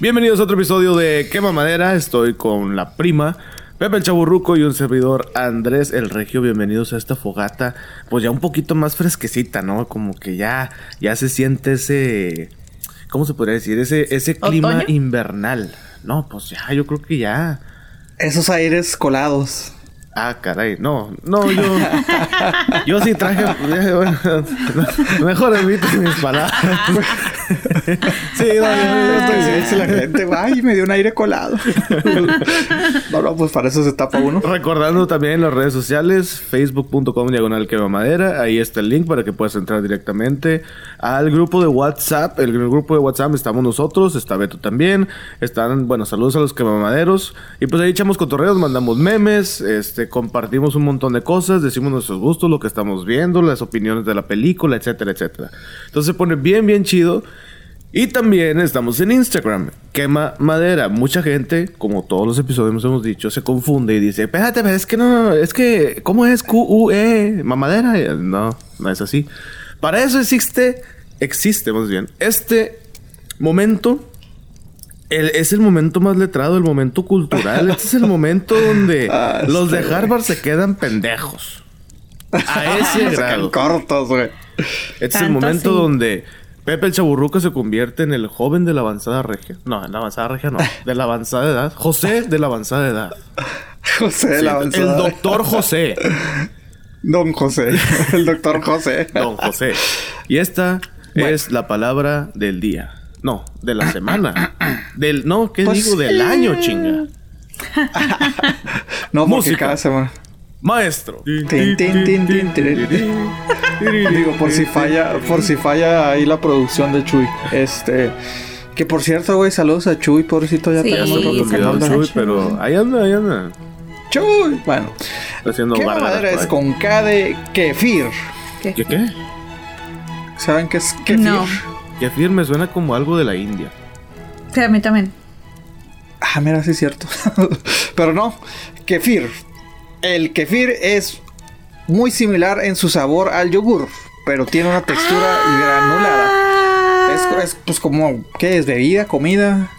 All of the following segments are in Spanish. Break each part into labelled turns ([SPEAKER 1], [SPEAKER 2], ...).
[SPEAKER 1] Bienvenidos a otro episodio de Quema Madera. Estoy con la prima, Pepe el Chaburruco y un servidor Andrés el Regio. Bienvenidos a esta fogata, pues ya un poquito más fresquecita, ¿no? Como que ya, ya se siente ese, ¿cómo se podría decir? Ese, ese clima
[SPEAKER 2] ¿Otoño?
[SPEAKER 1] invernal. No, pues ya, yo creo que ya.
[SPEAKER 3] Esos aires colados.
[SPEAKER 1] Ah, caray, no, no, yo. yo sí traje. bueno, mejor eviten mis palabras. sí, no, yo, yo estoy
[SPEAKER 3] Entonces
[SPEAKER 1] bien.
[SPEAKER 3] dice la gente, ay, me dio un aire colado. no, no, pues para eso se tapa uno.
[SPEAKER 1] Recordando también las redes sociales, facebook.com diagonal quema madera, ahí está el link para que puedas entrar directamente al grupo de WhatsApp. El, grupo de WhatsApp estamos nosotros, está Beto también, están, bueno, saludos a los quemamaderos. Y pues ahí echamos cotorreos, mandamos memes, este, compartimos un montón de cosas, decimos nuestros gustos, lo que estamos viendo, las opiniones de la película, etcétera, etcétera. Entonces se pone bien, bien chido. Y también estamos en Instagram, quema madera. Mucha gente, como todos los episodios hemos dicho, se confunde y dice, espérate, pero es que no, es que, ¿cómo es Q-U-E? ¿Mamadera? Y, No, no es así. Para eso existe, existe más bien, este momento. el- es el momento más letrado, el momento cultural. Este es el momento donde
[SPEAKER 3] Ah,
[SPEAKER 1] los de Harvard se quedan pendejos. A ese
[SPEAKER 3] Se quedan
[SPEAKER 1] grado.
[SPEAKER 3] cortos, güey.
[SPEAKER 1] Este es el momento
[SPEAKER 2] así.
[SPEAKER 1] donde Pepe el Chaburruco se convierte en el joven de la avanzada regia. No, en la avanzada regia no. De la avanzada edad. José de la avanzada edad.
[SPEAKER 3] José de
[SPEAKER 1] Sí,
[SPEAKER 3] la
[SPEAKER 1] el
[SPEAKER 3] avanzada.
[SPEAKER 1] doctor José.
[SPEAKER 3] Don José. El doctor José.
[SPEAKER 1] Don José. Y esta
[SPEAKER 3] Bueno.
[SPEAKER 1] es la palabra del día. No, de la semana. Del, no, ¿qué
[SPEAKER 3] Pues
[SPEAKER 1] digo? Del año, chinga.
[SPEAKER 3] No, porque
[SPEAKER 1] Música.
[SPEAKER 3] cada semana.
[SPEAKER 1] Maestro.
[SPEAKER 3] Tin, tin, tin, tin, tin. Digo, por si falla, por si falla ahí la producción de Chuy. Este. Que por cierto, güey, saludos a Chuy, pobrecito, ya
[SPEAKER 2] Sí,
[SPEAKER 3] tenemos rato que.
[SPEAKER 1] Chuy, pero ahí anda, ahí anda.
[SPEAKER 3] Chuy. Bueno,
[SPEAKER 1] Está haciendo
[SPEAKER 3] ¿qué
[SPEAKER 1] por
[SPEAKER 3] es con K de kefir?
[SPEAKER 2] ¿Qué?
[SPEAKER 1] ¿Qué qué?
[SPEAKER 3] ¿Saben qué es kefir?
[SPEAKER 2] No.
[SPEAKER 1] Kefir me suena como algo de la India.
[SPEAKER 2] Sí, a mí también.
[SPEAKER 3] Ah, mira, sí es cierto. Pero no, kefir. El kefir es muy similar en su sabor al yogur, pero tiene una textura granulada.
[SPEAKER 2] Ah.
[SPEAKER 3] Es, es, pues como, ¿qué es? ¿Bebida? ¿Comida?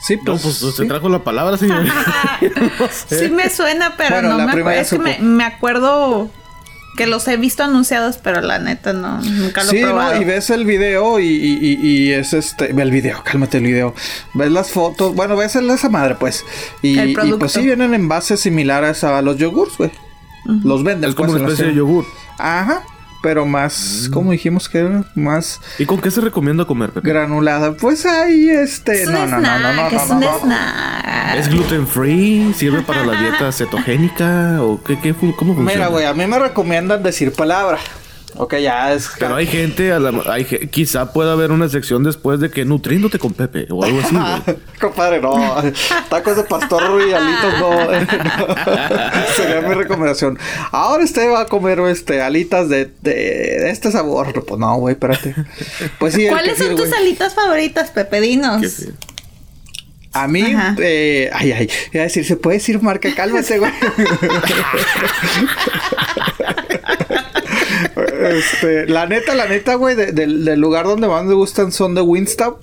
[SPEAKER 3] Sí,
[SPEAKER 1] No,
[SPEAKER 3] pues.
[SPEAKER 1] pues
[SPEAKER 3] sí.
[SPEAKER 1] trajo la palabra, señor. No sé.
[SPEAKER 2] Sí me suena, pero
[SPEAKER 3] Bueno,
[SPEAKER 2] no
[SPEAKER 3] la
[SPEAKER 2] me acuerdo. Es que me acuerdo que los he visto anunciados, pero la neta no, nunca lo
[SPEAKER 3] Sí,
[SPEAKER 2] he probado.
[SPEAKER 3] no, y ves el video y, y- y- y es este. Ve el video, cálmate el video. Ves las fotos, bueno, ves el- esa madre, pues. Y,
[SPEAKER 2] El
[SPEAKER 3] y,
[SPEAKER 2] producto.
[SPEAKER 3] pues sí vienen en bases similares a los yogurts, güey. Los venden,
[SPEAKER 1] Es como
[SPEAKER 3] pues,
[SPEAKER 1] una
[SPEAKER 3] en la
[SPEAKER 1] especie de yogur.
[SPEAKER 3] Ajá, pero más, ¿cómo dijimos que era? Más
[SPEAKER 1] ¿Y con qué se recomienda comer, Pepe?
[SPEAKER 3] granulada. Pues ahí, este.
[SPEAKER 2] Es
[SPEAKER 3] No, no, no, no, no,
[SPEAKER 2] es
[SPEAKER 3] no,
[SPEAKER 2] snack.
[SPEAKER 1] ¿Es gluten free? ¿Sirve para la dieta cetogénica? ¿O qué, qué cómo funciona?
[SPEAKER 3] Mira, güey, a mí me recomiendan decir palabra. Ok, ya es.
[SPEAKER 1] Pero hay gente, a la- hay quizá pueda haber una sección después de que nutriéndote con Pepe o algo así, güey.
[SPEAKER 3] Compadre, no. Tacos de pastor y alitos no. no. Sería mi recomendación. Ahora usted va a comer este alitas de, de, de este sabor. Pues no, güey, espérate. Pues sí,
[SPEAKER 2] ¿Cuáles son tus alitas favoritas, Pepe? Dinos.
[SPEAKER 3] A mí, eh, ay, ay, iba a decir, ¿se puede decir marca? Cálmate, güey. este, la neta, la neta, güey, de- del, del lugar donde más me gustan son de Winstop.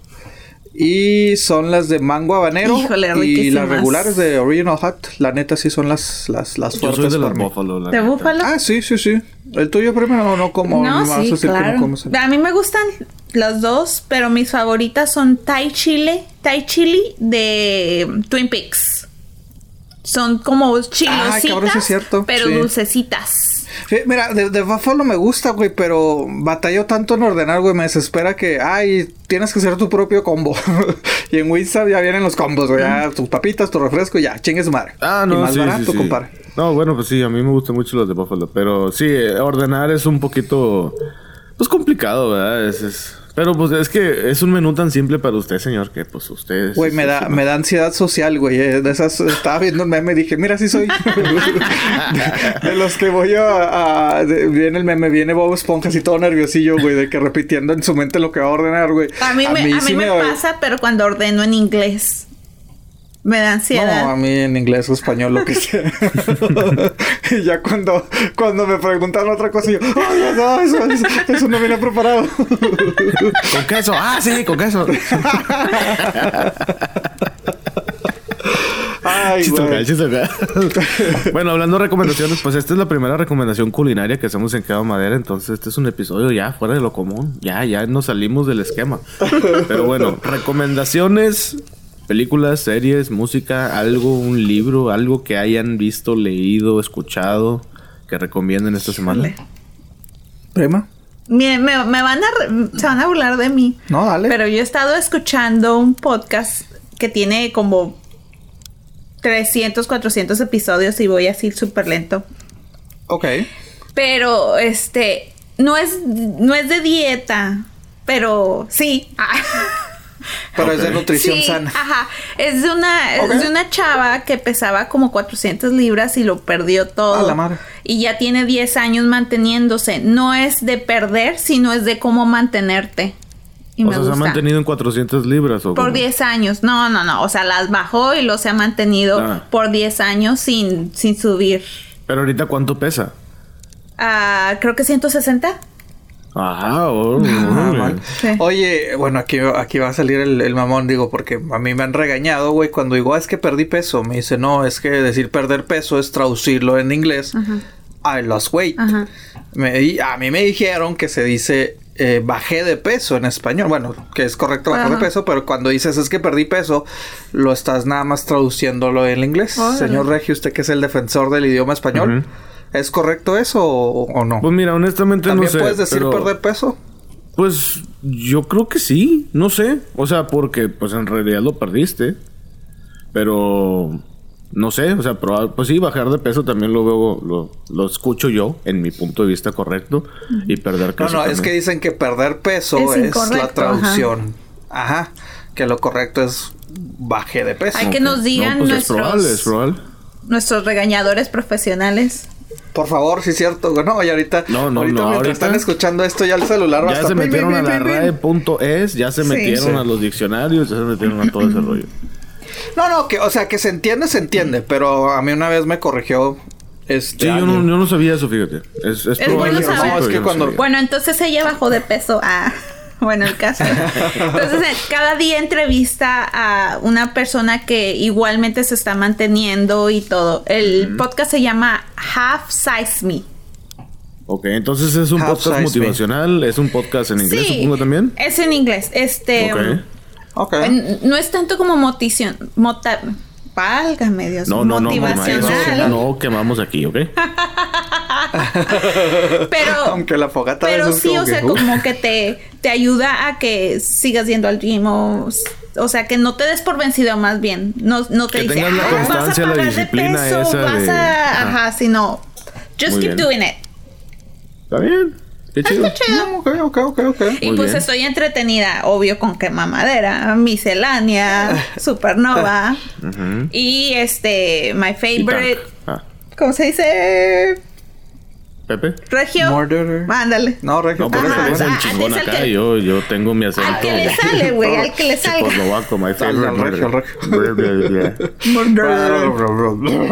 [SPEAKER 3] Y son las de mango habanero.
[SPEAKER 2] Híjole,
[SPEAKER 3] y las regulares de Original Hut. La neta sí son las, las, las
[SPEAKER 1] Yo soy de
[SPEAKER 3] para
[SPEAKER 1] los
[SPEAKER 3] mí.
[SPEAKER 1] búfalos. la
[SPEAKER 2] ¿De
[SPEAKER 1] neta.
[SPEAKER 2] búfalo?
[SPEAKER 3] Ah, sí, sí, sí. El tuyo primero no, no como.
[SPEAKER 2] no,
[SPEAKER 3] a
[SPEAKER 2] sí,
[SPEAKER 3] que
[SPEAKER 2] claro.
[SPEAKER 3] no.
[SPEAKER 2] A mí me gustan las dos, pero mis favoritas son Thai Chile, Thai Chili de Twin Peaks. Son como chilositas,
[SPEAKER 3] cabrón, sí es cierto,
[SPEAKER 2] pero
[SPEAKER 3] sí.
[SPEAKER 2] dulcecitas.
[SPEAKER 3] Mira, de, de Buffalo me gusta, güey, pero batallo tanto en ordenar, güey. Me desespera que, ay, tienes que hacer tu propio combo. y en Winstop ya vienen los combos, güey. Ya tus papitas, tu refresco, ya, chingues madre.
[SPEAKER 1] Ah, no,
[SPEAKER 3] y más
[SPEAKER 1] sí,
[SPEAKER 3] barato,
[SPEAKER 1] sí, sí.
[SPEAKER 3] compadre.
[SPEAKER 1] No, bueno, pues sí, a mí me gustan mucho los de Buffalo. Pero sí, eh, ordenar es un poquito... Pues complicado, ¿verdad? Es, es- Pero pues es que es un menú tan simple para usted, señor, que pues usted...
[SPEAKER 3] Güey, me da, me da ansiedad social, güey. eh, De esas, estaba viendo un meme y dije, mira, sí soy. de los que voy a. a- de- viene el meme, viene Bob Esponja así todo nerviosillo, güey, de que repitiendo en su mente lo que va a ordenar, güey.
[SPEAKER 2] A mí, me, a mí
[SPEAKER 3] sí
[SPEAKER 2] me pasa, pero cuando ordeno en inglés. Me da ansiedad.
[SPEAKER 3] No, a mí en inglés o español, lo que sea. y ya cuando, cuando me preguntan otra cosa, yo, ¡ay, no, eso, eso, eso no viene preparado!
[SPEAKER 1] con queso, ah, sí, con queso.
[SPEAKER 3] Ay,
[SPEAKER 1] Chistoca, chistoca. bueno, hablando de recomendaciones, pues esta es la primera recomendación culinaria que hacemos en Cada Madera. Entonces, este es un episodio ya fuera de lo común. Ya, ya nos salimos del esquema. Pero bueno, recomendaciones, películas, series, música, algo, un libro, algo que hayan visto, leído, escuchado, que recomienden esta semana.
[SPEAKER 3] ¿Prima?
[SPEAKER 2] Me, me- me van a re- se van a burlar de mí.
[SPEAKER 3] No, dale.
[SPEAKER 2] Pero yo he estado escuchando un podcast que tiene como 300, 400 episodios y voy así súper lento.
[SPEAKER 3] Ok.
[SPEAKER 2] Pero este no es no es de dieta, pero sí.
[SPEAKER 3] Pero es de nutrición
[SPEAKER 2] Sí,
[SPEAKER 3] sana.
[SPEAKER 2] Ajá. Es de una, es de una chava que pesaba como 400 libras y lo perdió todo.
[SPEAKER 3] A la madre.
[SPEAKER 2] Y ya tiene 10 años manteniéndose. No es de perder, sino es de cómo mantenerte. Y
[SPEAKER 1] o
[SPEAKER 2] me
[SPEAKER 1] sea, se ha mantenido en 400 libras o
[SPEAKER 2] Por
[SPEAKER 1] cómo?
[SPEAKER 2] 10 años. No, no, no. O sea, las bajó y lo se ha mantenido
[SPEAKER 1] Ah.
[SPEAKER 2] por 10 años sin, sin subir.
[SPEAKER 1] Pero ahorita, ¿cuánto pesa?
[SPEAKER 2] Ah, creo que 160.
[SPEAKER 1] Ajá, oh,
[SPEAKER 3] Ah.
[SPEAKER 2] Sí.
[SPEAKER 3] Oye, bueno, aquí, aquí va a salir el, el mamón, digo, porque a mí me han regañado, güey, cuando digo, "Ah, es que perdí peso. Me dice, no, es que decir perder peso es traducirlo en inglés. I lost weight.
[SPEAKER 2] Ajá.
[SPEAKER 3] Me di- a mí me dijeron que se dice eh, bajé de peso en español. Bueno, que es correcto bajar de peso, pero cuando dices es que perdí peso, lo estás nada más traduciéndolo en inglés. Señor Regio, usted que es el defensor del idioma español. ¿Es correcto eso o, o no?
[SPEAKER 1] Pues mira, honestamente no
[SPEAKER 3] ¿También
[SPEAKER 1] sé.
[SPEAKER 3] puedes decir
[SPEAKER 1] pero-
[SPEAKER 3] perder peso?
[SPEAKER 1] Pues yo creo que sí, no sé. O sea, porque pues en realidad lo perdiste. Pero no sé, o sea, proba- pues sí, bajar de peso también lo veo, lo, lo escucho yo en mi punto de vista correcto. Y perder
[SPEAKER 3] No,
[SPEAKER 1] peso.
[SPEAKER 3] no, es
[SPEAKER 1] también.
[SPEAKER 3] que dicen que perder peso
[SPEAKER 2] Es
[SPEAKER 3] es, la traducción. Ajá. Que lo correcto es baje de peso.
[SPEAKER 2] Hay que nos digan
[SPEAKER 1] No, pues es
[SPEAKER 2] nuestros,
[SPEAKER 1] probable, es probable.
[SPEAKER 2] nuestros regañadores profesionales.
[SPEAKER 3] Por favor, sí es cierto. No, y ahorita,
[SPEAKER 1] No, no,
[SPEAKER 3] ahorita
[SPEAKER 1] no,
[SPEAKER 3] mientras
[SPEAKER 1] ahorita-
[SPEAKER 3] están escuchando esto ya el celular va a
[SPEAKER 1] Ya se metieron
[SPEAKER 3] pin,
[SPEAKER 1] a la
[SPEAKER 3] pin, pin.
[SPEAKER 1] RAE.es, ya se metieron
[SPEAKER 3] Sí.
[SPEAKER 1] a los diccionarios, ya se metieron a todo ese rollo.
[SPEAKER 3] No, no, que, o sea, que se entiende, se entiende, pero a mí una vez me corrigió este
[SPEAKER 1] Sí, yo no, yo no sabía eso, fíjate. Es, es,
[SPEAKER 2] Es
[SPEAKER 1] probable
[SPEAKER 2] bueno saber.
[SPEAKER 3] No, es que cuando-.
[SPEAKER 2] Bueno, entonces ella bajó de peso. Ah, bueno, el caso. Entonces, eh, cada día entrevista a una persona que igualmente se está manteniendo y todo. El podcast se llama Half Size Me.
[SPEAKER 1] Ok, entonces es un
[SPEAKER 3] Half
[SPEAKER 1] podcast
[SPEAKER 3] me.
[SPEAKER 1] motivacional, es un podcast en inglés,
[SPEAKER 2] Sí,
[SPEAKER 1] supongo también.
[SPEAKER 2] Es en inglés. Este.
[SPEAKER 1] Ok.
[SPEAKER 3] Ok.
[SPEAKER 2] n- No es tanto como motivación. Válgame Dios.
[SPEAKER 1] No, no, no,
[SPEAKER 2] motivacional.
[SPEAKER 1] eso no quemamos aquí, ¿ok?
[SPEAKER 2] pero.
[SPEAKER 3] Aunque la fogata
[SPEAKER 2] Pero
[SPEAKER 3] es
[SPEAKER 2] sí,
[SPEAKER 3] como
[SPEAKER 2] o
[SPEAKER 3] que,
[SPEAKER 2] sea,
[SPEAKER 3] uh.
[SPEAKER 2] como que te, te ayuda a que sigas yendo al gym o, o sea, que no te des por vencido más bien. No, no te
[SPEAKER 1] Que
[SPEAKER 2] dice,
[SPEAKER 1] tengas la
[SPEAKER 2] "Ah, vas a
[SPEAKER 1] constancia, la
[SPEAKER 2] bajar de
[SPEAKER 1] disciplina
[SPEAKER 2] peso,
[SPEAKER 1] esa
[SPEAKER 2] vas
[SPEAKER 1] de-
[SPEAKER 2] a...
[SPEAKER 1] Ajá.
[SPEAKER 2] Ajá, sino... Just
[SPEAKER 1] Muy
[SPEAKER 2] keep
[SPEAKER 1] bien.
[SPEAKER 2] doing it.
[SPEAKER 1] Está bien. Qué chido.
[SPEAKER 2] Está chido.
[SPEAKER 3] No, ok, ok, ok, ok.
[SPEAKER 2] Y
[SPEAKER 1] Muy
[SPEAKER 2] pues
[SPEAKER 1] bien.
[SPEAKER 2] estoy entretenida, obvio, con quema madera, miscelánea, supernova y este, my favorite.
[SPEAKER 1] Ah,
[SPEAKER 2] ¿cómo se dice?
[SPEAKER 1] Pepe.
[SPEAKER 2] Regio.
[SPEAKER 3] Murderer.
[SPEAKER 2] Ándale.
[SPEAKER 3] No, Regio,
[SPEAKER 1] No,
[SPEAKER 3] por eso.
[SPEAKER 1] es
[SPEAKER 2] ah,
[SPEAKER 1] el chingón
[SPEAKER 2] es el
[SPEAKER 1] acá.
[SPEAKER 2] que-
[SPEAKER 1] Yo, yo tengo mi acento.
[SPEAKER 2] Al que le sale, güey, al que le salga.
[SPEAKER 1] Checoslovaco, my favorite
[SPEAKER 3] Al regio, al
[SPEAKER 1] murder.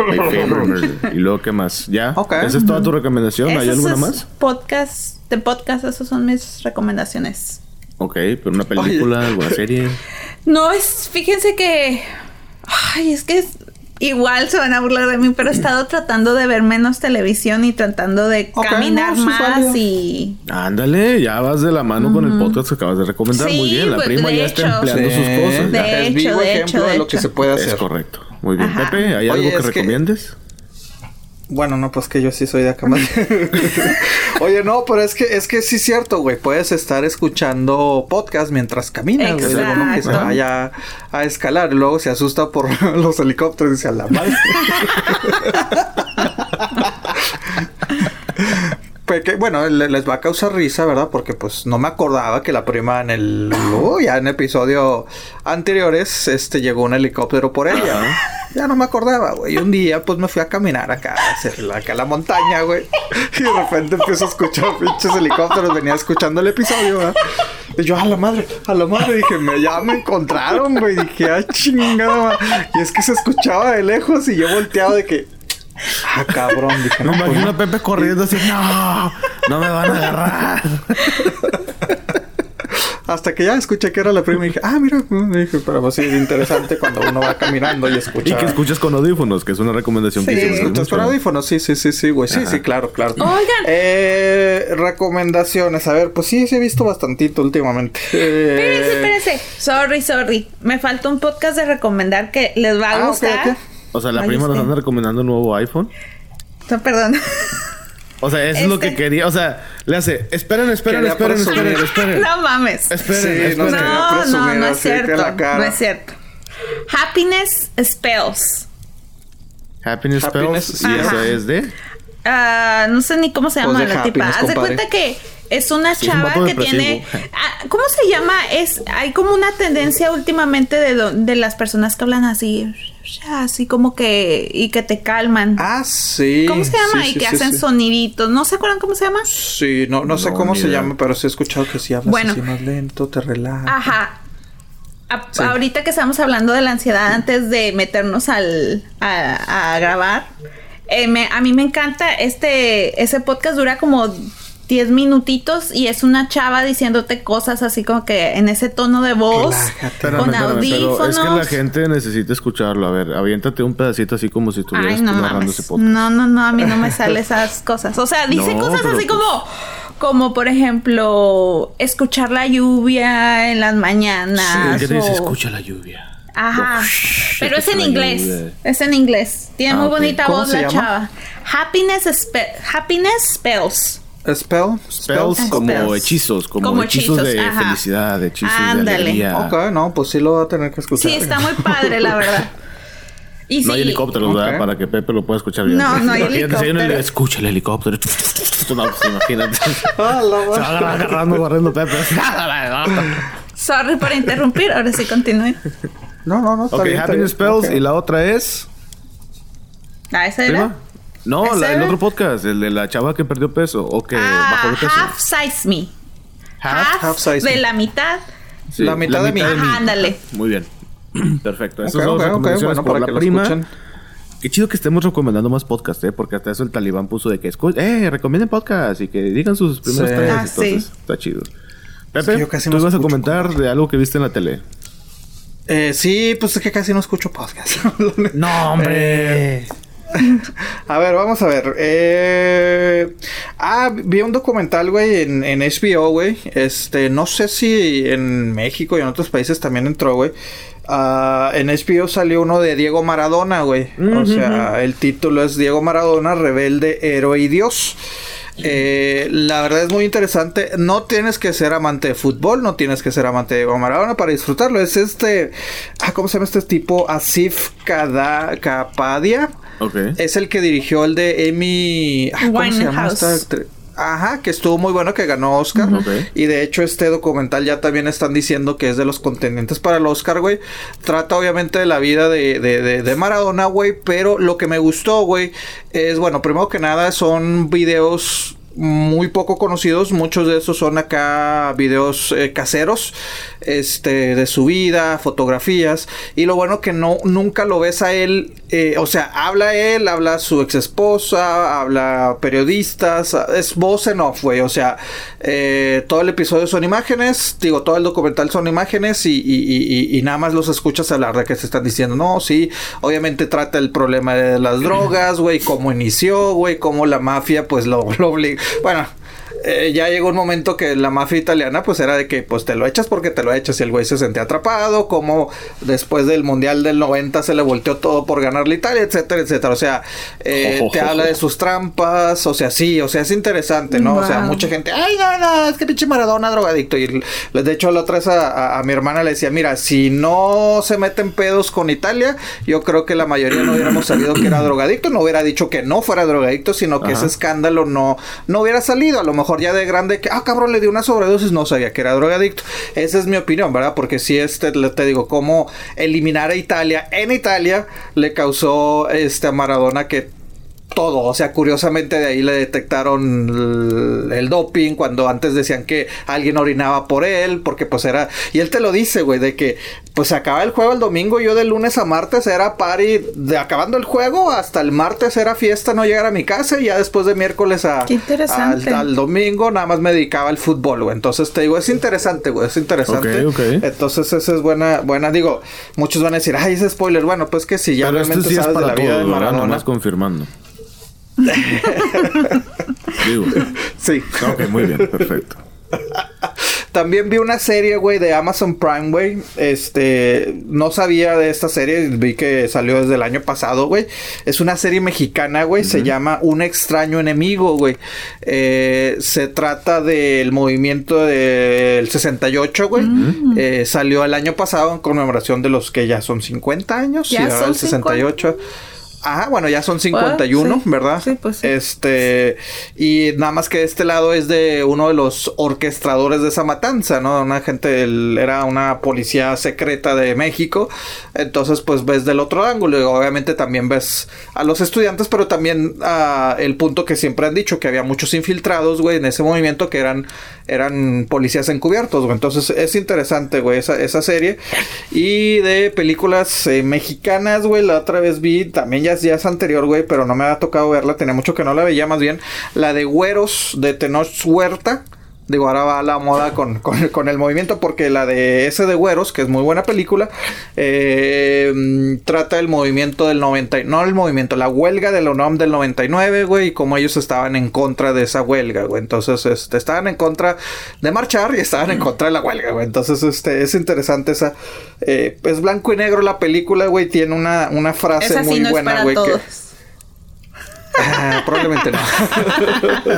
[SPEAKER 1] My favorite murder. Y luego, ¿qué más? ¿Ya?
[SPEAKER 3] Ok.
[SPEAKER 1] ¿Esa es toda tu recomendación? ¿Hay alguna más?
[SPEAKER 2] Podcast, de podcast, esas son mis recomendaciones.
[SPEAKER 1] Ok, pero una película, alguna serie.
[SPEAKER 2] No es, fíjense que, ay, es que es, igual se van a burlar de mí, pero he estado tratando de ver menos televisión y tratando de
[SPEAKER 3] Ok,
[SPEAKER 2] caminar
[SPEAKER 3] no, es
[SPEAKER 2] más y
[SPEAKER 1] Ándale, ya vas de la mano con el podcast que acabas de recomendar.
[SPEAKER 2] Sí,
[SPEAKER 1] Muy bien, la
[SPEAKER 2] pues,
[SPEAKER 1] prima ya está
[SPEAKER 2] hecho.
[SPEAKER 1] empleando
[SPEAKER 3] Sí.
[SPEAKER 1] sus cosas.
[SPEAKER 2] De
[SPEAKER 1] Ya.
[SPEAKER 3] es
[SPEAKER 2] hecho,
[SPEAKER 3] vivo
[SPEAKER 2] de
[SPEAKER 3] ejemplo
[SPEAKER 2] hecho,
[SPEAKER 3] de,
[SPEAKER 2] de
[SPEAKER 3] lo que
[SPEAKER 2] hecho.
[SPEAKER 3] se puede
[SPEAKER 1] Es
[SPEAKER 3] hacer.
[SPEAKER 1] correcto. Muy bien.
[SPEAKER 2] Ajá.
[SPEAKER 1] Pepe, ¿hay
[SPEAKER 3] Oye,
[SPEAKER 1] algo que
[SPEAKER 3] es que-
[SPEAKER 1] recomiendes?
[SPEAKER 3] Bueno, no, pues que yo sí soy de acá más. Oye, no, pero es que es que sí es cierto, güey. Puedes estar escuchando podcast mientras caminas, güey. Luego, ¿no? Que se vaya a escalar. Y luego se asusta por los helicópteros y dice a la madre. Bueno, le- les va a causar risa, ¿verdad? Porque pues no me acordaba que la prima en el uh, ya en episodio anteriores este llegó un helicóptero por ella. Ya no me acordaba, güey. Y un día pues me fui a caminar acá, acá a la montaña, güey. Y de repente empiezo a escuchar pinches helicópteros, venía escuchando el episodio, ¿verdad? Y yo, a la madre, a la madre, dije, me, ya me encontraron, güey. Dije, ah, chingada. Y es que se escuchaba de lejos y yo volteaba de que, ah, cabrón. Dije,
[SPEAKER 1] Me
[SPEAKER 3] no, pues,
[SPEAKER 1] imagino a Pepe corriendo así, no, no me van a agarrar.
[SPEAKER 3] Hasta que ya escuché que era la prima y dije, ah, mira, me dije, pero pues sí, es interesante cuando uno va caminando y escucha.
[SPEAKER 1] Y que escuchas con audífonos, que es una recomendación
[SPEAKER 3] Sí,
[SPEAKER 1] que hicimos
[SPEAKER 3] escuchas con audífonos, sí, sí, sí, sí, güey. Sí, sí, claro, claro.
[SPEAKER 2] Oigan.
[SPEAKER 3] Eh, recomendaciones, a ver, pues sí, sí he visto bastantito últimamente. Eh,
[SPEAKER 2] Espérense, espérense. Sorry, sorry. Me falta un podcast de recomendar que les va a
[SPEAKER 3] Ah,
[SPEAKER 2] gustar.
[SPEAKER 3] ok.
[SPEAKER 1] O sea, la prima nos
[SPEAKER 2] este.
[SPEAKER 1] anda recomendando un nuevo iPhone.
[SPEAKER 2] No, perdón.
[SPEAKER 1] O sea, eso es lo
[SPEAKER 2] Este.
[SPEAKER 1] que quería. O sea, le hace, esperen, esperen,
[SPEAKER 3] Quería
[SPEAKER 1] esperen, esperen,
[SPEAKER 3] presumir.
[SPEAKER 1] esperen.
[SPEAKER 2] no mames.
[SPEAKER 1] Esperen,
[SPEAKER 3] Sí,
[SPEAKER 1] esperen.
[SPEAKER 3] no,
[SPEAKER 2] No,
[SPEAKER 3] quería
[SPEAKER 2] no,
[SPEAKER 3] presumir
[SPEAKER 2] no es cierto.
[SPEAKER 3] la cara.
[SPEAKER 2] No es cierto. Happiness Spells.
[SPEAKER 1] Happiness
[SPEAKER 3] Happiness,
[SPEAKER 1] Spells.
[SPEAKER 3] sí,
[SPEAKER 1] Y eso
[SPEAKER 3] ajá.
[SPEAKER 1] es de.
[SPEAKER 2] Ah, no sé ni cómo se llama
[SPEAKER 3] Pues de
[SPEAKER 2] la tipa.
[SPEAKER 3] happiness,
[SPEAKER 2] Haz de
[SPEAKER 3] compadre.
[SPEAKER 2] cuenta que es una
[SPEAKER 1] Sí, es un
[SPEAKER 2] chava
[SPEAKER 1] vato
[SPEAKER 2] que tiene.
[SPEAKER 1] depresivo.
[SPEAKER 2] Ah, ¿Cómo se llama? Es hay como una tendencia últimamente de, lo- de las personas que hablan así, así como que y que te calman.
[SPEAKER 3] Ah, sí.
[SPEAKER 2] ¿Cómo se llama?
[SPEAKER 3] Sí,
[SPEAKER 2] y que
[SPEAKER 3] sí,
[SPEAKER 2] hacen
[SPEAKER 3] sí.
[SPEAKER 2] soniditos. ¿No se acuerdan cómo se llama?
[SPEAKER 3] Sí, no, no sé cómo se
[SPEAKER 1] idea.
[SPEAKER 3] llama, pero sí he escuchado que si hablas
[SPEAKER 2] Bueno.
[SPEAKER 3] así más lento, te relajas.
[SPEAKER 2] Ajá. A-
[SPEAKER 3] Sí.
[SPEAKER 2] Ahorita que estamos hablando de la ansiedad antes de meternos al, a, a grabar, eh, me- a mí me encanta este, ese podcast dura como 10 minutitos y es una chava diciéndote cosas así como que en ese tono de voz, con
[SPEAKER 1] espérame,
[SPEAKER 2] audífonos.
[SPEAKER 1] pero es que la gente necesita escucharlo. A ver, aviéntate un pedacito así como si estuvieras
[SPEAKER 2] Ay, no
[SPEAKER 1] narrando ese podcast.
[SPEAKER 2] No, no, no, a mí no me sale esas cosas. O sea, dice
[SPEAKER 1] No,
[SPEAKER 2] cosas así
[SPEAKER 1] pues-
[SPEAKER 2] como, como por ejemplo, escuchar la lluvia en las mañanas.
[SPEAKER 1] ¿Qué te dice? Escucha la lluvia.
[SPEAKER 2] Ajá. Pero es en inglés.
[SPEAKER 1] lluvia.
[SPEAKER 2] Es en inglés. Tiene
[SPEAKER 1] Ah,
[SPEAKER 2] muy
[SPEAKER 1] ok.
[SPEAKER 2] bonita
[SPEAKER 3] ¿Cómo
[SPEAKER 2] voz la
[SPEAKER 3] llama?
[SPEAKER 2] chava. Happiness, Spe- Happiness Spells.
[SPEAKER 3] Spell.
[SPEAKER 1] Spells como
[SPEAKER 2] spells.
[SPEAKER 1] hechizos, como,
[SPEAKER 2] Como
[SPEAKER 1] hechizos, de
[SPEAKER 2] ajá.
[SPEAKER 1] felicidad, hechizos de
[SPEAKER 2] Ándale.
[SPEAKER 1] alegría.
[SPEAKER 3] Ok, no, pues sí lo va a tener que escuchar.
[SPEAKER 2] Sí, está muy padre, la verdad. Y
[SPEAKER 1] No hay helicópteros. ¿verdad? Para que Pepe lo pueda escuchar bien.
[SPEAKER 2] No, no hay
[SPEAKER 1] Imagínate,
[SPEAKER 2] helicóptero.
[SPEAKER 1] Escucha el helicóptero. No, pues imagínate.
[SPEAKER 3] Ah, la
[SPEAKER 1] Se va agarrando, barriendo Pepe.
[SPEAKER 2] Sorry por interrumpir. Ahora sí continúe.
[SPEAKER 3] No, no, no. Está
[SPEAKER 1] ok,
[SPEAKER 3] bien, está
[SPEAKER 1] Happiness
[SPEAKER 3] bien.
[SPEAKER 1] Spells. Y la otra es...
[SPEAKER 2] Ah, esa era.
[SPEAKER 1] ¿Prima? No,
[SPEAKER 2] ¿Ese
[SPEAKER 1] la- el otro podcast. El de la chava que perdió peso. O que bajó
[SPEAKER 2] Ah,
[SPEAKER 1] de peso.
[SPEAKER 2] half size me.
[SPEAKER 1] Half.
[SPEAKER 3] half size
[SPEAKER 2] de
[SPEAKER 3] me.
[SPEAKER 2] la mitad.
[SPEAKER 1] Sí,
[SPEAKER 3] La mitad de mí.
[SPEAKER 2] Ajá, ándale.
[SPEAKER 1] Muy bien. Perfecto. Esas
[SPEAKER 3] Ok,
[SPEAKER 1] son
[SPEAKER 3] ok,
[SPEAKER 1] las
[SPEAKER 3] ok,
[SPEAKER 1] recomendaciones
[SPEAKER 3] bueno,
[SPEAKER 1] por
[SPEAKER 3] para
[SPEAKER 1] la
[SPEAKER 3] que lo
[SPEAKER 1] prima.
[SPEAKER 3] escuchen.
[SPEAKER 1] Qué chido que estemos recomendando más podcast, ¿eh? Porque hasta eso el talibán puso de que escu- eh, recomienden podcast y que digan sus primeros
[SPEAKER 3] Sí.
[SPEAKER 1] tres.
[SPEAKER 2] Ah,
[SPEAKER 1] Entonces,
[SPEAKER 2] sí.
[SPEAKER 1] está chido. Pepe,
[SPEAKER 3] que yo casi
[SPEAKER 1] tú
[SPEAKER 3] no
[SPEAKER 1] ibas a comentar de algo que viste en la tele.
[SPEAKER 3] Eh, sí, pues es que casi no escucho podcast.
[SPEAKER 1] No,
[SPEAKER 3] Eh, a ver, vamos a ver. Eh, ah, vi un documental, güey, en, en HBO, güey. Este, no sé si en México y en otros países también entró, güey. Ah, en HBO salió uno de Diego Maradona, güey. O sea, el título es Diego Maradona, rebelde, héroe y Dios. Eh, la verdad es muy interesante. No tienes que ser amante de fútbol, no tienes que ser amante de Diego Maradona para disfrutarlo. Es este, ah, ¿cómo se llama este tipo? Asif Kada- Kapadia.
[SPEAKER 1] Ok.
[SPEAKER 3] Es el que dirigió el de Amy. ah, ¿Cómo se llama
[SPEAKER 2] Winehouse.
[SPEAKER 3] esta actriz? Ajá, que estuvo muy bueno, que ganó Oscar. Y de hecho, este documental ya también están diciendo que es de los contendientes para el Oscar, güey. Trata obviamente de la vida de, de, de, de Maradona, güey. Pero lo que me gustó, güey, es, bueno, primero que nada, son videos muy poco conocidos, muchos de esos son acá videos eh, caseros, este, de su vida, fotografías, y lo bueno que no, nunca lo ves a él, eh, o sea, habla él, habla su ex esposa, habla periodistas, es voz en off, güey, o sea, eh, todo el episodio son imágenes, digo, todo el documental son imágenes y, nada más los escuchas hablar de que se están diciendo, no, sí, obviamente trata el problema de las drogas, güey, cómo inició, güey, cómo la mafia, pues lo, lo bueno. Eh, ya llegó un momento que la mafia italiana pues era de que pues te lo echas porque te lo echas y el güey se sentía atrapado, como después del Mundial del 90 se le volteó todo por ganar la Italia, etcétera, etcétera. O sea, eh, te habla de sus trampas, o sea, sí, o sea, es interesante, ¿no? O sea, mucha gente, ay, no, no, es que pinche Maradona drogadicto. Y de hecho la otra vez a, a- a mi hermana le decía, mira, si no se meten pedos con Italia, yo creo que la mayoría no hubiéramos sabido que era drogadicto, no hubiera dicho que no fuera drogadicto, sino que
[SPEAKER 1] Ajá.
[SPEAKER 3] ese escándalo no, no hubiera salido. A lo mejor ya de grande que, ah, cabrón, le dio una sobredosis, no sabía que era drogadicto. Esa es mi opinión, ¿verdad? Porque si este, te digo, cómo eliminar a Italia en Italia le causó este a Maradona que todo. O sea, curiosamente de ahí le detectaron el, doping cuando antes decían que alguien orinaba por él, porque pues era... Y él te lo dice, güey, de que pues se acaba el juego el domingo, yo de lunes a martes era party, de acabando el juego hasta el martes era fiesta, no llegar a mi casa y ya después de miércoles a...
[SPEAKER 2] Qué interesante.
[SPEAKER 3] Al, domingo nada más me dedicaba al fútbol, güey. Entonces te digo, es interesante, güey, es interesante.
[SPEAKER 1] Ok, ok.
[SPEAKER 3] Entonces esa es buena, buena, digo, muchos van a decir, ay, ese spoiler, bueno, pues que si ya
[SPEAKER 1] Pero
[SPEAKER 3] realmente
[SPEAKER 1] este sí es
[SPEAKER 3] sabes de
[SPEAKER 1] para
[SPEAKER 3] la vida
[SPEAKER 1] todos,
[SPEAKER 3] de. Maradona.
[SPEAKER 1] Nomás confirmando. Digo.
[SPEAKER 3] Sí.
[SPEAKER 1] Ok, muy bien, perfecto.
[SPEAKER 3] También vi una serie, güey, de Amazon Prime, güey. Este, no sabía de esta serie, vi que salió desde el año pasado, güey. Es una serie mexicana, güey, se llama Un extraño enemigo, güey. Eh, se trata del movimiento del 68, güey. Eh, salió el año pasado en conmemoración de los que ya son 50 años.
[SPEAKER 2] Ya
[SPEAKER 3] y ahora
[SPEAKER 2] son
[SPEAKER 3] el 68. Ajá, bueno, ya son 51,
[SPEAKER 2] sí.
[SPEAKER 3] ¿verdad?
[SPEAKER 2] Sí, pues sí.
[SPEAKER 3] Este, y nada más que este lado es de uno de los orquestadores de esa matanza, ¿no? Una gente, era una policía secreta de México. Entonces, pues ves del otro ángulo. Y obviamente también ves a los estudiantes, pero también a el punto que siempre han dicho, que había muchos infiltrados, güey, en ese movimiento que eran, eran policías encubiertos, güey. Entonces, es interesante, güey, esa, esa serie. Y de películas eh, mexicanas, güey, la otra vez vi, también ya, ya es anterior, güey, pero no me ha tocado verla, tenía mucho que no la veía, más bien, la de Güeros de Tenoch Huerta. Digo, ahora va a la moda con, con, con, el movimiento porque la de ese de Güeros, que es muy buena película, eh, trata el movimiento del 90, no el movimiento, la huelga de la UNAM del 99, güey, y cómo ellos estaban en contra de esa huelga, güey. Entonces, este, estaban en contra de marchar y estaban en contra de la huelga, güey. Entonces, este, es interesante esa, eh, es blanco y negro la película, güey, tiene una, una frase
[SPEAKER 2] Esa sí
[SPEAKER 3] muy
[SPEAKER 2] no
[SPEAKER 3] buena, güey. que-. Ah, probablemente no.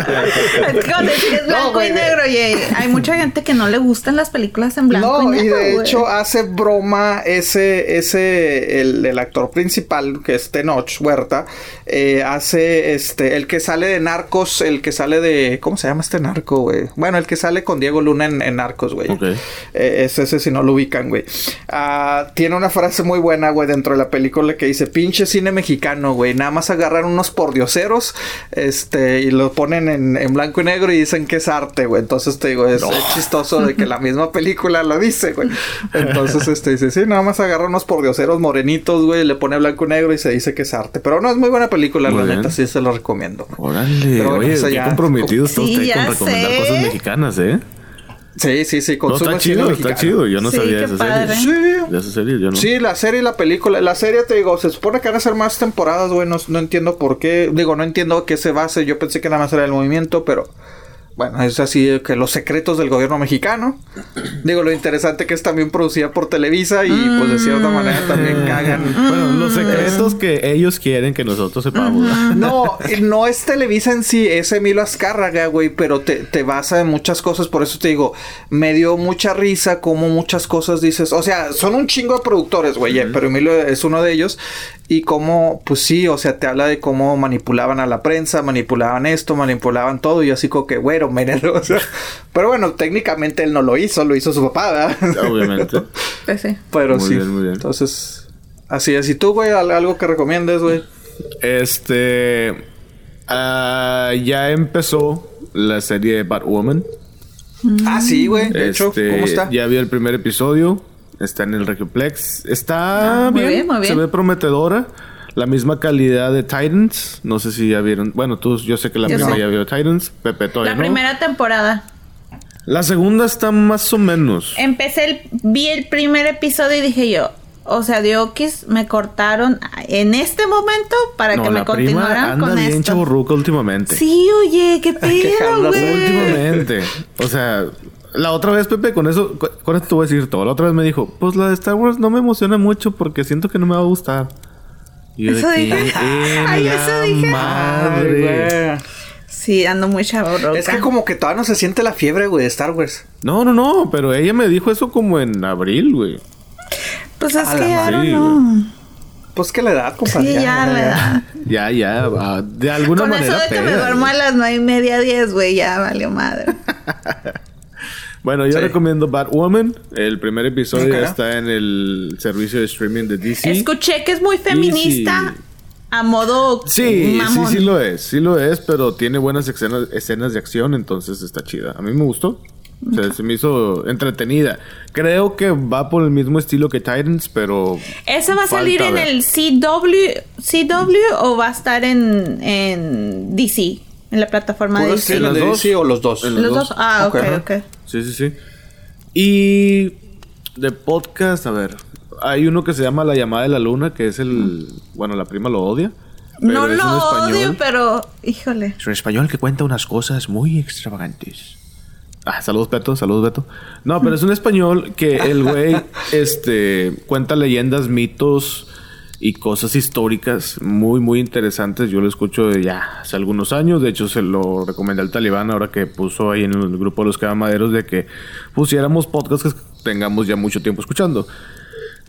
[SPEAKER 3] No,
[SPEAKER 2] blanco y
[SPEAKER 3] de-
[SPEAKER 2] negro, y hay mucha gente que no le gustan las películas en blanco
[SPEAKER 3] No,
[SPEAKER 2] y
[SPEAKER 3] y
[SPEAKER 2] negro.
[SPEAKER 3] de
[SPEAKER 2] güey.
[SPEAKER 3] hecho hace broma ese, ese, el, el actor principal, que es Tenoch Huerta, eh, hace este, el que sale de Narcos, el que sale de, ¿cómo se llama este narco, güey? Bueno, el que sale con Diego Luna en, en Narcos, güey. Eh, es ese si no lo ubican, güey. Ah, tiene una frase muy buena, güey, dentro de la película que dice, pinche cine mexicano, güey, nada más agarran unos pordioseros, este, y lo ponen en, en blanco y negro y dicen que es arte, güey. Entonces te digo, es, es chistoso de que la misma película lo dice, güey. Entonces, este, dice, sí, nada más agarra unos pordioseros morenitos, güey, le pone blanco y negro y se dice que es arte. Pero no, es muy buena película,
[SPEAKER 1] Muy
[SPEAKER 3] la
[SPEAKER 1] bien.
[SPEAKER 3] neta, sí se lo recomiendo.
[SPEAKER 1] Órale,
[SPEAKER 3] Pero bueno,
[SPEAKER 1] oye,
[SPEAKER 3] eso
[SPEAKER 1] qué
[SPEAKER 3] ya-
[SPEAKER 1] comprometido está
[SPEAKER 2] Sí,
[SPEAKER 1] usted
[SPEAKER 2] ya
[SPEAKER 1] con recomendar
[SPEAKER 2] sé.
[SPEAKER 1] cosas mexicanas, ¿eh?
[SPEAKER 3] Sí, sí, sí,
[SPEAKER 1] No,
[SPEAKER 3] consume
[SPEAKER 1] está chido,
[SPEAKER 3] mexicano.
[SPEAKER 1] está chido. Yo no
[SPEAKER 2] Sí,
[SPEAKER 1] sabía esa
[SPEAKER 2] padre.
[SPEAKER 1] serie.
[SPEAKER 3] Sí.
[SPEAKER 1] De esa serie, yo no.
[SPEAKER 3] Sí, la serie y la película. La serie, te digo, se supone que van a ser más temporadas, güey. No, no entiendo por qué. Digo, no entiendo qué se base. Yo pensé que nada más era el movimiento, pero. Bueno, es así que los secretos del gobierno mexicano. Digo, lo interesante que es también producida por Televisa y pues de cierta manera también cagan.
[SPEAKER 1] Bueno, los secretos que ellos quieren que nosotros sepamos.
[SPEAKER 3] No, eh, no es Televisa en sí, es Emilio Azcárraga, güey, pero te, te basa en muchas cosas, por eso te digo, me dio mucha risa como muchas cosas dices, o sea, son un chingo de productores, güey, eh, pero Emilio es uno de ellos, y cómo, pues sí, o sea, te habla de cómo manipulaban a la prensa, manipulaban esto, manipulaban todo, y yo así como que, güero, míralo, o sea, pero bueno, técnicamente él no lo hizo, lo hizo su papá, ¿verdad?
[SPEAKER 1] Obviamente.
[SPEAKER 2] Pues sí.
[SPEAKER 3] pero
[SPEAKER 1] Muy
[SPEAKER 3] sí,
[SPEAKER 1] bien, muy bien.
[SPEAKER 3] entonces, así es, y tú, güey, al- algo que recomiendes, güey.
[SPEAKER 1] Este. ah, ya empezó la serie de Batwoman.
[SPEAKER 3] Ah, sí, güey, de hecho,
[SPEAKER 1] Este,
[SPEAKER 3] ¿cómo está?
[SPEAKER 1] Ya vi el primer episodio. Está en el Regioplex. Está
[SPEAKER 2] Ah, muy
[SPEAKER 1] bien,
[SPEAKER 2] bien, muy bien.
[SPEAKER 1] Se ve prometedora. La misma calidad de Titans. No sé si ya vieron. Bueno, tú, yo sé que la
[SPEAKER 2] Yo sí.
[SPEAKER 1] ya vio Titans. Pepe todavía
[SPEAKER 2] La
[SPEAKER 1] no.
[SPEAKER 2] primera temporada.
[SPEAKER 1] La segunda está más o menos.
[SPEAKER 2] Empecé el, vi el primer episodio y dije yo, o sea, de Okis me cortaron en este momento para
[SPEAKER 1] no,
[SPEAKER 2] que me continuaran con
[SPEAKER 1] bien
[SPEAKER 2] esto.
[SPEAKER 1] últimamente.
[SPEAKER 2] Sí, oye, qué pedo, güey.
[SPEAKER 1] Últimamente. O sea, la otra vez, Pepe, con eso, con- con esto te voy a decir todo. La otra vez me dijo, pues la de Star Wars no me emociona mucho porque siento que no me va a gustar. Y yo de
[SPEAKER 2] Eso dije.
[SPEAKER 1] en
[SPEAKER 2] Ay,
[SPEAKER 1] la
[SPEAKER 2] eso dije.
[SPEAKER 1] Madre.
[SPEAKER 3] Ay.
[SPEAKER 2] Sí, ando muy chaburroca.
[SPEAKER 3] Es que como que todavía no se siente la fiebre, güey, de Star Wars.
[SPEAKER 1] No, no, no, pero ella me dijo eso como en abril, güey.
[SPEAKER 2] Pues es
[SPEAKER 3] A
[SPEAKER 2] que, don't know.
[SPEAKER 3] Pues que la edad, compadre.
[SPEAKER 2] Sí, ya, la edad.
[SPEAKER 1] Ya, ya, de alguna
[SPEAKER 2] Con
[SPEAKER 1] manera.
[SPEAKER 2] eso de que me duermo a las nueve y media, diez, güey, ya valió madre.
[SPEAKER 1] Bueno, yo
[SPEAKER 3] Sí.
[SPEAKER 1] recomiendo Batwoman. El primer episodio
[SPEAKER 3] Ok.
[SPEAKER 1] ya está en el servicio de streaming de DC.
[SPEAKER 2] Escuché que es muy feminista. a modo
[SPEAKER 1] Sí,
[SPEAKER 2] mamón.
[SPEAKER 1] sí, sí lo es, sí lo es, pero tiene buenas escenas, escenas de acción, entonces está chida. A mí me gustó. O sea, se me hizo entretenida. Creo que va por el mismo estilo que Titans, pero.
[SPEAKER 2] ¿Ese va a salir en
[SPEAKER 1] ver.
[SPEAKER 2] el CW, CW o va a estar en, en DC? En la plataforma de
[SPEAKER 3] ¿Puro
[SPEAKER 2] DC.
[SPEAKER 1] ¿En las dos?
[SPEAKER 3] o los dos?
[SPEAKER 1] En
[SPEAKER 2] Los
[SPEAKER 1] los
[SPEAKER 2] dos.
[SPEAKER 1] dos.
[SPEAKER 2] Ah, ok,
[SPEAKER 3] Ok.
[SPEAKER 2] ok.
[SPEAKER 1] Sí, sí, sí. Y de podcast, a ver, hay uno que se llama La llamada de la luna, que es el, bueno, la prima lo odia.
[SPEAKER 2] No lo odio, pero híjole.
[SPEAKER 1] Es un español que cuenta unas cosas muy extravagantes. Ah, saludos Beto, saludos Beto. No, pero es un español que el güey este cuenta leyendas, mitos y cosas históricas muy muy interesantes. Yo lo escucho de ya hace algunos años, de hecho se lo recomendé al Talibán ahora que puso ahí en el grupo de los cabamaderos de que pusiéramos podcasts que tengamos ya mucho tiempo escuchando.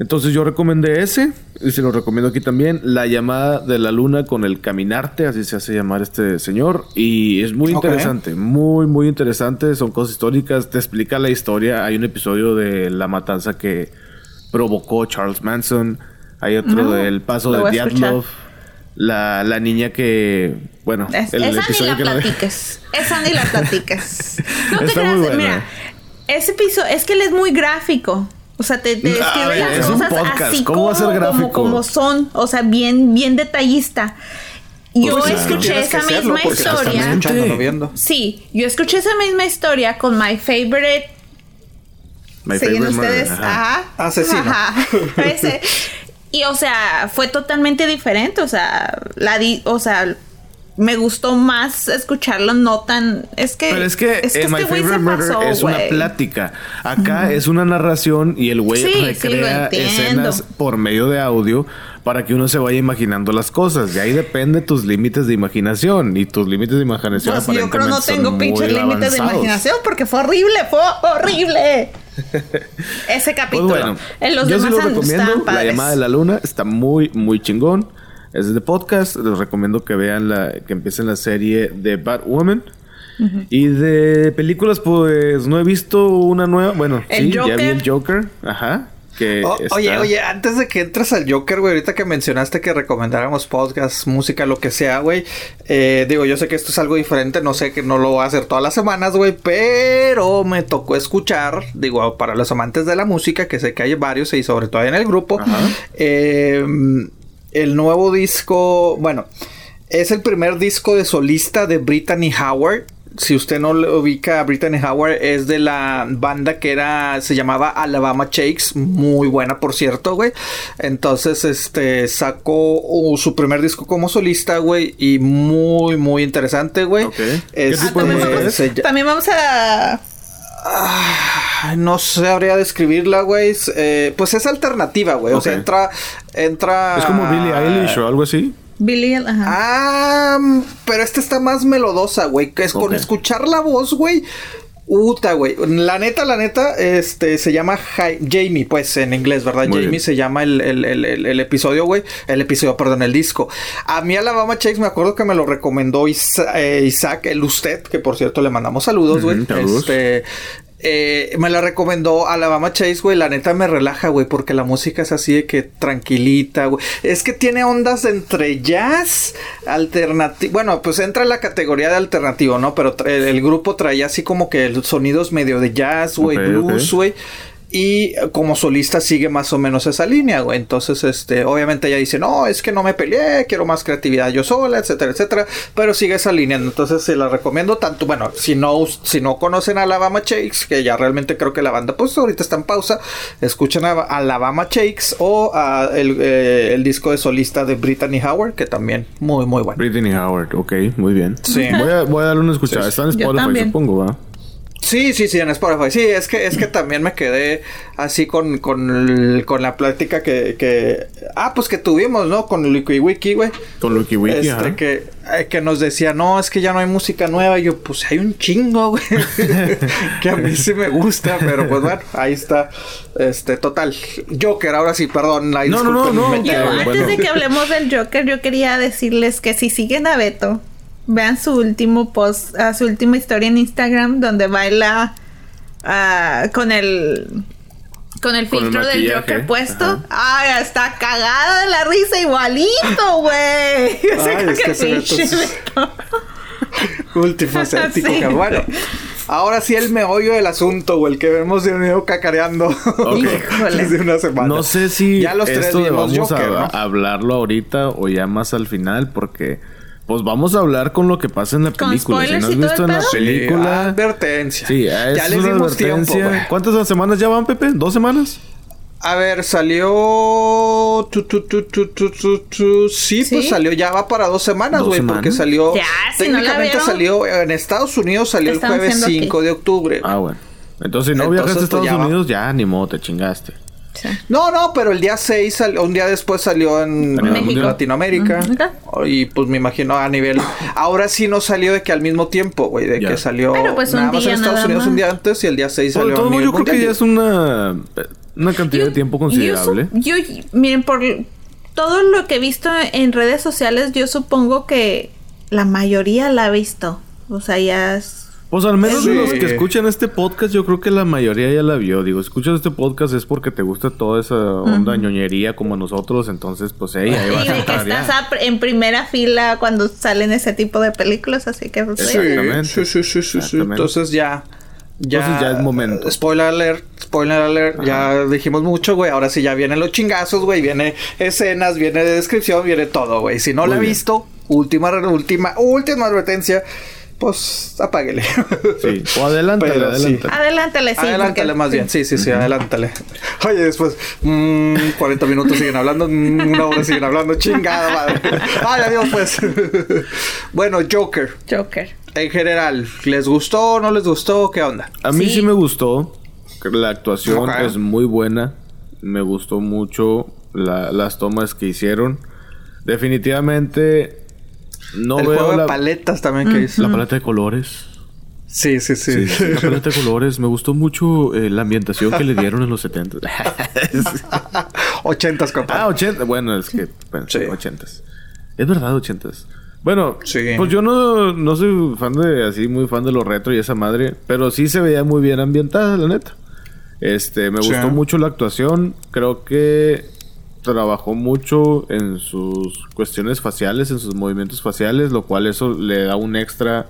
[SPEAKER 1] Entonces yo recomendé ese, y se lo recomiendo aquí también, La llamada de la luna con el caminarte, así se hace llamar este señor, y es muy interesante, muy, muy interesante, son cosas históricas, te explica la historia, hay un episodio de la matanza que provocó Charles Manson, hay otro
[SPEAKER 2] No,
[SPEAKER 1] del paso de. Dyatlov, la, la niña que, bueno,
[SPEAKER 2] Es-
[SPEAKER 1] el
[SPEAKER 2] esa ni la
[SPEAKER 1] no-
[SPEAKER 2] platiques. Esa ni la platiques. No te creas, mira. Ese episodio, es que él es muy gráfico. O sea, te, te
[SPEAKER 1] ver,
[SPEAKER 2] las
[SPEAKER 1] es un
[SPEAKER 2] cosas
[SPEAKER 1] podcast,
[SPEAKER 2] así
[SPEAKER 1] ¿cómo
[SPEAKER 2] como,
[SPEAKER 1] va a ser
[SPEAKER 2] como,
[SPEAKER 1] gráfico?
[SPEAKER 2] como son. O sea, bien, bien detallista. Yo
[SPEAKER 3] Pues sí,
[SPEAKER 2] escuché esa misma historia.
[SPEAKER 3] viendo.
[SPEAKER 2] Sí, yo escuché esa misma historia con My Favorite
[SPEAKER 1] My
[SPEAKER 2] siguen
[SPEAKER 1] Favorite Murder,
[SPEAKER 2] ustedes,
[SPEAKER 1] ajá.
[SPEAKER 2] ajá.
[SPEAKER 3] Asesino.
[SPEAKER 2] Ajá. Ese. Y o sea, fue totalmente diferente, o sea, la di, o sea, me gustó más escucharlo no tan es que
[SPEAKER 1] Pero es que,
[SPEAKER 2] es que este
[SPEAKER 1] Favorite Murder
[SPEAKER 2] pasó,
[SPEAKER 1] es una plática. Acá es una narración y el güey
[SPEAKER 2] Sí, sí, lo
[SPEAKER 1] recrea escenas por medio de audio para que uno se vaya imaginando las cosas. Y ahí depende tus límites de imaginación. Y tus límites de imaginación
[SPEAKER 2] Pues yo creo no tengo pinches límites de imaginación porque fue horrible, fue horrible. Ese
[SPEAKER 1] Pues
[SPEAKER 2] capítulo.
[SPEAKER 1] bueno,
[SPEAKER 2] en los
[SPEAKER 1] yo sí
[SPEAKER 2] demás
[SPEAKER 1] lo
[SPEAKER 2] estaban
[SPEAKER 1] recomiendo. La llamada de la luna está muy, muy chingón. Es de podcast. Les recomiendo que vean la, que empiecen la serie de Batwoman. Y de películas, pues no he visto una nueva. Bueno,
[SPEAKER 2] El
[SPEAKER 1] sí, ya vi el Joker. Ajá. Que
[SPEAKER 3] Oh,
[SPEAKER 1] está-
[SPEAKER 3] Oye, oye, antes de que entres al Joker, güey, ahorita que mencionaste que recomendáramos podcast, música, lo que sea, güey. eh, digo, yo sé que esto es algo diferente, no sé que no lo voy a hacer todas las semanas, güey, pero me tocó escuchar, digo, para los amantes de la música, que sé que hay varios y sobre todo en el grupo, eh, el nuevo disco, bueno, es el primer disco de solista de Brittany Howard. Si usted no lo ubica, Brittany Howard es de la banda que era, se llamaba Alabama Shakes, muy buena por cierto, güey. Entonces, este, sacó uh, su primer disco como solista, güey, y muy, muy interesante, güey.
[SPEAKER 1] Ok. ¿Qué
[SPEAKER 3] Este,
[SPEAKER 1] tipo de
[SPEAKER 2] También
[SPEAKER 1] música
[SPEAKER 2] vamos,
[SPEAKER 1] es?
[SPEAKER 2] también vamos a
[SPEAKER 3] Ay, No sabría describirla, güey. Eh, pues es alternativa, güey. O sea, entra, entra.
[SPEAKER 1] Es como Billie Eilish o algo así.
[SPEAKER 2] Billy, ajá.
[SPEAKER 3] Ah, pero esta está más melodosa, güey. Que es con escuchar la voz, güey. Uta, güey. La neta, la neta, este se llama Hi- Jamie, pues en inglés, ¿verdad?
[SPEAKER 1] Muy
[SPEAKER 3] Jamie
[SPEAKER 1] bien.
[SPEAKER 3] se llama el, el- el- episodio, güey. El episodio, perdón, el disco. A mí Alabama Shakes me acuerdo que me lo recomendó Isa- eh, Isaac, el usted, que por cierto le mandamos saludos, güey. Este. Eh, me la recomendó Alabama Chase, güey. La neta me relaja, güey, porque la música es así de que tranquilita, güey. Es que tiene ondas entre jazz, alternativo. Bueno, pues entra en la categoría de alternativo, ¿no? Pero el, el grupo traía así como que sonidos medio de jazz, güey, blues, güey. Y como solista sigue más o menos esa línea, güey. Entonces, este, obviamente ella dice, no, es que no me peleé, quiero más creatividad yo sola, etcétera, etcétera. Pero sigue esa línea. Entonces, se la recomiendo tanto, bueno, si no, si no conocen a Alabama Shakes, que ya realmente creo que la banda, pues ahorita está en pausa, escuchen a Alabama Shakes o a el, eh, el disco de solista de Brittany Howard, que también muy, muy bueno.
[SPEAKER 1] Brittany Howard, ok, muy bien.
[SPEAKER 3] Sí.
[SPEAKER 1] Voy a, voy a darle una escuchada.
[SPEAKER 3] Sí,
[SPEAKER 1] Está en Spotify, supongo, ¿va?
[SPEAKER 3] Sí, sí, sí, en Spotify. Sí, es que, es que también me quedé así con, con, el- con la plática que, que... Ah, pues que tuvimos, ¿no? Con Wiki Wiki, güey.
[SPEAKER 1] Con Lucky Wiki,
[SPEAKER 3] Este,
[SPEAKER 1] ajá.
[SPEAKER 3] que, eh, que nos decía, no, es que ya no hay música nueva. Y yo, pues hay un chingo, güey. que a mí sí me gusta, pero pues bueno, ahí está. Este, total. Joker, ahora sí, perdón. ahí
[SPEAKER 1] No, no, no, no,
[SPEAKER 2] Yo, antes
[SPEAKER 1] bueno.
[SPEAKER 2] de que hablemos del Joker, yo quería decirles que si siguen a Beto, vean su último post, ah, su última historia en Instagram donde baila ah, con el Con el
[SPEAKER 1] Con el
[SPEAKER 2] filtro del Joker puesto.
[SPEAKER 1] ajá.
[SPEAKER 2] Ay, está cagada de la risa igualito, güey.
[SPEAKER 3] Es
[SPEAKER 2] que Sí.
[SPEAKER 3] que bueno. Ahora sí el meollo del asunto, o el que vemos de unido cacareando
[SPEAKER 2] Híjole.
[SPEAKER 3] desde una semana.
[SPEAKER 1] No sé si
[SPEAKER 3] ya los tres
[SPEAKER 1] esto
[SPEAKER 3] vimos
[SPEAKER 1] vamos
[SPEAKER 3] Joker,
[SPEAKER 1] a,
[SPEAKER 3] ¿no?
[SPEAKER 1] a hablarlo ahorita o ya más al final porque pues vamos a hablar con lo que pasa en la
[SPEAKER 2] ¿Con
[SPEAKER 1] película. Si no has visto en la
[SPEAKER 2] pedo?
[SPEAKER 3] Sí,
[SPEAKER 1] película,
[SPEAKER 3] advertencia.
[SPEAKER 1] sí,
[SPEAKER 3] ya
[SPEAKER 1] es
[SPEAKER 3] les
[SPEAKER 1] una
[SPEAKER 3] dimos tiempo,
[SPEAKER 1] advertencia.
[SPEAKER 3] güey.
[SPEAKER 1] ¿Cuántas semanas ya van, Pepe? ¿Dos semanas?
[SPEAKER 3] A ver, salió. Tu, tu, tu, tu, tu, tu, tu. Sí,
[SPEAKER 2] ¿Sí?
[SPEAKER 3] pues salió, ya va para dos semanas,
[SPEAKER 1] ¿Dos
[SPEAKER 3] güey, porque salió.
[SPEAKER 2] Ya, si no la
[SPEAKER 3] técnicamente salió en Estados Unidos, salió el jueves
[SPEAKER 2] haciendo
[SPEAKER 3] 5
[SPEAKER 2] aquí.
[SPEAKER 3] de octubre.
[SPEAKER 1] Ah, bueno. Entonces, si no
[SPEAKER 3] Entonces,
[SPEAKER 1] viajaste a
[SPEAKER 3] pues,
[SPEAKER 1] Estados
[SPEAKER 3] va.
[SPEAKER 1] Unidos, ya ni modo, te chingaste.
[SPEAKER 2] Sí.
[SPEAKER 3] No, no, pero el día 6, salió- un día después salió en. Latinoamérica.
[SPEAKER 2] Ujú.
[SPEAKER 3] Y pues me imagino a nivel. Ahora sí no salió de que al mismo tiempo, güey, de que salió
[SPEAKER 2] Pero, pues, un
[SPEAKER 3] nada más
[SPEAKER 2] día
[SPEAKER 3] en Estados
[SPEAKER 2] nada
[SPEAKER 3] Unidos
[SPEAKER 2] más.
[SPEAKER 3] un día antes y el día 6
[SPEAKER 1] Bueno,
[SPEAKER 3] salió nivel
[SPEAKER 1] yo creo que ya es una, una cantidad de tiempo considerable.
[SPEAKER 2] yo, miren, por todo lo que he visto en redes sociales, yo supongo que la mayoría la ha visto. O sea, ya es...
[SPEAKER 1] Pues al menos de
[SPEAKER 3] Sí.
[SPEAKER 1] los que escuchan este podcast, yo creo que la mayoría ya la vio. Digo, escuchas este podcast es porque te gusta toda esa onda ñoñería como nosotros, entonces pues hey, ahí vas a
[SPEAKER 2] de que estás
[SPEAKER 1] ya.
[SPEAKER 2] a pr- en primera fila cuando salen ese tipo de películas, así que... pues,
[SPEAKER 3] Sí,
[SPEAKER 1] Exactamente.
[SPEAKER 3] sí, sí, sí, sí, sí. Entonces ya. Ya,
[SPEAKER 1] Entonces ya es momento.
[SPEAKER 3] Spoiler alert, spoiler alert. Ya dijimos mucho, güey. Ahora sí ya vienen los chingazos, güey. Viene escenas, viene descripción, viene todo, güey. Si no
[SPEAKER 1] Muy
[SPEAKER 3] la ha
[SPEAKER 1] bien.
[SPEAKER 3] visto, última, última, última advertencia. Pues apáguele.
[SPEAKER 1] Sí. O adelántale,
[SPEAKER 3] Pero sí.
[SPEAKER 1] adelántale.
[SPEAKER 2] Adelántale, sí.
[SPEAKER 3] adelántale
[SPEAKER 2] porque-
[SPEAKER 3] más bien, sí, sí, sí, adelántale. Oye, después, mm, 40 minutos siguen hablando, mm, una hora siguen hablando, chingada madre. Ay, adiós, pues. bueno, Joker,
[SPEAKER 2] Joker.
[SPEAKER 3] en general, ¿les gustó o no les gustó? ¿Qué onda?
[SPEAKER 1] A mí sí.
[SPEAKER 2] Sí.
[SPEAKER 1] me gustó. La actuación es muy buena. Me gustó mucho la- las tomas que hicieron. Definitivamente no
[SPEAKER 3] el
[SPEAKER 1] veo
[SPEAKER 3] juego
[SPEAKER 1] la,
[SPEAKER 3] de paletas también que hizo.
[SPEAKER 1] la paleta de colores.
[SPEAKER 3] Sí, sí, sí.
[SPEAKER 1] Sí, sí, la paleta de colores. Me gustó mucho eh, la ambientación que le dieron en los 70.
[SPEAKER 3] Ochentas,
[SPEAKER 1] ah,
[SPEAKER 3] compadre.
[SPEAKER 1] 80. Bueno, es que... Bueno,
[SPEAKER 3] Sí.
[SPEAKER 1] 80. Es verdad, 80. Bueno,
[SPEAKER 3] Sí.
[SPEAKER 1] pues yo no, no soy fan de... Así, muy fan de lo retro y esa madre. Pero sí se veía muy bien ambientada, la neta. Este, me
[SPEAKER 3] Sí.
[SPEAKER 1] gustó mucho la actuación. Creo que trabajó mucho en sus cuestiones faciales, en sus movimientos faciales, lo cual eso le da un extra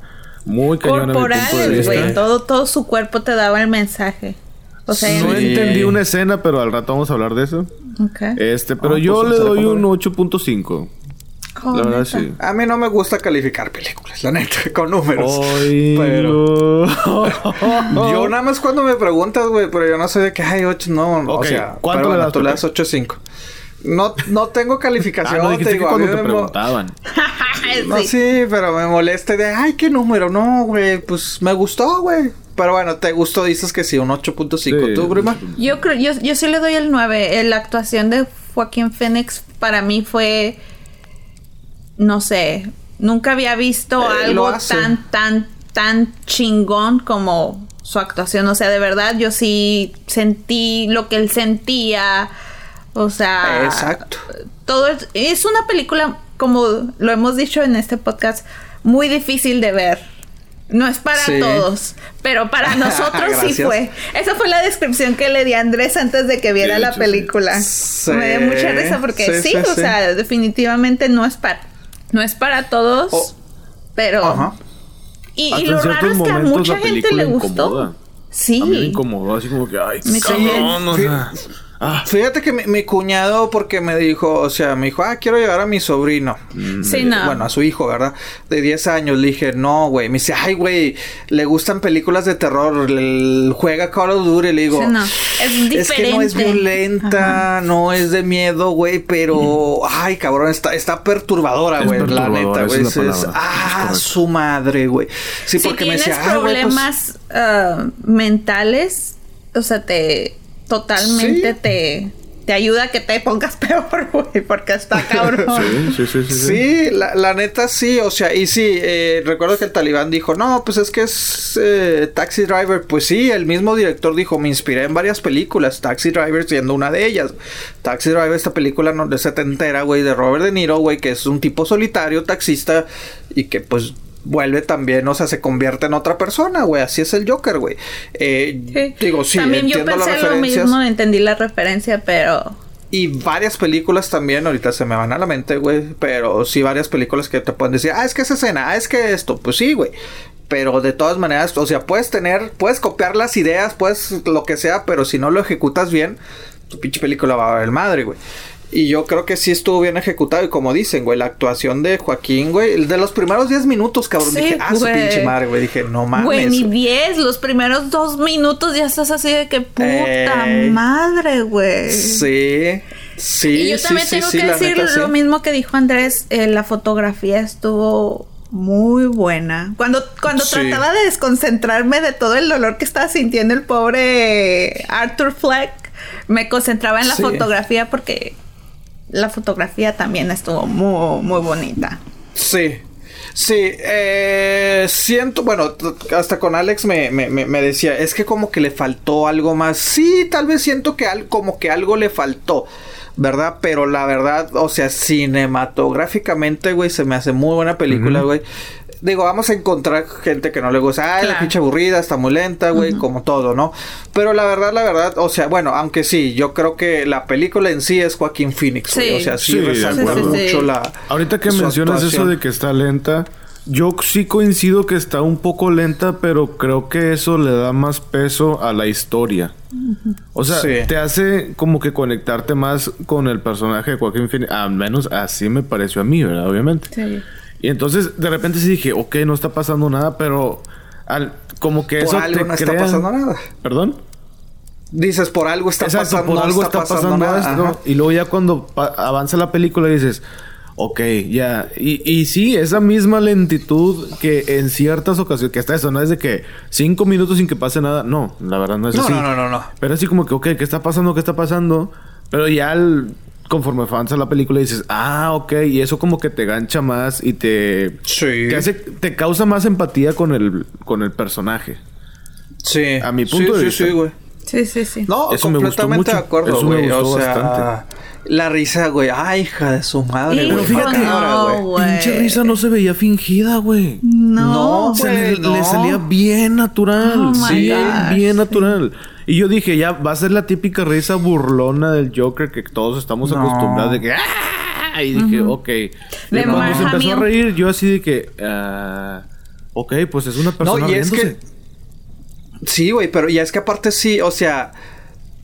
[SPEAKER 1] muy cañón a mi punto de
[SPEAKER 2] Corporales,
[SPEAKER 1] vista.
[SPEAKER 2] güey. Todo, todo su cuerpo te daba el mensaje. O sea,
[SPEAKER 1] No entendí una escena, pero al rato vamos a hablar de eso. Este, pero
[SPEAKER 3] Ah,
[SPEAKER 1] yo
[SPEAKER 3] pues,
[SPEAKER 1] le
[SPEAKER 3] será
[SPEAKER 1] doy un
[SPEAKER 3] vea.
[SPEAKER 1] 8.5.
[SPEAKER 2] Oh,
[SPEAKER 1] la verdad
[SPEAKER 2] neta.
[SPEAKER 1] sí.
[SPEAKER 3] A mí no me gusta calificar películas, la neta, con números. Pero-
[SPEAKER 1] no.
[SPEAKER 3] Yo nada más cuando me preguntas, güey, pero yo no sé de qué hay 8, no, o sea,
[SPEAKER 1] ¿cuánto
[SPEAKER 3] pero
[SPEAKER 1] le
[SPEAKER 3] bueno,
[SPEAKER 1] das,
[SPEAKER 3] tú le das 8.5. No, no tengo
[SPEAKER 1] Ah,
[SPEAKER 3] calificación,
[SPEAKER 1] no
[SPEAKER 3] te
[SPEAKER 1] dijiste que
[SPEAKER 3] digo,
[SPEAKER 1] cuando te preguntaban.
[SPEAKER 3] No,
[SPEAKER 2] Sí.
[SPEAKER 3] sí, pero me moleste de, ay, qué número, no, güey, pues me gustó, güey. Pero bueno, te gustó, dices que sí, un 8.5.
[SPEAKER 1] Sí.
[SPEAKER 3] ¿Tú, Grima?
[SPEAKER 2] Yo creo, yo, yo sí le doy el 9. Eh, La actuación de Joaquín Phoenix para mí fue, no sé, nunca había visto
[SPEAKER 3] Eh,
[SPEAKER 2] algo tan, tan, tan chingón como su actuación. O sea, de verdad, yo sí sentí lo que él sentía. O sea,
[SPEAKER 3] Exacto.
[SPEAKER 2] todo es, es una película, como lo hemos dicho en este podcast, muy difícil de ver. No es para
[SPEAKER 3] Sí.
[SPEAKER 2] todos, pero para nosotros sí fue. Esa fue la descripción que le di a Andrés antes de que viera la película.
[SPEAKER 3] Sí.
[SPEAKER 2] Me dio mucha risa porque
[SPEAKER 3] Sí,
[SPEAKER 2] sí,
[SPEAKER 3] sí,
[SPEAKER 2] o
[SPEAKER 3] sí.
[SPEAKER 2] sea, definitivamente no es para no es para todos,
[SPEAKER 3] Oh.
[SPEAKER 2] pero
[SPEAKER 3] Ajá.
[SPEAKER 2] y, lo raro es que a mucha gente le gustó.
[SPEAKER 1] incomoda.
[SPEAKER 2] Sí.
[SPEAKER 1] A mí me incomodó, así como que, ay,
[SPEAKER 2] Me
[SPEAKER 1] cabrón, o sea, ah,
[SPEAKER 3] Fíjate que mi, mi cuñado, porque me dijo, o sea, me dijo, ah, quiero llevar a mi sobrino.
[SPEAKER 2] Sí, no.
[SPEAKER 3] Bueno, a su hijo, ¿verdad? De 10 años. Le dije, no, güey. Me dice, ay, güey, le gustan películas de terror. le- juega Call of Duty. Le digo,
[SPEAKER 2] Sí, no. Es
[SPEAKER 3] es que no es violenta, no es de miedo, güey, pero, ay, cabrón, está, está perturbadora,
[SPEAKER 1] Es
[SPEAKER 3] güey, la neta, güey.
[SPEAKER 1] es
[SPEAKER 3] Es- ah, su madre, güey. Sí,
[SPEAKER 2] si
[SPEAKER 3] porque me
[SPEAKER 2] tienes
[SPEAKER 3] decía, ay, güey, pues,
[SPEAKER 2] problemas ah, mentales, o sea, te totalmente
[SPEAKER 3] Sí.
[SPEAKER 2] te te ayuda a que te pongas peor, güey, porque está cabrón.
[SPEAKER 1] sí, sí, sí, sí, sí.
[SPEAKER 3] Sí, la, la neta sí, o sea, y sí, eh, recuerdo que el talibán dijo, no, pues es que es eh, Taxi Driver, pues sí, el mismo director dijo, me inspiré en varias películas, Taxi Driver siendo una de ellas. Taxi Driver, esta película no, de setentera, güey, de Robert De Niro, güey, que es un tipo solitario, taxista, y que pues vuelve también, o sea, se convierte en otra persona, güey. Así es el Joker, güey. Eh, Digo, sí,
[SPEAKER 2] También yo pensé lo mismo, entendí la referencia, pero...
[SPEAKER 3] Y varias películas también, ahorita se me van a la mente, güey. Pero sí, varias películas que te pueden decir, ah, es que esa escena, ah, es que esto. Pues sí, güey. Pero de todas maneras, o sea, puedes tener, puedes copiar las ideas, puedes lo que sea, pero si no lo ejecutas bien, tu pinche película va a ver el madre, güey. Y yo creo que sí estuvo bien ejecutado. Y como dicen, güey, la actuación de Joaquín, güey, de los primeros 10 minutos, cabrón. dije, ah, su pinche madre, güey. Dije, no mames.
[SPEAKER 2] Güey, ni 10, los primeros dos minutos ya estás así de que puta madre, güey.
[SPEAKER 3] Sí. Sí, y
[SPEAKER 2] yo también
[SPEAKER 3] tengo
[SPEAKER 2] que decir lo mismo que dijo Andrés. Eh, la fotografía estuvo muy buena. Cuando, cuando trataba de desconcentrarme de todo el dolor que estaba sintiendo el pobre Arthur Fleck, me concentraba en la fotografía porque la fotografía también estuvo muy, muy bonita.
[SPEAKER 3] Sí. Sí, eh, siento, bueno, hasta con Alex me, me, decía, es que como que le faltó algo más. Sí, tal vez siento que al, como que algo le faltó, ¿verdad? Pero la verdad, o sea, cinematográficamente, güey, se me hace muy buena película, güey digo, vamos a encontrar gente que no le gusta, ay, la pinche aburrida, está muy lenta, güey, como todo, ¿no? Pero la verdad, la verdad, o sea, bueno, aunque sí, yo creo que la película en sí es Joaquín Phoenix, güey. O sea, sí, resalta mucho la.
[SPEAKER 1] Ahorita que mencionas eso de que está lenta. Yo sí coincido que está un poco lenta, pero creo que eso le da más peso a la historia. O sea, te hace como que conectarte más con el personaje de Joaquín Phoenix. Al menos así me pareció a mí, ¿verdad? Obviamente. Sí. Y entonces de repente sí dije, ok, no está pasando nada, pero al, como que por
[SPEAKER 3] algo no está pasando nada.
[SPEAKER 1] ¿Perdón?
[SPEAKER 3] Dices, por algo está pasando, por algo está, pasando,
[SPEAKER 1] nada. Y luego ya cuando avanza la película dices, ok, ya. Y, y sí, esa misma lentitud que en ciertas ocasiones, que está eso, no es de que cinco minutos sin que pase nada. No, la verdad no es así.
[SPEAKER 3] No, no, no, no.
[SPEAKER 1] Pero así como que, ok, ¿qué está pasando? ¿Qué está pasando? Pero ya al conforme avanza la película dices, ah, ok, y eso como que te gancha más y te...
[SPEAKER 3] Sí.
[SPEAKER 1] te causa más empatía con el, con el personaje.
[SPEAKER 3] Sí.
[SPEAKER 1] A mi punto de vista.
[SPEAKER 3] Sí, sí, güey.
[SPEAKER 2] Sí, sí, sí.
[SPEAKER 3] No, eso completamente de acuerdo, eso güey. o sea, bastante. La risa, güey. Ay, hija de su madre,
[SPEAKER 1] Pero fíjate, no, pinche risa no se veía fingida, güey.
[SPEAKER 2] No,
[SPEAKER 1] no, le, le, salía bien natural. Oh sí, bien natural. Y yo dije, ya va a ser la típica risa burlona del Joker que todos estamos acostumbrados de que ¡Ah! Y dije, ok. Y cuando se empezó a reír, yo así de que, ah, ok, pues es una persona
[SPEAKER 3] no, y es que Sí, güey, pero ya es que aparte sí, o sea,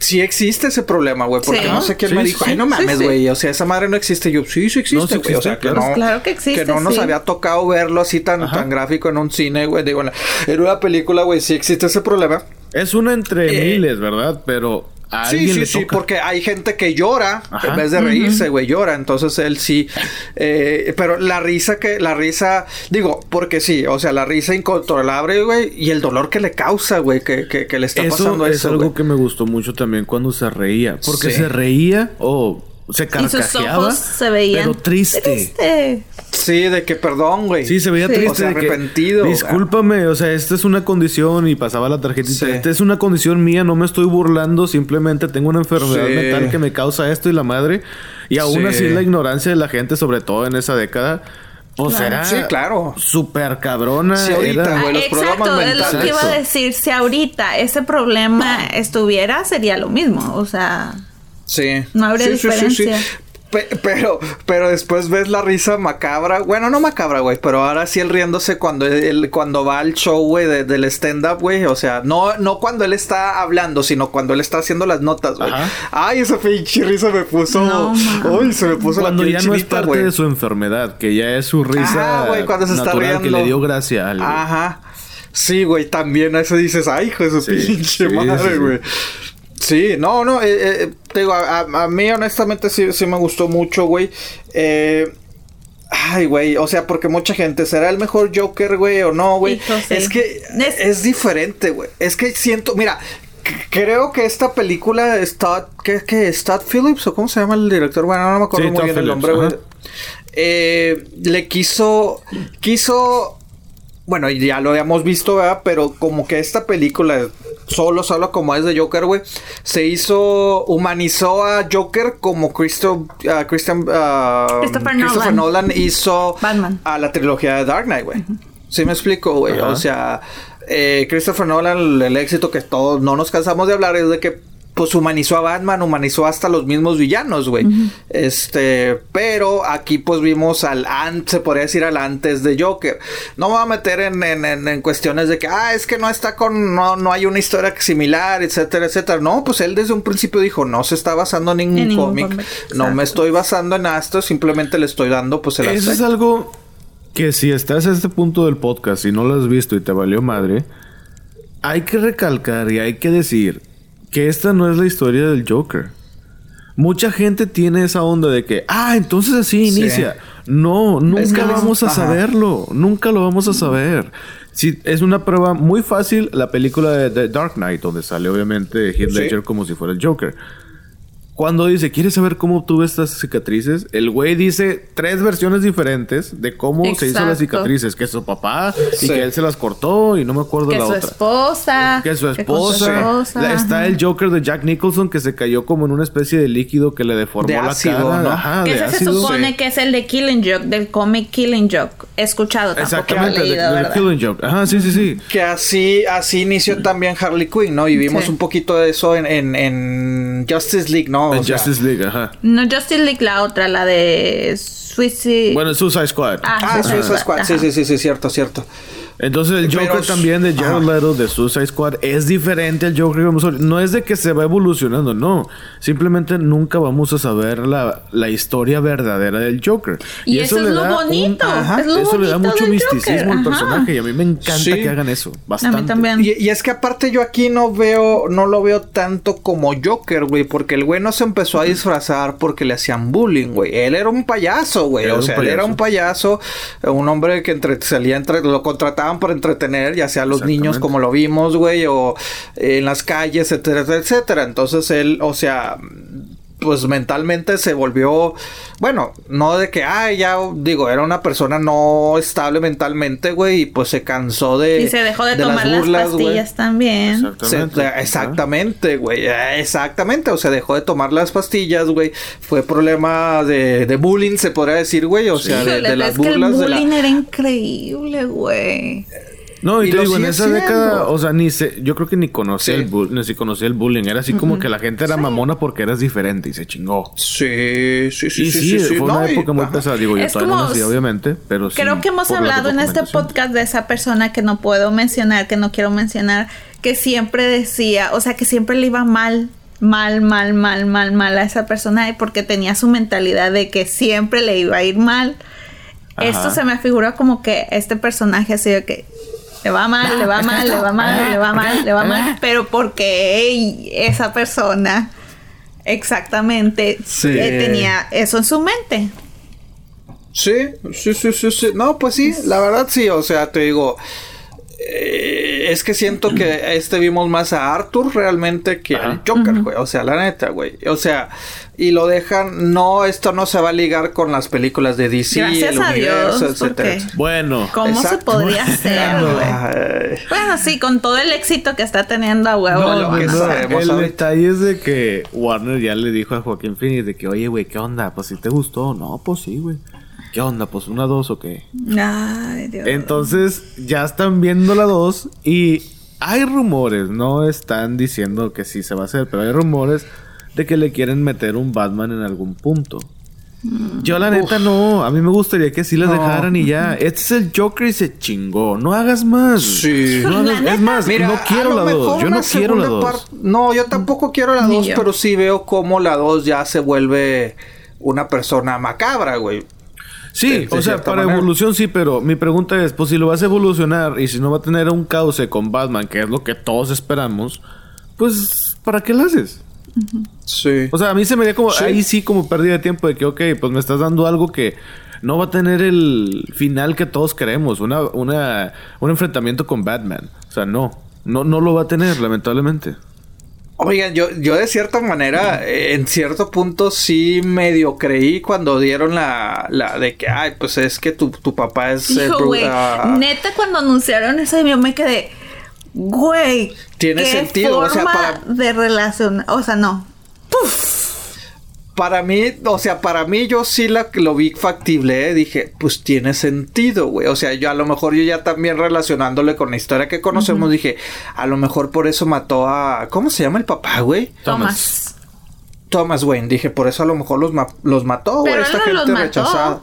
[SPEAKER 3] sí existe ese problema, güey. Porque no sé quién me dijo, ay, no mames, güey. o sea, esa madre no existe. Yo, sí, sí existe, güey. o sea,
[SPEAKER 2] que no. claro que existe.
[SPEAKER 3] Que no nos había tocado verlo así tan, tan gráfico en un cine, güey. Digo, en una película, güey, sí existe ese problema.
[SPEAKER 1] Es una entre eh, miles, ¿verdad? Pero a sí, sí, sí,
[SPEAKER 3] porque hay gente que llora en vez de reírse, güey, llora. Entonces él sí. Eh, pero la risa que, la risa, digo, porque sí, o sea, la risa incontrolable, güey, y el dolor que le causa, güey, que, que, le está pasando
[SPEAKER 1] eso. Es algo que me gustó mucho también cuando se reía. Porque se reía, o se carcajeaba. se veían pero triste.
[SPEAKER 3] Sí, de que perdón, güey.
[SPEAKER 1] Sí, se veía triste. O
[SPEAKER 3] sea, arrepentido.
[SPEAKER 1] discúlpame, o sea, esta es una condición y pasaba la tarjetita. Esta es una condición mía, no me estoy burlando, simplemente tengo una enfermedad mental que me causa esto y la madre. Y aún así la ignorancia de la gente, sobre todo en esa década, pues era
[SPEAKER 3] sí, claro.
[SPEAKER 1] súper cabrona.
[SPEAKER 3] Sí, ahorita, güey, los
[SPEAKER 2] Exacto, es lo que iba a decir. Si ahorita ese problema estuviera, sería lo mismo. O sea...
[SPEAKER 3] Sí.
[SPEAKER 2] No habría diferencia.
[SPEAKER 3] pero, pero después ves la risa macabra. Bueno, no macabra, güey. Pero ahora sí él riéndose cuando él, cuando va al show, güey, del stand-up, güey. O sea, no, no cuando él está hablando, sino cuando él está haciendo las notas, güey. Ay, esa pinche risa me puso. Uy, se me puso
[SPEAKER 1] cuando
[SPEAKER 3] la
[SPEAKER 1] ya no es parte de su enfermedad, que ya es su risa. güey, cuando se está riendo. que le dio gracia a.
[SPEAKER 3] Ajá. Sí, güey, también a eso dices, ay, hijo de su pinche madre, güey. Sí, no, no, eh, eh, te digo, a, mí honestamente sí, sí me gustó mucho, güey. Eh, ay, güey, o sea, porque mucha gente, ¿será el mejor Joker, güey, o no, güey? Es que es, diferente, güey. Es que siento, mira, creo que esta película está, ¿qué, qué? ¿Stott Phillips o cómo se llama el director? Bueno, no me acuerdo muy bien el nombre, güey. Eh, le quiso, quiso bueno, ya lo habíamos visto, ¿verdad? Pero como que esta película, solo, solo como es de Joker, güey, se hizo, humanizó a Joker como Christo, uh, Christian,
[SPEAKER 2] Christopher,
[SPEAKER 3] Nolan. hizo a la trilogía de Dark Knight, güey. Sí me explico, güey. O sea, eh, Christopher Nolan, el, éxito que todos no nos cansamos de hablar es de que pues humanizó a Batman, humanizó hasta los mismos villanos, güey. Este, pero aquí pues vimos al antes, se podría decir al antes de Joker. No me voy a meter en, en, en, cuestiones de que, ah, es que no está con, no, no hay una historia similar, etcétera, etcétera. No, pues él desde un principio dijo, no se está basando en ningún, cómic, no me estoy basando en esto, simplemente le estoy dando pues el
[SPEAKER 1] Eso es algo que si estás a este punto del podcast y no lo has visto y te valió madre, hay que recalcar y hay que decir que esta no es la historia del Joker. Mucha gente tiene esa onda de que, ah, entonces así inicia. No, nunca vamos a saberlo. Nunca lo vamos a saber. Sí, es una prueba muy fácil la película de, Dark Knight, donde sale obviamente Heath Ledger como si fuera el Joker. Cuando dice, ¿quieres saber cómo obtuve estas cicatrices? El güey dice tres versiones diferentes de cómo se hizo las cicatrices. Que su papá y que él se las cortó y no me acuerdo la otra. Que su
[SPEAKER 2] esposa.
[SPEAKER 1] Que su esposa. Está el Joker de Jack Nicholson que se cayó como en una especie de líquido que le deformó la cara.
[SPEAKER 2] Ajá, que ese se supone que es el de Killing Joke, del cómic Killing Joke. He escuchado tampoco Exactamente, de,
[SPEAKER 1] Killing Joke. Ajá, sí, sí, sí.
[SPEAKER 3] Que así, así inició también Harley Quinn, ¿no? Y vimos un poquito de eso en, en, en Justice League, ¿no?
[SPEAKER 1] En Justice League, ajá.
[SPEAKER 2] No, Justice League, la otra, la de Suicide.
[SPEAKER 1] Bueno, Suicide Squad.
[SPEAKER 3] Ah, ah Suicide Squad, sí, sí, sí, sí, cierto, cierto.
[SPEAKER 1] Entonces el Joker también de Jared Leto de Suicide Squad es diferente al Joker que vamos a ver. No es de que se va evolucionando, no. Simplemente nunca vamos a saber la, la historia verdadera del Joker.
[SPEAKER 2] Y, eso, es lo bonito.
[SPEAKER 1] eso le da mucho misticismo al personaje y a mí me encanta que hagan eso. Bastante. A mí
[SPEAKER 2] también.
[SPEAKER 3] Y, es que aparte yo aquí no veo, no lo veo tanto como Joker, güey, porque el güey no se empezó a disfrazar porque le hacían bullying, güey. Él era un payaso, güey. O sea, él era un payaso, un hombre que entre, salía entre, lo contrataba por entretener, ya sea los niños como lo vimos, güey, o en las calles, etcétera, etcétera. Entonces él, o sea, pues mentalmente se volvió, bueno, no de que, ay, ya digo, era una persona no estable mentalmente, güey, y pues se cansó de...
[SPEAKER 2] Y se dejó de, tomar las, pastillas también.
[SPEAKER 3] Exactamente. güey, exactamente, o sea, dejó de tomar las pastillas, güey, fue problema de, de bullying, se podría decir, güey, o sea, de, las burlas.
[SPEAKER 2] el bullying era increíble, güey.
[SPEAKER 1] No, y, te digo, en esa década, o sea, ni se, yo creo que ni conocía el bullying, ni si conocía el bullying. Era así como que la gente era mamona porque eras diferente y se chingó.
[SPEAKER 3] Sí, sí, sí.
[SPEAKER 1] Y sí, sí, fue una época muy pesada. Digo, yo todavía no nací, obviamente, pero sí.
[SPEAKER 2] Creo que hemos hablado en este podcast de esa persona que no puedo mencionar, que no quiero mencionar, que siempre decía, o sea, que siempre le iba mal mal, mal, mal, mal, mal a esa persona porque tenía su mentalidad de que siempre le iba a ir mal. Esto se me figura como que este personaje ha sido que le va mal, le va mal, le va mal, le va mal, le va mal, pero porque esa persona exactamente eh, tenía eso en su mente.
[SPEAKER 3] Sí, sí, sí, sí, sí. No, pues sí, la verdad sí, o sea, te digo, eh, es que siento que este vimos más a Arthur realmente que al Joker, güey. O sea, la neta, güey. O sea, y lo dejan. No, esto no se va a ligar con las películas de DC,
[SPEAKER 2] Gracias el a universo,
[SPEAKER 3] Dios, etcétera.
[SPEAKER 1] Bueno,
[SPEAKER 2] ¿cómo se podría hacer, güey? Bueno, sí, con todo el éxito que está teniendo a huevo. No,
[SPEAKER 1] el detalle es de que Warner ya le dijo a Joaquín Phoenix de que, oye, güey, ¿qué onda? Pues si te gustó. No, pues sí, güey. ¿Qué onda? Pues una dos o qué.
[SPEAKER 2] Ay, Dios.
[SPEAKER 1] Entonces ya están viendo la dos y hay rumores, no están diciendo que sí se va a hacer, pero hay rumores de que le quieren meter un Batman en algún punto. Mm. Yo la neta no, a mí me gustaría que sí la dejaran y ya. Este es el Joker y se chingó. No hagas más.
[SPEAKER 3] Sí.
[SPEAKER 1] es más, no quiero la dos. Yo no quiero la dos.
[SPEAKER 3] No, yo tampoco quiero la dos, pero sí veo cómo la dos ya se vuelve una persona macabra, güey.
[SPEAKER 1] Sí, o sea, para evolución sí, pero mi pregunta es, pues si lo vas a evolucionar y si no va a tener un cauce con Batman, que es lo que todos esperamos, pues ¿para qué lo haces?
[SPEAKER 3] Sí.
[SPEAKER 1] O sea, a mí se me veía como, ahí sí como pérdida de tiempo de que, ok, pues me estás dando algo que no va a tener el final que todos queremos, una, una, un enfrentamiento con Batman. O sea, no, no, no lo va a tener, lamentablemente.
[SPEAKER 3] Oigan, yo, yo de cierta manera, en cierto punto sí medio creí cuando dieron la, la de que, ay, pues es que tu, tu papá es...
[SPEAKER 2] Eh, Hijo, güey, neta cuando anunciaron eso yo me quedé, güey.
[SPEAKER 3] Tiene sentido,
[SPEAKER 2] o sea, para... de relación, o sea, no. Puf.
[SPEAKER 3] para mí, o sea, para mí yo sí la, lo vi factible, ¿eh? dije, pues tiene sentido, güey. O sea, yo a lo mejor yo ya también relacionándole con la historia que conocemos, dije, a lo mejor por eso mató a, ¿cómo se llama el papá, güey?
[SPEAKER 2] Thomas.
[SPEAKER 3] Thomas Wayne, dije, por eso a lo mejor los, los mató, güey, esta gente rechazada.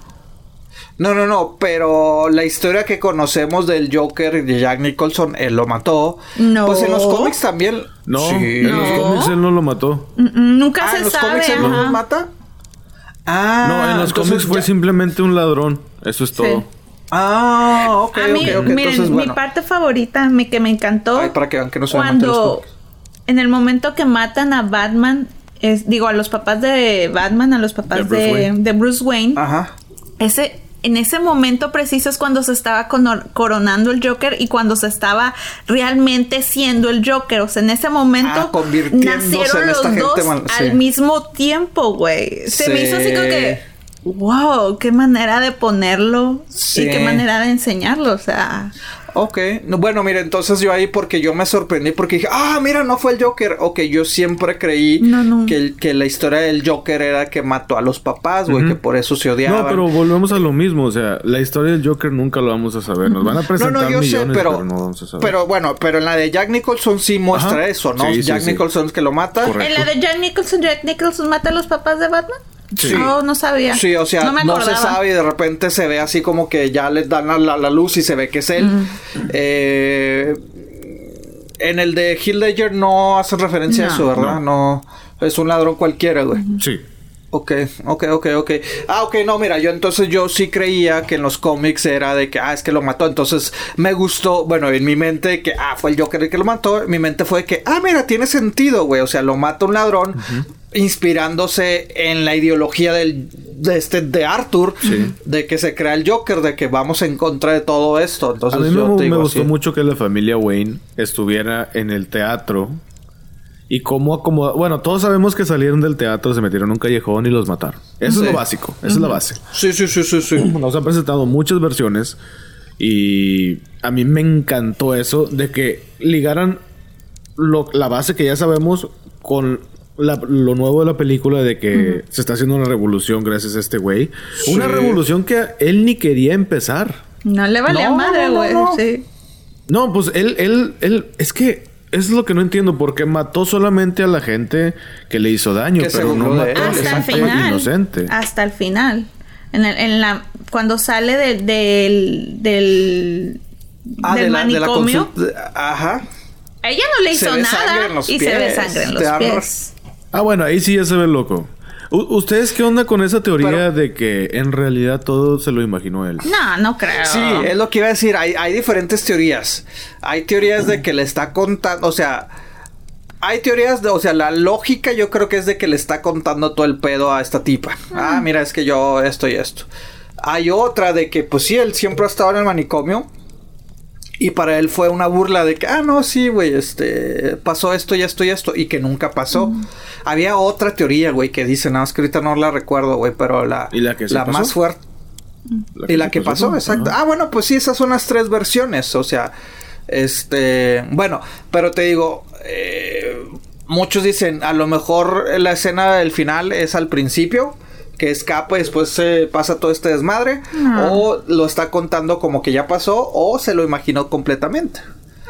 [SPEAKER 3] No, no, no, pero la historia que conocemos del Joker y de Jack Nicholson, él lo mató. No. Pues en los cómics también.
[SPEAKER 1] No, en los cómics él no lo mató.
[SPEAKER 2] Nunca ah, se
[SPEAKER 3] ¿en los
[SPEAKER 2] sabe.
[SPEAKER 3] cómics él no lo mata?
[SPEAKER 1] Ah, no, en los cómics fue simplemente un ladrón. Eso es todo.
[SPEAKER 3] Ah, ok, a mí, ok, ok. Entonces,
[SPEAKER 2] bueno. Mi parte favorita, mi, que me encantó.
[SPEAKER 3] Ay, para que vean que no
[SPEAKER 2] Cuando, en el momento que matan a Batman, es, digo, a los papás de Batman, a los papás de de Bruce Wayne.
[SPEAKER 3] Ajá.
[SPEAKER 2] Ese en ese momento preciso es cuando se estaba coronando el Joker y cuando se estaba realmente siendo el Joker. O sea, en ese momento
[SPEAKER 3] ah,
[SPEAKER 2] nacieron los dos al mismo tiempo, güey. Se me hizo así como que, wow, qué manera de ponerlo y qué manera de enseñarlo. O sea,
[SPEAKER 3] Ok, bueno, mira, entonces yo ahí porque yo me sorprendí porque dije, ah, mira, no fue el Joker. Ok, yo siempre creí Que, que la historia del Joker era que mató a los papás, güey, que por eso se odiaban.
[SPEAKER 1] No, pero volvemos a lo mismo, o sea, la historia del Joker nunca lo vamos a saber. Nos van a presentar no, no, yo sé, pero, no vamos a saber.
[SPEAKER 3] Pero bueno, pero en la de Jack Nicholson sí muestra eso, ¿no? Jack Nicholson es que lo mata.
[SPEAKER 2] En la de Jack Nicholson, Jack Nicholson mata a los papás de Batman.
[SPEAKER 3] Sí.
[SPEAKER 2] No, no sabía.
[SPEAKER 3] Sí, o sea, no, se sabe y de repente se ve así como que ya les dan la, la, luz y se ve que es él. eh, en el de Hill Ledger no hace referencia a eso, ¿verdad? No. Es un ladrón cualquiera, güey.
[SPEAKER 1] Sí.
[SPEAKER 3] Ok, ok, ok, ok. Ah, ok, no, mira, yo entonces yo sí creía que en los cómics era de que, ah, es que lo mató. Entonces me gustó, bueno, en mi mente que, ah, fue el Joker el que lo mató. En mi mente fue que, ah, mira, tiene sentido, güey. O sea, lo mata un ladrón inspirándose en la ideología del, de, este, de Arthur, de que se crea el Joker, de que vamos en contra de todo esto. Entonces,
[SPEAKER 1] a mí me, me gustó mucho que la familia Wayne estuviera en el teatro y cómo acomodar. Bueno, todos sabemos que salieron del teatro, se metieron en un callejón y los mataron. Eso es lo básico, esa es la base.
[SPEAKER 3] Sí, sí, sí, sí, sí.
[SPEAKER 1] Nos han presentado muchas versiones y a mí me encantó eso de que ligaran lo, la base que ya sabemos con lo nuevo de la película de que se está haciendo una revolución gracias a este güey. Una revolución que él ni quería empezar.
[SPEAKER 2] No le valía madre, güey. sí.
[SPEAKER 1] No, pues él, él, él, es que es lo que no entiendo, porque mató solamente a la gente que le hizo daño, pero no mató a la gente inocente.
[SPEAKER 2] Hasta el final. En, el, en la cuando sale del del
[SPEAKER 3] ah, del manicomio.
[SPEAKER 2] ajá. Ella no le hizo nada y se ve sangre en los pies.
[SPEAKER 1] Ah, bueno, ahí sí ya se ve loco. ¿Ustedes qué onda con esa teoría de que en realidad todo se lo imaginó él?
[SPEAKER 2] No, no creo.
[SPEAKER 3] Sí, es lo que iba a decir. Hay, hay diferentes teorías. Hay teorías de que le está contando, o sea, hay teorías de, o sea, la lógica yo creo que es de que le está contando todo el pedo a esta tipa. Ah, mira, es que yo esto y esto. Hay otra de que, pues sí, él siempre ha estado en el manicomio. Y para él fue una burla de que, ah, no, sí, güey, este, pasó esto y esto y esto, y que nunca pasó. Había otra teoría, güey, que dice, nada más que ahorita no la recuerdo, güey, pero la,
[SPEAKER 1] ¿Y la, que
[SPEAKER 3] la más fuerte. y la que pasó, exacto. Ah, bueno, pues sí, esas son las tres versiones, o sea, este, bueno, pero te digo, eh, muchos dicen, a lo mejor la escena del final es al principio que escapa y después se pasa todo este desmadre, ah. o lo está contando como que ya pasó, o se lo imaginó completamente.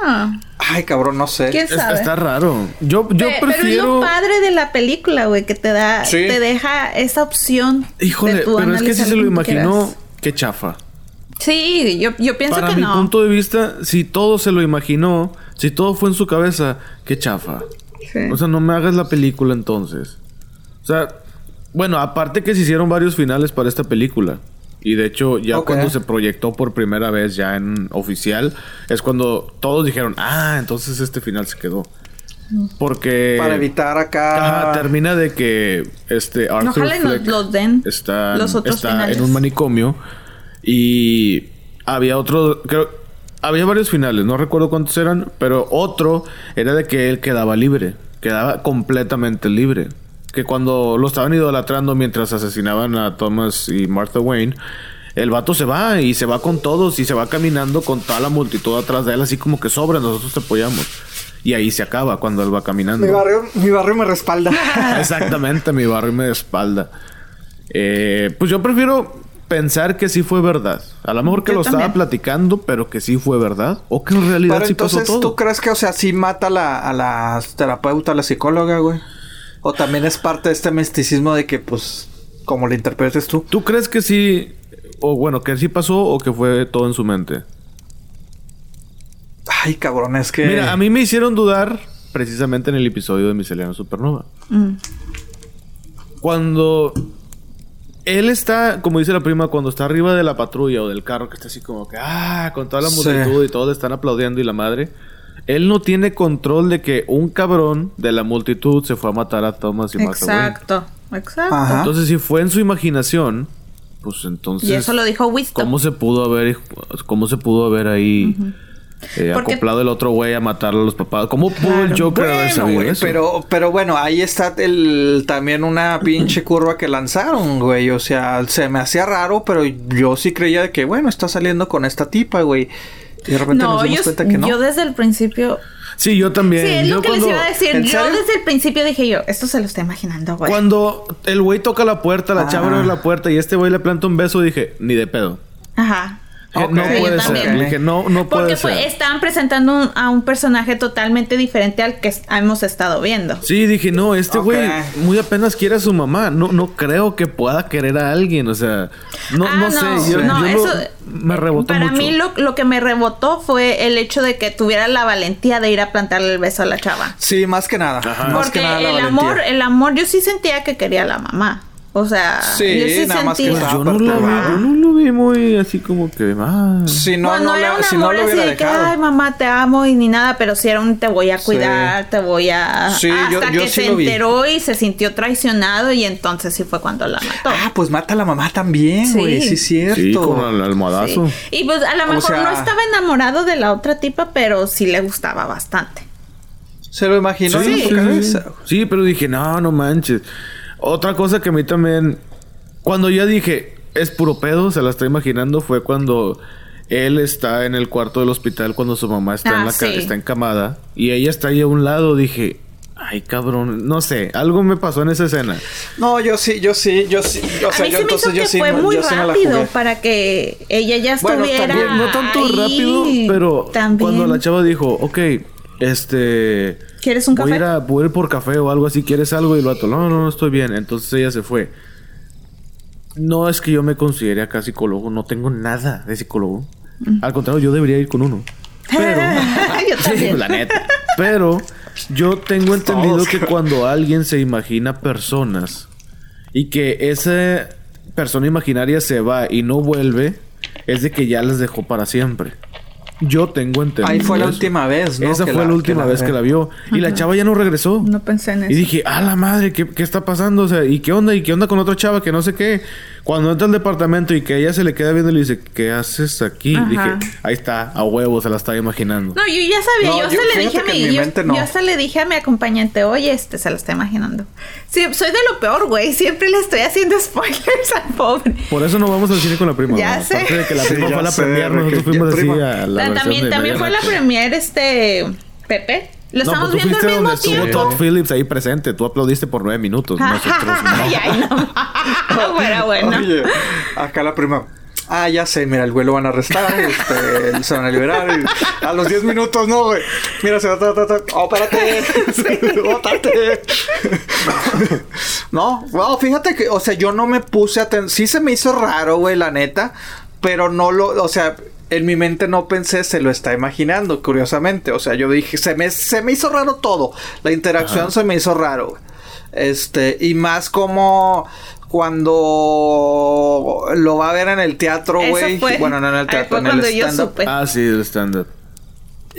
[SPEAKER 3] Ah. Ay, cabrón, no sé.
[SPEAKER 1] Está raro. Yo, yo prefiero. Pero es lo
[SPEAKER 2] padre de la película, güey, que te da, te deja esa opción.
[SPEAKER 1] Híjole, pero es que si se lo imaginó, qué chafa.
[SPEAKER 2] Sí, yo, yo pienso
[SPEAKER 1] Para
[SPEAKER 2] que
[SPEAKER 1] mi punto de vista, si todo se lo imaginó, si todo fue en su cabeza, qué chafa. O sea, no me hagas la película entonces. O sea, bueno, aparte que se hicieron varios finales para esta película. Y de hecho, ya cuando se proyectó por primera vez ya en oficial, es cuando todos dijeron, ah, entonces este final se quedó. Porque...
[SPEAKER 3] Para evitar acá...
[SPEAKER 1] termina de que este Arthur
[SPEAKER 2] los, den.
[SPEAKER 1] está, está en un manicomio y había otro... Creo, había varios finales, no recuerdo cuántos eran, pero otro era de que él quedaba libre, quedaba completamente libre que cuando lo estaban idolatrando mientras asesinaban a Thomas y Martha Wayne, el vato se va y se va con todos y se va caminando con toda la multitud atrás de él, así como que sobra, nosotros te apoyamos. Y ahí se acaba cuando él va caminando.
[SPEAKER 3] Mi barrio, mi barrio me respalda.
[SPEAKER 1] Exactamente, mi barrio me respalda. Eh, pues yo prefiero pensar que sí fue verdad. A lo mejor que
[SPEAKER 2] Yo
[SPEAKER 1] lo estaba platicando, pero que sí fue verdad. O que en realidad
[SPEAKER 3] Pero
[SPEAKER 1] sí pasó
[SPEAKER 3] entonces,
[SPEAKER 1] todo.
[SPEAKER 3] ¿tú crees que, o sea, sí mata a la, a la terapeuta, a la psicóloga, güey? O también es parte de este misticismo de que, pues, como lo interpretes tú.
[SPEAKER 1] ¿Tú crees que sí, o bueno, que sí pasó o que fue todo en su mente?
[SPEAKER 3] Ay, cabrón, es que.
[SPEAKER 1] Mira, a mí me hicieron dudar precisamente en el episodio de Miscelánea Supernova.
[SPEAKER 2] Mm.
[SPEAKER 1] Cuando él está, como dice la prima, cuando está arriba de la patrulla o del carro, que está así como que, ah, con toda la
[SPEAKER 3] Sí.
[SPEAKER 1] multitud y todos le están aplaudiendo y la madre. Él no tiene control de que un cabrón de la multitud se fue a matar a Thomas y.
[SPEAKER 2] Exacto, exacto.
[SPEAKER 3] Ajá.
[SPEAKER 1] Entonces, si fue en su imaginación, pues entonces.
[SPEAKER 2] y eso lo dijo Winston.
[SPEAKER 1] ¿Cómo se pudo haber, cómo se pudo haber ahí eh,
[SPEAKER 2] Porque-
[SPEAKER 1] acoplado el otro güey a matar a los papás? ¿Cómo pudo el Joker haber
[SPEAKER 3] Bueno,
[SPEAKER 1] sabido
[SPEAKER 3] güey,
[SPEAKER 1] eso?
[SPEAKER 3] pero, pero bueno, ahí está el, también una pinche curva que lanzaron, güey. O sea, se me hacía raro, pero yo sí creía de que, bueno, está saliendo con esta tipa, güey. Y de repente
[SPEAKER 2] No,
[SPEAKER 3] nos dimos
[SPEAKER 2] yo,
[SPEAKER 3] cuenta que no.
[SPEAKER 2] yo desde el principio.
[SPEAKER 1] Sí, yo también.
[SPEAKER 2] Sí, es
[SPEAKER 1] Yo
[SPEAKER 2] lo que
[SPEAKER 1] cuando,
[SPEAKER 2] les iba a decir.
[SPEAKER 3] ¿En
[SPEAKER 2] Yo
[SPEAKER 3] serio?
[SPEAKER 2] desde el principio dije yo, esto se lo está imaginando, güey.
[SPEAKER 1] Cuando el güey toca la puerta, la
[SPEAKER 3] Ah.
[SPEAKER 1] chava abre la puerta y este güey le planta un beso, dije, ni de pedo.
[SPEAKER 2] Ajá.
[SPEAKER 3] Ok.
[SPEAKER 1] no
[SPEAKER 3] Sí,
[SPEAKER 1] puede ser.
[SPEAKER 2] también.
[SPEAKER 1] Dije, no, no puede
[SPEAKER 2] Porque fue-
[SPEAKER 1] ser.
[SPEAKER 2] estaban presentando un- a un personaje totalmente diferente al que hemos estado viendo.
[SPEAKER 1] Sí, dije, no, este güey muy apenas quiere a su mamá. No, no creo que pueda querer a alguien. O sea, no,
[SPEAKER 2] Ah,
[SPEAKER 1] no, sé. Yo,
[SPEAKER 2] no,
[SPEAKER 1] yo lo-
[SPEAKER 2] eso-
[SPEAKER 1] me rebotó
[SPEAKER 2] Para
[SPEAKER 1] mucho.
[SPEAKER 2] mí lo, lo que me rebotó fue el hecho de que tuviera la valentía de ir a plantarle el beso a la chava.
[SPEAKER 3] Sí, más que nada.
[SPEAKER 1] Ajá.
[SPEAKER 3] Más
[SPEAKER 2] Porque
[SPEAKER 3] que nada la
[SPEAKER 2] el
[SPEAKER 3] valentía.
[SPEAKER 2] amor, el amor, yo sí sentía que quería a la mamá. O sea,
[SPEAKER 3] Sí,
[SPEAKER 2] yo sí
[SPEAKER 3] nada más que
[SPEAKER 1] Yo no, lo vi, yo no lo vi muy así como que... ah.
[SPEAKER 3] Si no,
[SPEAKER 2] Cuando
[SPEAKER 3] no,
[SPEAKER 2] era
[SPEAKER 3] le-
[SPEAKER 2] un
[SPEAKER 3] si no
[SPEAKER 2] amor
[SPEAKER 3] lo
[SPEAKER 2] así
[SPEAKER 3] hubiera
[SPEAKER 2] de que, ay, mamá, te amo y ni nada, pero si era un te voy a
[SPEAKER 3] Sí.
[SPEAKER 2] cuidar, te voy a...
[SPEAKER 3] Sí, yo-
[SPEAKER 2] Hasta
[SPEAKER 3] yo
[SPEAKER 2] que
[SPEAKER 3] sí
[SPEAKER 2] se
[SPEAKER 3] lo vi.
[SPEAKER 2] enteró y se sintió traicionado y entonces sí fue cuando la mató.
[SPEAKER 3] Ah, pues mata a la mamá también,
[SPEAKER 2] Sí.
[SPEAKER 3] güey. Sí, es cierto.
[SPEAKER 1] Sí, con el almohadazo.
[SPEAKER 2] Sí. Y pues a lo
[SPEAKER 3] O
[SPEAKER 2] mejor
[SPEAKER 3] sea-
[SPEAKER 2] no estaba enamorado de la otra tipa, pero sí le gustaba bastante.
[SPEAKER 3] Se lo imaginó
[SPEAKER 1] Sí,
[SPEAKER 3] en su
[SPEAKER 1] sí,
[SPEAKER 3] cabeza.
[SPEAKER 1] sí. Sí, pero dije, no, no manches. Otra cosa que a mí también... Cuando ya dije, es puro pedo, se la está imaginando, fue cuando él está en el cuarto del hospital cuando su mamá está,
[SPEAKER 2] Ah,
[SPEAKER 1] en la ca-
[SPEAKER 2] sí.
[SPEAKER 1] está encamada y ella está ahí a un lado. Dije, ay, cabrón, no sé, algo me pasó en esa escena.
[SPEAKER 3] No, yo sí, yo sí, yo sí. O sea,
[SPEAKER 2] a mí
[SPEAKER 3] yo
[SPEAKER 2] se me hizo
[SPEAKER 3] yo
[SPEAKER 2] que
[SPEAKER 3] sí,
[SPEAKER 2] fue
[SPEAKER 3] no-
[SPEAKER 2] muy
[SPEAKER 3] yo la
[SPEAKER 2] rápido para que ella ya
[SPEAKER 3] Bueno,
[SPEAKER 2] estuviera
[SPEAKER 3] también,
[SPEAKER 1] no tanto
[SPEAKER 2] ahí.
[SPEAKER 1] rápido, pero
[SPEAKER 2] También.
[SPEAKER 1] cuando la chava dijo, ok, este...
[SPEAKER 2] ¿Quieres un
[SPEAKER 1] voy a
[SPEAKER 2] café?
[SPEAKER 1] ir a, voy a ir por café o algo así, ¿quieres algo? Y el vato, no, no, no estoy bien. Entonces ella se fue. No es que yo me considere acá psicólogo, no tengo nada de psicólogo. Al contrario, yo debería ir con uno. Pero,
[SPEAKER 2] Yo
[SPEAKER 1] sí,
[SPEAKER 2] también.
[SPEAKER 1] la neta. Pero yo tengo entendido que cuando alguien se imagina personas y que esa persona imaginaria se va y no vuelve, es de que ya las dejó para siempre. Yo tengo entendido.
[SPEAKER 3] Ahí fue la
[SPEAKER 1] eso.
[SPEAKER 3] última vez, ¿no?
[SPEAKER 1] Esa
[SPEAKER 3] Que
[SPEAKER 1] fue la,
[SPEAKER 3] la-
[SPEAKER 1] última
[SPEAKER 3] que la-
[SPEAKER 1] vez que la vio. Y la chava ya no regresó.
[SPEAKER 2] No pensé en
[SPEAKER 1] Y
[SPEAKER 2] eso.
[SPEAKER 1] dije, ah, la madre, ¿qué, qué está pasando? O sea, ¿y qué onda? ¿Y qué onda con otra chava que no sé qué? Cuando entra al departamento y que ella se le queda viendo y le dice, ¿qué haces aquí?
[SPEAKER 2] Ajá.
[SPEAKER 1] Dije, ahí está, a huevo, se la estaba imaginando.
[SPEAKER 2] No, yo ya sabía,
[SPEAKER 3] No,
[SPEAKER 2] yo,
[SPEAKER 3] yo-
[SPEAKER 2] hasta le dije a mi, yo,
[SPEAKER 3] no.
[SPEAKER 2] yo hasta le dije a mi acompañante, oye, este se lo está imaginando. Sí, soy de lo peor, güey. Siempre le estoy haciendo spoilers al pobre.
[SPEAKER 1] Por eso no vamos al cine con la prima.
[SPEAKER 2] Ya
[SPEAKER 1] ¿no?
[SPEAKER 2] sé.
[SPEAKER 1] Aparte de que la
[SPEAKER 3] Sí,
[SPEAKER 1] prima fue a la premier, nosotros fuimos así
[SPEAKER 3] prima.
[SPEAKER 1] a la
[SPEAKER 2] también también fue la premier, este, Pepe. Lo
[SPEAKER 1] No,
[SPEAKER 2] estamos
[SPEAKER 1] pues tú
[SPEAKER 2] viendo
[SPEAKER 1] fuiste
[SPEAKER 2] al mismo
[SPEAKER 1] donde estuvo. Todd Phillips ahí presente. Tú aplaudiste por nueve minutos. Nosotros no.
[SPEAKER 2] ay, ay, no. Fuera bueno.
[SPEAKER 3] Oye, acá la prima. Ah, ya sé, mira, el güey lo van a arrestar, este, se van a liberar. y a los 10 minutos, no, güey. Mira, se va a. Oh, espérate. Bótate. no, wow, fíjate que, o sea, yo no me puse a. Sí se me hizo raro, güey, la neta. Pero no lo. O sea, en mi mente no pensé, se lo está imaginando, curiosamente. O sea, yo dije, se me, se me hizo raro todo. La interacción se me hizo raro, güey. Este, y más como cuando lo va a ver en el teatro, güey. Bueno, no en el teatro, en el
[SPEAKER 2] cuando yo
[SPEAKER 3] stand-up.
[SPEAKER 2] supe.
[SPEAKER 1] Ah, sí, el stand-up.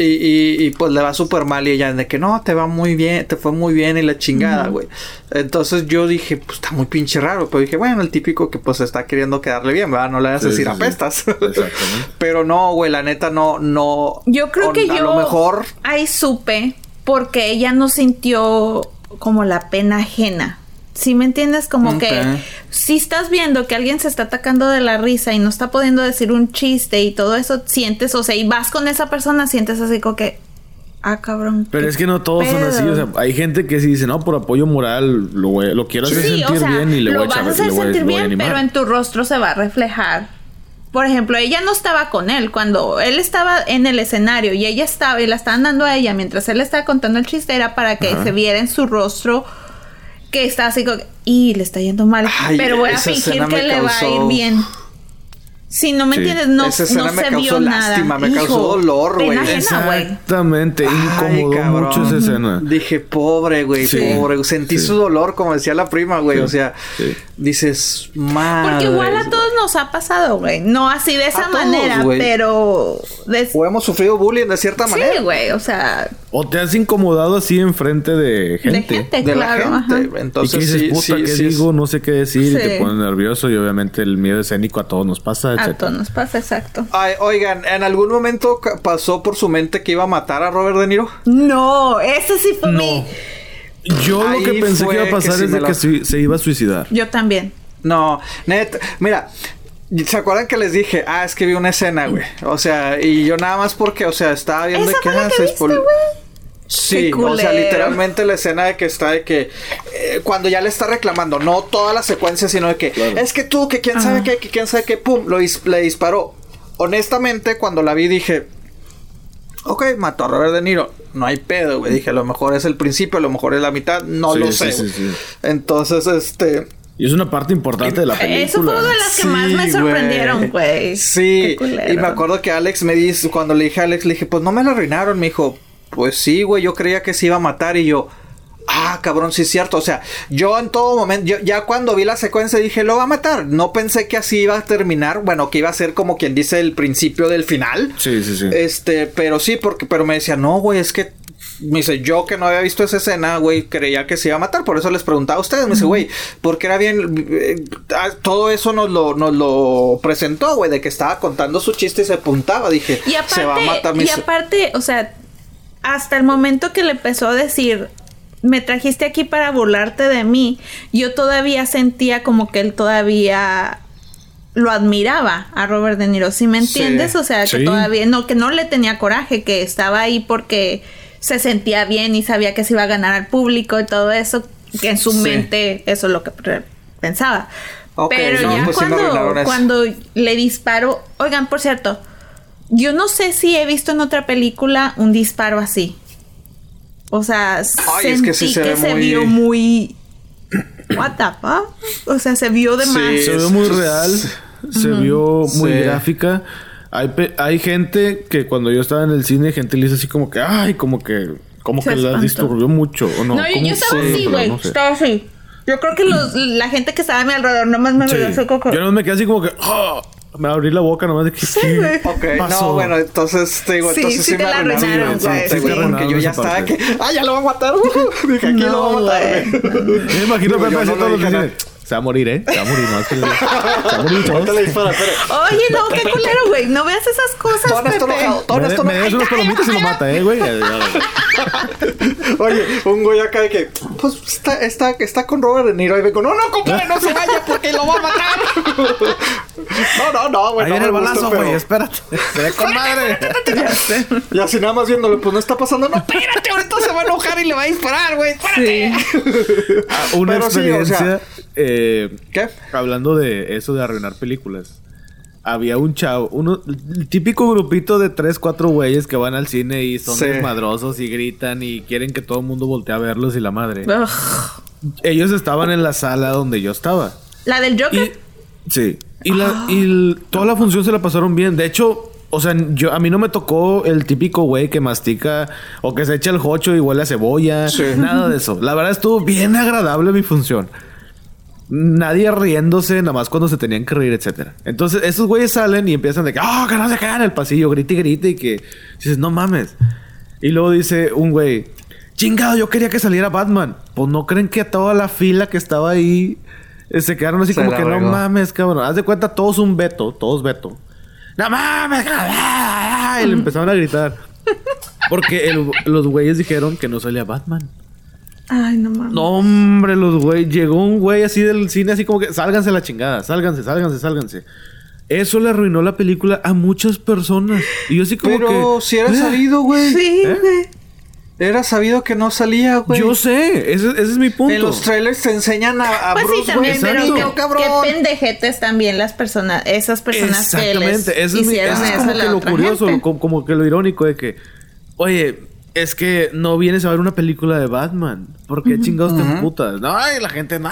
[SPEAKER 3] Y, y, y, pues le va súper mal y ella de que no, te va muy bien, te fue muy bien y la chingada, güey. Entonces yo dije, pues está muy pinche raro, pero dije, bueno, el típico que pues está queriendo quedarle bien, ¿verdad? No le vas a
[SPEAKER 1] Sí,
[SPEAKER 3] decir
[SPEAKER 1] sí, sí.
[SPEAKER 3] apestas.
[SPEAKER 1] Exactamente.
[SPEAKER 3] pero no, güey, la neta no, no.
[SPEAKER 2] Yo creo
[SPEAKER 3] o-
[SPEAKER 2] que
[SPEAKER 3] a
[SPEAKER 2] yo
[SPEAKER 3] lo mejor.
[SPEAKER 2] ahí supe porque ella no sintió como la pena ajena. ¿Sí me entiendes? Como que si estás viendo que alguien se está atacando de la risa y no está pudiendo decir un chiste y todo eso, sientes, o sea, y vas con esa persona, sientes así como que, Ah, cabrón.
[SPEAKER 1] Pero es que no todos son así. O sea, hay gente que sí dice, no, por apoyo moral lo, voy- lo quiero hacer
[SPEAKER 2] Sí,
[SPEAKER 1] sentir
[SPEAKER 2] o sea,
[SPEAKER 1] bien y le
[SPEAKER 2] lo
[SPEAKER 1] voy a
[SPEAKER 2] vas
[SPEAKER 1] echar
[SPEAKER 2] a hacer
[SPEAKER 1] le voy,
[SPEAKER 2] sentir
[SPEAKER 1] lo voy a
[SPEAKER 2] bien, pero en tu rostro se va a reflejar. Por ejemplo, ella no estaba con él cuando él estaba en el escenario y ella estaba y la estaban dando a ella mientras él estaba contando el chiste era para que
[SPEAKER 1] Ajá.
[SPEAKER 2] se viera en su rostro que está así como y le está yendo mal,
[SPEAKER 3] Ay,
[SPEAKER 2] pero voy a fingir que le va a ir bien. Si no me
[SPEAKER 1] Sí.
[SPEAKER 2] entiendes, no,
[SPEAKER 3] Esa escena
[SPEAKER 2] no
[SPEAKER 3] me
[SPEAKER 2] se
[SPEAKER 3] causó
[SPEAKER 2] vio nada.
[SPEAKER 3] lástima, me
[SPEAKER 2] Hijo,
[SPEAKER 3] causó dolor, güey.
[SPEAKER 1] Exactamente, incomodó
[SPEAKER 3] cabrón.
[SPEAKER 1] mucho esa escena.
[SPEAKER 3] Dije, pobre, güey,
[SPEAKER 1] Sí.
[SPEAKER 3] pobre. Sentí
[SPEAKER 1] Sí.
[SPEAKER 3] su dolor, como decía la prima, güey.
[SPEAKER 1] Sí.
[SPEAKER 3] O sea,
[SPEAKER 1] Sí.
[SPEAKER 3] dices, madre.
[SPEAKER 2] Porque igual a todos nos ha pasado, güey. No así de esa
[SPEAKER 3] A
[SPEAKER 2] manera, pero de...
[SPEAKER 3] O hemos sufrido bullying de cierta manera.
[SPEAKER 2] Sí, güey, o sea,
[SPEAKER 1] O te has incomodado así enfrente de gente.
[SPEAKER 2] de gente,
[SPEAKER 3] de
[SPEAKER 2] claro.
[SPEAKER 3] la gente.
[SPEAKER 2] ajá.
[SPEAKER 3] Entonces,
[SPEAKER 1] y dices,
[SPEAKER 3] sí,
[SPEAKER 1] puta,
[SPEAKER 3] sí,
[SPEAKER 1] ¿qué digo? No sé qué decir. Y te pones nervioso. Y obviamente el miedo escénico a todos nos pasa,
[SPEAKER 2] A
[SPEAKER 1] etc.
[SPEAKER 2] todos nos pasa, exacto.
[SPEAKER 3] Ay, oigan, ¿en algún momento pasó por su mente que iba a matar a Robert De Niro?
[SPEAKER 2] No, ese sí fue
[SPEAKER 1] No.
[SPEAKER 2] mi...
[SPEAKER 1] Yo lo que
[SPEAKER 3] Ahí
[SPEAKER 1] pensé que iba a pasar es de
[SPEAKER 3] la-
[SPEAKER 1] que se, se iba a suicidar.
[SPEAKER 2] Yo también.
[SPEAKER 3] No, net, mira, ¿se acuerdan que les dije? Ah, es que vi una escena, güey. O sea, y yo nada más porque, o sea, estaba viendo
[SPEAKER 2] ¿Esa
[SPEAKER 3] que
[SPEAKER 2] fue la que viste, güey?
[SPEAKER 3] Sí, o sea, literalmente la escena de que está de que eh, cuando ya le está reclamando, no toda la secuencia, sino de que
[SPEAKER 1] Claro.
[SPEAKER 3] es que tú, que quién sabe qué, que quién sabe qué, pum, lo dis- le disparó. Honestamente, cuando la vi dije, ok, mató a Robert De Niro, no hay pedo, güey. Dije, a lo mejor es el principio, a lo mejor es la mitad, no
[SPEAKER 1] Sí,
[SPEAKER 3] lo
[SPEAKER 1] sí,
[SPEAKER 3] sé.
[SPEAKER 1] sí,
[SPEAKER 3] güey.
[SPEAKER 1] sí.
[SPEAKER 3] Entonces, este,
[SPEAKER 1] Y es una parte importante de la película.
[SPEAKER 2] Eso fue una de las que más me sorprendieron, güey.
[SPEAKER 3] Sí, y me acuerdo que Alex me dice, cuando le dije a Alex, le dije, pues no me lo arruinaron, me dijo, pues sí, güey, yo creía que se iba a matar y yo, ah, cabrón, sí es cierto, o sea, yo en todo momento, yo, ya cuando vi la secuencia dije, lo va a matar, no pensé que así iba a terminar, bueno, que iba a ser como quien dice el principio del final,
[SPEAKER 1] Sí, sí, sí.
[SPEAKER 3] este, pero sí, porque, pero me decía, no, güey, es que me dice, yo que no había visto esa escena, güey, creía que se iba a matar. Por eso les preguntaba a ustedes. Me dice, güey, porque era bien. eh, ah, todo eso nos lo, nos lo presentó, güey, de que estaba contando su chiste y se apuntaba. Dije,
[SPEAKER 2] Y aparte,
[SPEAKER 3] se va a matar.
[SPEAKER 2] Y aparte, o sea, hasta el momento que le empezó a decir, me trajiste aquí para burlarte de mí, yo todavía sentía como que él todavía lo admiraba a Robert De Niro, ¿sí me
[SPEAKER 3] Sí.
[SPEAKER 2] entiendes? O sea, que
[SPEAKER 1] Sí.
[SPEAKER 2] todavía, no, que no le tenía coraje, que estaba ahí porque se sentía bien y sabía que se iba a ganar al público y todo eso, que en su
[SPEAKER 3] Sí.
[SPEAKER 2] mente eso es lo que pensaba. Pero
[SPEAKER 3] no,
[SPEAKER 2] ya
[SPEAKER 3] pues
[SPEAKER 2] cuando, cuando le disparó, oigan, por cierto, yo no sé si he visto en otra película un disparo así. O sea,
[SPEAKER 3] Ay, es
[SPEAKER 2] sentí
[SPEAKER 3] que sí se ve muy-
[SPEAKER 2] vio muy... What the fuck? O sea, se vio de
[SPEAKER 3] Sí.
[SPEAKER 2] más.
[SPEAKER 1] Se vio muy real, se vio muy
[SPEAKER 3] Sí.
[SPEAKER 1] gráfica. Hay, hay gente que cuando yo estaba en el cine, gente le dice así como que, ay, como que, como
[SPEAKER 2] Se
[SPEAKER 1] que la disturbió mucho. O no,
[SPEAKER 2] No, yo,
[SPEAKER 1] ¿cómo
[SPEAKER 2] yo estaba así, güey.
[SPEAKER 1] no sé.
[SPEAKER 2] Estaba así. Yo creo que los, la gente que estaba a mi alrededor nomás me
[SPEAKER 1] Sí.
[SPEAKER 2] veía así como que-
[SPEAKER 1] Yo no me quedé así como que, ah, me abrí la boca nomás de que,
[SPEAKER 2] Sí,
[SPEAKER 1] ¿qué
[SPEAKER 2] güey.
[SPEAKER 3] Ok,
[SPEAKER 1] pasó?
[SPEAKER 3] no, bueno, entonces te digo,
[SPEAKER 2] Sí,
[SPEAKER 3] entonces
[SPEAKER 2] sí
[SPEAKER 3] sí,
[SPEAKER 2] te
[SPEAKER 3] me
[SPEAKER 2] la
[SPEAKER 3] arruinaron,
[SPEAKER 2] arruinaron,
[SPEAKER 3] sí,
[SPEAKER 2] güey.
[SPEAKER 3] sí,
[SPEAKER 2] Sí,
[SPEAKER 3] porque yo ya estaba
[SPEAKER 1] parte.
[SPEAKER 3] que, ah, ya lo va a matar. dije, aquí lo va a
[SPEAKER 2] No,
[SPEAKER 3] matar.
[SPEAKER 1] me imagino Pepe
[SPEAKER 3] no
[SPEAKER 1] haciendo
[SPEAKER 3] le
[SPEAKER 1] se va a morir, ¿eh? Se va a morir, no, es que se va a morir todos.
[SPEAKER 2] Oye, no, qué culero, güey. No veas esas cosas,
[SPEAKER 3] está
[SPEAKER 2] Pepe.
[SPEAKER 3] todavía
[SPEAKER 1] Me,
[SPEAKER 3] está
[SPEAKER 1] me
[SPEAKER 3] enojado.
[SPEAKER 1] unos palomitas y lo mata, ¿eh, güey?
[SPEAKER 3] Oye, un güey acá de que, pues está, está, está con Robert De Niro y vengo, no, no, compadre, no se vaya porque lo va a matar. no, no, no, güey,
[SPEAKER 1] Ahí
[SPEAKER 3] no
[SPEAKER 1] viene el balazo,
[SPEAKER 3] pero-
[SPEAKER 1] güey, espérate. Se ve con madre.
[SPEAKER 3] Y así nada más viéndolo, pues no está pasando, no, espérate, ahorita se va a enojar y le va a disparar, güey, espérate.
[SPEAKER 1] Ah, Una
[SPEAKER 3] Pero sí, o sea-
[SPEAKER 1] experiencia, eh,
[SPEAKER 3] ¿Qué?
[SPEAKER 1] hablando de eso de arruinar películas. Había un chavo, uno, el típico grupito de tres, cuatro güeyes que van al cine y son
[SPEAKER 3] Sí.
[SPEAKER 1] desmadrosos y gritan y quieren que todo el mundo voltee a verlos y la madre.
[SPEAKER 2] Ugh.
[SPEAKER 1] Ellos estaban en la sala donde yo estaba.
[SPEAKER 2] La del
[SPEAKER 1] Y,
[SPEAKER 2] Joker.
[SPEAKER 1] sí. Y, la, y toda la función se la pasaron bien. De hecho, o sea, yo, a mí no me tocó el típico güey que mastica o que se echa el jocho y huele a cebolla.
[SPEAKER 3] Sí.
[SPEAKER 1] Nada de eso. La verdad estuvo bien agradable mi función. Nadie riéndose, nada más cuando se tenían que reír, etcétera. Entonces, esos güeyes salen y empiezan de que, ¡ah, que no se caen en el pasillo! Grite y grite y que dices, no mames. Y luego dice un güey, chingado, yo quería que saliera Batman. Pues no creen que toda la fila que estaba ahí eh, se quedaron así
[SPEAKER 3] Se
[SPEAKER 1] como que no mames, cabrón. Haz de cuenta, todos un veto, todos veto. ¡No mames! cabrón". Y le empezaron a gritar. Porque el- los güeyes dijeron que no salía Batman.
[SPEAKER 2] Ay, no mames.
[SPEAKER 1] No, hombre, los güey. Llegó un güey así del cine, así como que sálganse la chingada, sálganse, sálganse, sálganse. Eso le arruinó la película a muchas personas. Y yo así como
[SPEAKER 3] Pero
[SPEAKER 1] que.
[SPEAKER 3] si era
[SPEAKER 1] "Eh".
[SPEAKER 3] salido, güey.
[SPEAKER 2] Sí,
[SPEAKER 1] ¿Eh?
[SPEAKER 2] güey.
[SPEAKER 3] Era sabido que no salía, güey.
[SPEAKER 1] Yo sé, ese, ese es mi punto.
[SPEAKER 3] En los trailers te enseñan a, a
[SPEAKER 2] Pues sí, también, pero
[SPEAKER 3] niño,
[SPEAKER 2] qué,
[SPEAKER 3] cabrón.
[SPEAKER 2] qué pendejetes también las personas, esas personas que les
[SPEAKER 1] Exactamente, eso es, mi-
[SPEAKER 2] hicieron
[SPEAKER 1] eso es como
[SPEAKER 2] a la
[SPEAKER 1] que lo curioso, como, como que lo irónico de que, oye, es que no vienes a ver una película de Batman. ¿Por qué chingados te emputas? No, y la gente, no,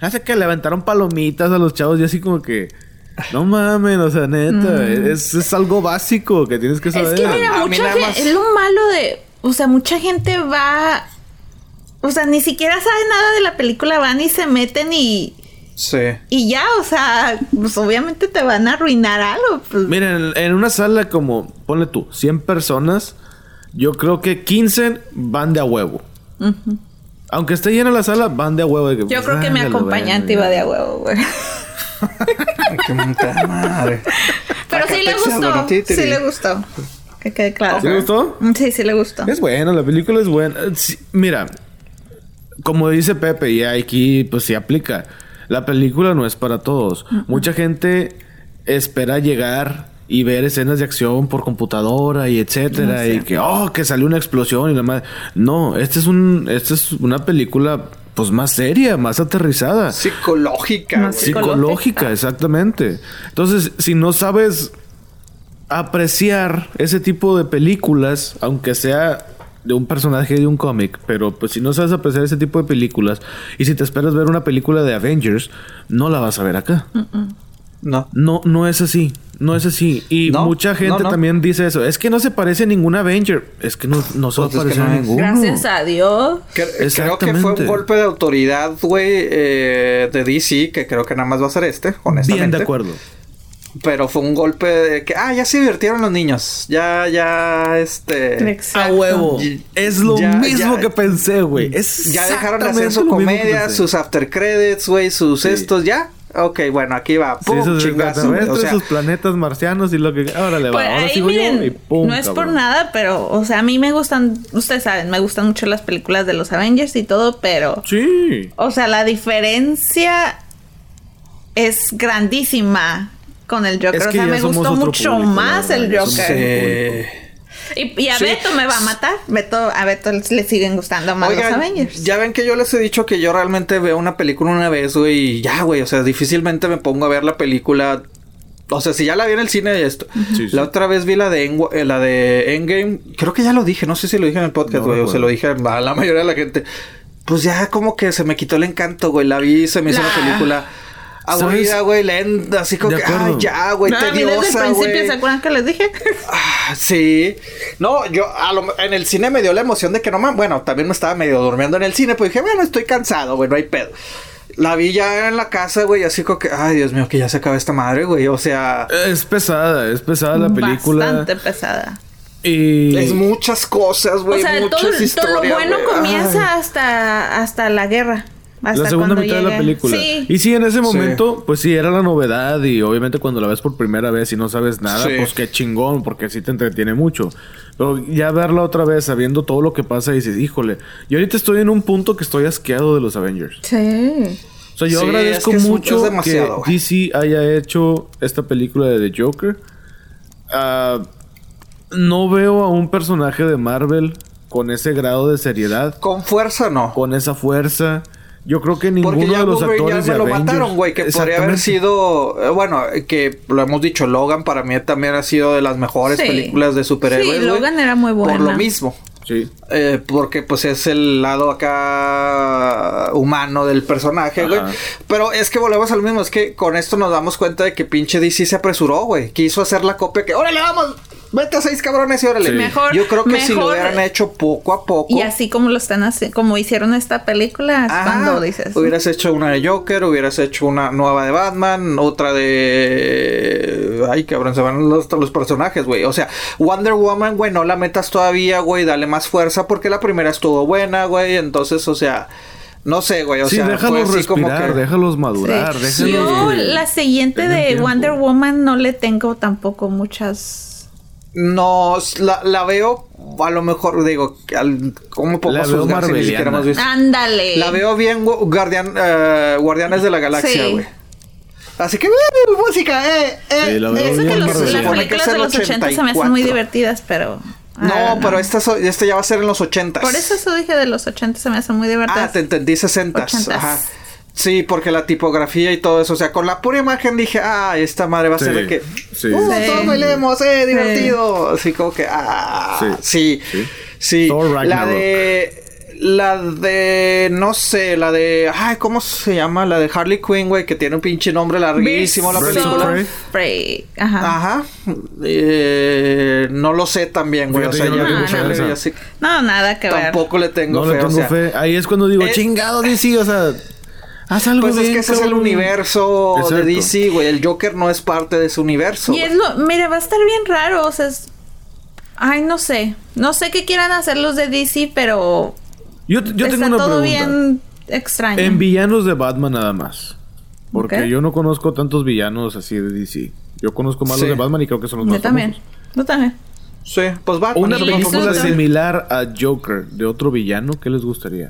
[SPEAKER 1] hace que levantaron palomitas a los chavos y así como que, no mames, o sea, neta, es, es algo básico que tienes que saber.
[SPEAKER 2] Es que mira,
[SPEAKER 3] mí
[SPEAKER 2] mucha gente,
[SPEAKER 3] más-
[SPEAKER 2] es lo malo de, o sea, mucha gente va, o sea, ni siquiera sabe nada de la película, van y se meten y,
[SPEAKER 3] Sí.
[SPEAKER 2] y ya, o sea, pues obviamente te van a arruinar algo. pues.
[SPEAKER 1] Miren, en, en una sala como, ponle tú, 100 personas, yo creo que 15 van de a huevo. Aunque esté llena la sala, van de a huevo.
[SPEAKER 2] Yo creo que mi
[SPEAKER 1] "Ándale,
[SPEAKER 2] acompañante
[SPEAKER 1] bueno,
[SPEAKER 2] iba de a huevo, güey.
[SPEAKER 3] Qué madre.
[SPEAKER 2] Pero
[SPEAKER 3] Acá
[SPEAKER 2] sí le
[SPEAKER 3] bueno,
[SPEAKER 2] gustó, sí le gustó. Que quede claro.
[SPEAKER 1] ¿Sí le gustó?
[SPEAKER 2] Sí, sí le gustó.
[SPEAKER 1] Es buena, la película es buena. Eh, sí, mira, como dice Pepe, y aquí pues sí aplica. La película no es para todos. Mucha gente espera llegar y ver escenas de acción por computadora y etcétera. Y que, oh, que salió una explosión y la madre. No, esta es un, esta es una película pues más seria, más aterrizada.
[SPEAKER 2] Más psicológica.
[SPEAKER 1] Psicológica, exactamente. Entonces, si no sabes apreciar ese tipo de películas, aunque sea de un personaje de un cómic, pero pues si no sabes apreciar ese tipo de películas y si te esperas ver una película de Avengers, no la vas a ver acá.
[SPEAKER 3] No.
[SPEAKER 1] No, no es así. No es así. Y
[SPEAKER 3] No,
[SPEAKER 1] mucha gente
[SPEAKER 3] no, no.
[SPEAKER 1] también dice eso. Es que no se parece a ningún Avenger. Es que no, no se
[SPEAKER 3] Pues es que
[SPEAKER 1] parecer a ninguno.
[SPEAKER 2] Gracias a Dios.
[SPEAKER 3] Que- Creo que fue un golpe de autoridad, güey, eh, de DC, que creo que nada más va a ser este, honestamente.
[SPEAKER 1] Bien de acuerdo.
[SPEAKER 3] Pero fue un golpe de que, ah, ya se divirtieron los niños. Ya, ya, este.
[SPEAKER 2] Exacto.
[SPEAKER 1] A huevo.
[SPEAKER 3] Y-
[SPEAKER 1] Es lo
[SPEAKER 3] ya-
[SPEAKER 1] mismo
[SPEAKER 3] ya-
[SPEAKER 1] que pensé, güey.
[SPEAKER 3] Ya dejaron de hacer su comedia, sus after credits, güey, sus
[SPEAKER 1] Sí.
[SPEAKER 3] estos, ya. Ok, bueno, aquí va.
[SPEAKER 1] Sí,
[SPEAKER 3] Pum,
[SPEAKER 1] sus
[SPEAKER 3] chingazo, güey.
[SPEAKER 1] extraterrestres,
[SPEAKER 3] O sea,
[SPEAKER 1] sus planetas marcianos y lo que... Órale, va.
[SPEAKER 2] Pues
[SPEAKER 1] Ahora
[SPEAKER 2] ahí
[SPEAKER 1] sigo
[SPEAKER 2] miren,
[SPEAKER 1] yo y pum,
[SPEAKER 2] no es por nada, pero, o sea, a mí me gustan, ustedes saben, me gustan mucho las películas de los Avengers y todo, pero,
[SPEAKER 1] Sí.
[SPEAKER 2] o sea, la diferencia es grandísima con el Joker.
[SPEAKER 1] Es
[SPEAKER 2] o sea,
[SPEAKER 1] ya
[SPEAKER 2] me
[SPEAKER 1] somos
[SPEAKER 2] gustó mucho
[SPEAKER 1] público,
[SPEAKER 2] más el Joker.
[SPEAKER 3] eh,
[SPEAKER 2] Y, y a
[SPEAKER 3] Sí.
[SPEAKER 2] Beto me va a matar. Beto, a Beto le siguen gustando más los Avengers.
[SPEAKER 3] ya ven que yo les he dicho que yo realmente veo una película una vez, güey, y ya, güey, o sea, difícilmente me pongo a ver la película. O sea, si ya la vi en el cine y esto.
[SPEAKER 1] Sí, sí.
[SPEAKER 3] La otra vez vi la de, Endwa- eh, la de Endgame. Creo que ya lo dije, no sé si lo dije en el podcast,
[SPEAKER 1] No
[SPEAKER 3] güey, o se lo dije a la mayoría de la gente. Pues ya como que se me quitó el encanto, güey. La vi, se me hizo
[SPEAKER 2] La-
[SPEAKER 3] una película aburrida, güey, lenta, así como
[SPEAKER 1] De
[SPEAKER 3] que, ay, ya, güey,
[SPEAKER 2] No, a mí desde el
[SPEAKER 3] tediosa,
[SPEAKER 2] principio,
[SPEAKER 3] güey.
[SPEAKER 2] ¿se acuerdan que les dije?
[SPEAKER 3] Ah, Sí. No, yo a lo- en el cine me dio la emoción de que no man, bueno, también me estaba medio durmiendo en el cine, pues dije, bueno, estoy cansado, güey, no hay pedo. La vi ya en la casa, güey, así como que, ay, Dios mío, que ya se acaba esta madre, güey. O sea,
[SPEAKER 1] Es pesada, es pesada la película.
[SPEAKER 2] Bastante pesada.
[SPEAKER 1] Y...
[SPEAKER 3] es muchas cosas, güey,
[SPEAKER 2] o sea,
[SPEAKER 3] muchas
[SPEAKER 2] todo, todo
[SPEAKER 3] historias.
[SPEAKER 2] lo bueno comienza
[SPEAKER 3] Ay.
[SPEAKER 2] hasta, hasta la guerra. Hasta
[SPEAKER 1] la segunda mitad de la película.
[SPEAKER 2] Sí.
[SPEAKER 1] Y sí, en ese momento, pues sí, era la novedad. Y obviamente cuando la ves por primera vez y no sabes nada,
[SPEAKER 3] Sí.
[SPEAKER 1] pues qué chingón, porque sí te entretiene mucho. Pero ya verla otra vez, sabiendo todo lo que pasa, dices, híjole, yo ahorita estoy en un punto que estoy asqueado de los Avengers.
[SPEAKER 2] Sí.
[SPEAKER 1] O sea, yo
[SPEAKER 3] Sí,
[SPEAKER 1] agradezco
[SPEAKER 3] es que
[SPEAKER 1] mucho
[SPEAKER 3] es
[SPEAKER 1] que. DC haya hecho esta película de The Joker. Ah, no veo a un personaje de Marvel con ese grado de seriedad,
[SPEAKER 3] Con fuerza no.
[SPEAKER 1] con esa fuerza. Yo creo que ninguno
[SPEAKER 3] Porque ya
[SPEAKER 1] de los
[SPEAKER 3] Wolverine
[SPEAKER 1] actores
[SPEAKER 3] ya
[SPEAKER 1] de
[SPEAKER 3] lo
[SPEAKER 1] Avengers-
[SPEAKER 3] mataron, güey, que podría haber sido, eh, bueno, que lo hemos dicho, Logan para mí también ha sido de las mejores
[SPEAKER 2] Sí.
[SPEAKER 3] películas de superhéroes.
[SPEAKER 2] Sí, Logan era muy
[SPEAKER 3] Por lo
[SPEAKER 2] buena.
[SPEAKER 3] mismo.
[SPEAKER 1] Sí.
[SPEAKER 3] Eh, porque pues es el lado acá humano del personaje, güey. Pero es que volvemos al mismo, es que con esto nos damos cuenta de que pinche DC se apresuró, güey. Quiso hacer la copia que, órale, vamos, vete a seis cabrones y órale.
[SPEAKER 1] Sí.
[SPEAKER 2] Mejor-
[SPEAKER 3] Yo creo que si lo hubieran hecho poco a poco.
[SPEAKER 2] Y así como lo están haciendo, como hicieron esta película, es
[SPEAKER 3] Ajá.
[SPEAKER 2] cuando dices.
[SPEAKER 3] Hubieras hecho una de Joker, hubieras hecho una nueva de Batman, otra de. Ay, cabrón, se van los, los personajes, güey. O sea, Wonder Woman, güey, no la metas todavía, güey, dale más fuerza porque la primera estuvo buena, güey. Entonces, o sea, no sé, güey. O
[SPEAKER 1] sí,
[SPEAKER 3] sea,
[SPEAKER 1] déjalos
[SPEAKER 3] como
[SPEAKER 1] respirar,
[SPEAKER 3] que.
[SPEAKER 1] déjalos madurar,
[SPEAKER 2] Sí.
[SPEAKER 1] déjalos
[SPEAKER 2] Yo
[SPEAKER 1] que
[SPEAKER 2] la siguiente de. Wonder Woman no le tengo tampoco muchas.
[SPEAKER 3] No, la, la veo, a lo mejor, digo, al, ¿cómo
[SPEAKER 1] veo
[SPEAKER 3] juzgar si ni siquiera hemos visto?
[SPEAKER 2] Ándale.
[SPEAKER 3] La veo bien gu- Guardian, eh, Guardianes de la Galaxia,
[SPEAKER 2] Sí.
[SPEAKER 3] güey. Así que, ¡uh, música, eh, eh.
[SPEAKER 1] Sí, la veo
[SPEAKER 3] eh,
[SPEAKER 2] Eso que los, las películas de los 80 se me hacen muy
[SPEAKER 3] 84.
[SPEAKER 2] divertidas, pero.
[SPEAKER 3] No,
[SPEAKER 2] Ah,
[SPEAKER 3] pero este, so- este ya va a ser en los 80.
[SPEAKER 2] Por eso eso dije de los 80 se me hace muy divertido.
[SPEAKER 3] Ah, te entendí 60.
[SPEAKER 2] Ochentas.
[SPEAKER 3] Ajá. Sí, porque la tipografía y todo eso. O sea, con la pura imagen dije, ah, esta madre va a ser de que.
[SPEAKER 1] sí.
[SPEAKER 3] Uh,
[SPEAKER 2] Sí.
[SPEAKER 3] todos bailemos, eh, divertido. Así como que, ah, sí.
[SPEAKER 1] Sí,
[SPEAKER 3] La de. La de. No sé, la de. Ay, ¿cómo se llama? La de Harley Quinn, güey, que tiene un pinche nombre larguísimo la
[SPEAKER 1] Birds
[SPEAKER 3] película.
[SPEAKER 1] Prey.
[SPEAKER 2] Prey. Ajá.
[SPEAKER 3] Ajá. Eh, no lo sé también, güey. O sea,
[SPEAKER 1] yo no
[SPEAKER 3] así.
[SPEAKER 2] No, nada que ver.
[SPEAKER 3] Tampoco le tengo
[SPEAKER 1] No
[SPEAKER 3] fe.
[SPEAKER 1] le
[SPEAKER 3] o
[SPEAKER 1] tengo
[SPEAKER 3] sea,
[SPEAKER 1] fe. Ahí es cuando digo, chingado DC, o sea, haz algo
[SPEAKER 3] Pues es que ese es el universo de. DC, güey. El Joker no es parte de ese universo.
[SPEAKER 2] Y es lo, mira, va a estar bien raro, o sea, es- ay, no sé, no sé qué quieran hacer los de DC, pero
[SPEAKER 1] Yo, yo tengo
[SPEAKER 2] está
[SPEAKER 1] una
[SPEAKER 2] todo
[SPEAKER 1] pregunta.
[SPEAKER 2] bien extraño.
[SPEAKER 1] En villanos de Batman nada más. Porque yo no conozco tantos villanos así de DC. Yo conozco más
[SPEAKER 3] Sí.
[SPEAKER 1] los de Batman y creo que son los
[SPEAKER 2] Yo
[SPEAKER 1] más
[SPEAKER 2] también,
[SPEAKER 1] famosos.
[SPEAKER 2] yo también.
[SPEAKER 3] Sí, pues Batman.
[SPEAKER 1] Una película similar a Joker de otro villano, ¿qué les gustaría?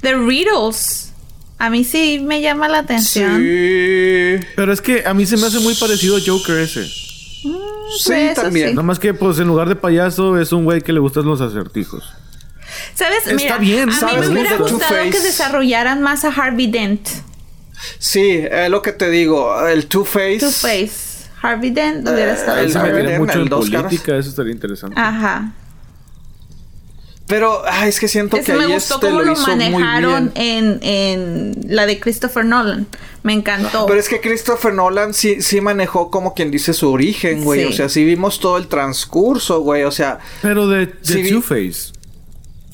[SPEAKER 2] The Riddles, a mí sí me llama la atención.
[SPEAKER 3] Sí.
[SPEAKER 1] Pero es que a mí se me hace muy parecido a Joker ese.
[SPEAKER 3] Sí,
[SPEAKER 2] eso
[SPEAKER 3] también.
[SPEAKER 2] sí.
[SPEAKER 1] Nada más que, pues, en lugar de payaso, es un güey que le gustan los acertijos.
[SPEAKER 2] ¿Sabes?
[SPEAKER 1] Está
[SPEAKER 2] Mira,
[SPEAKER 1] bien,
[SPEAKER 2] a mí
[SPEAKER 3] ¿sabes?
[SPEAKER 2] me hubiera
[SPEAKER 3] Me gusta
[SPEAKER 2] gustado que desarrollaran más a Harvey Dent.
[SPEAKER 3] Sí, es lo que te digo. El Two-Face.
[SPEAKER 2] Two-Face. Harvey Dent hubiera estado
[SPEAKER 3] el
[SPEAKER 1] Él se
[SPEAKER 3] Harvey Dent,
[SPEAKER 1] mucho
[SPEAKER 3] el
[SPEAKER 1] en
[SPEAKER 3] dos caras.
[SPEAKER 1] política, eso estaría interesante.
[SPEAKER 2] Ajá.
[SPEAKER 3] Pero ay, es que siento
[SPEAKER 2] Ese
[SPEAKER 3] que
[SPEAKER 2] me
[SPEAKER 3] ahí
[SPEAKER 2] gustó
[SPEAKER 3] este
[SPEAKER 2] cómo
[SPEAKER 3] lo muy
[SPEAKER 2] manejaron
[SPEAKER 3] bien.
[SPEAKER 2] en, en la de Christopher Nolan. Me encantó.
[SPEAKER 3] Pero es que Christopher Nolan sí, sí manejó como quien dice su origen, güey.
[SPEAKER 2] Sí.
[SPEAKER 3] O sea, sí vimos todo el transcurso, güey. O sea,
[SPEAKER 1] Pero de, de
[SPEAKER 3] Sí, vi-
[SPEAKER 1] Two-Face.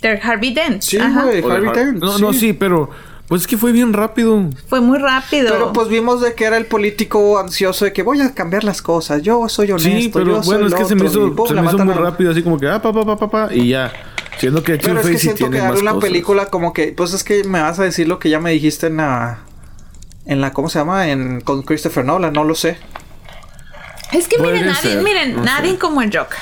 [SPEAKER 2] De Harvey Dent.
[SPEAKER 3] sí, güey. Harvey
[SPEAKER 1] Har-
[SPEAKER 3] Dent.
[SPEAKER 1] No, no, sí, pero... Pues es que fue bien rápido.
[SPEAKER 2] Fue muy rápido.
[SPEAKER 3] Pero pues vimos de que era el político ansioso de que voy a cambiar las cosas. Yo soy honesto.
[SPEAKER 1] Sí, pero
[SPEAKER 3] yo soy
[SPEAKER 1] bueno, es
[SPEAKER 3] el
[SPEAKER 1] que se me
[SPEAKER 3] otro", y
[SPEAKER 1] hizo, se
[SPEAKER 3] la
[SPEAKER 1] me hizo muy
[SPEAKER 3] a-
[SPEAKER 1] rápido, así como que, ah, pa, pa, pa, pa, pa, y ya. Siendo que
[SPEAKER 3] Pero es que siento
[SPEAKER 1] tiene
[SPEAKER 3] que
[SPEAKER 1] más
[SPEAKER 3] darle una
[SPEAKER 1] cosas.
[SPEAKER 3] película como que, pues es que me vas a decir lo que ya me dijiste en la, en la, ¿cómo se llama? En con Christopher Nolan, no lo sé.
[SPEAKER 2] es que miren, nadie,
[SPEAKER 1] ser,
[SPEAKER 2] miren,
[SPEAKER 1] no
[SPEAKER 2] nadie
[SPEAKER 1] sé.
[SPEAKER 2] como el Joker.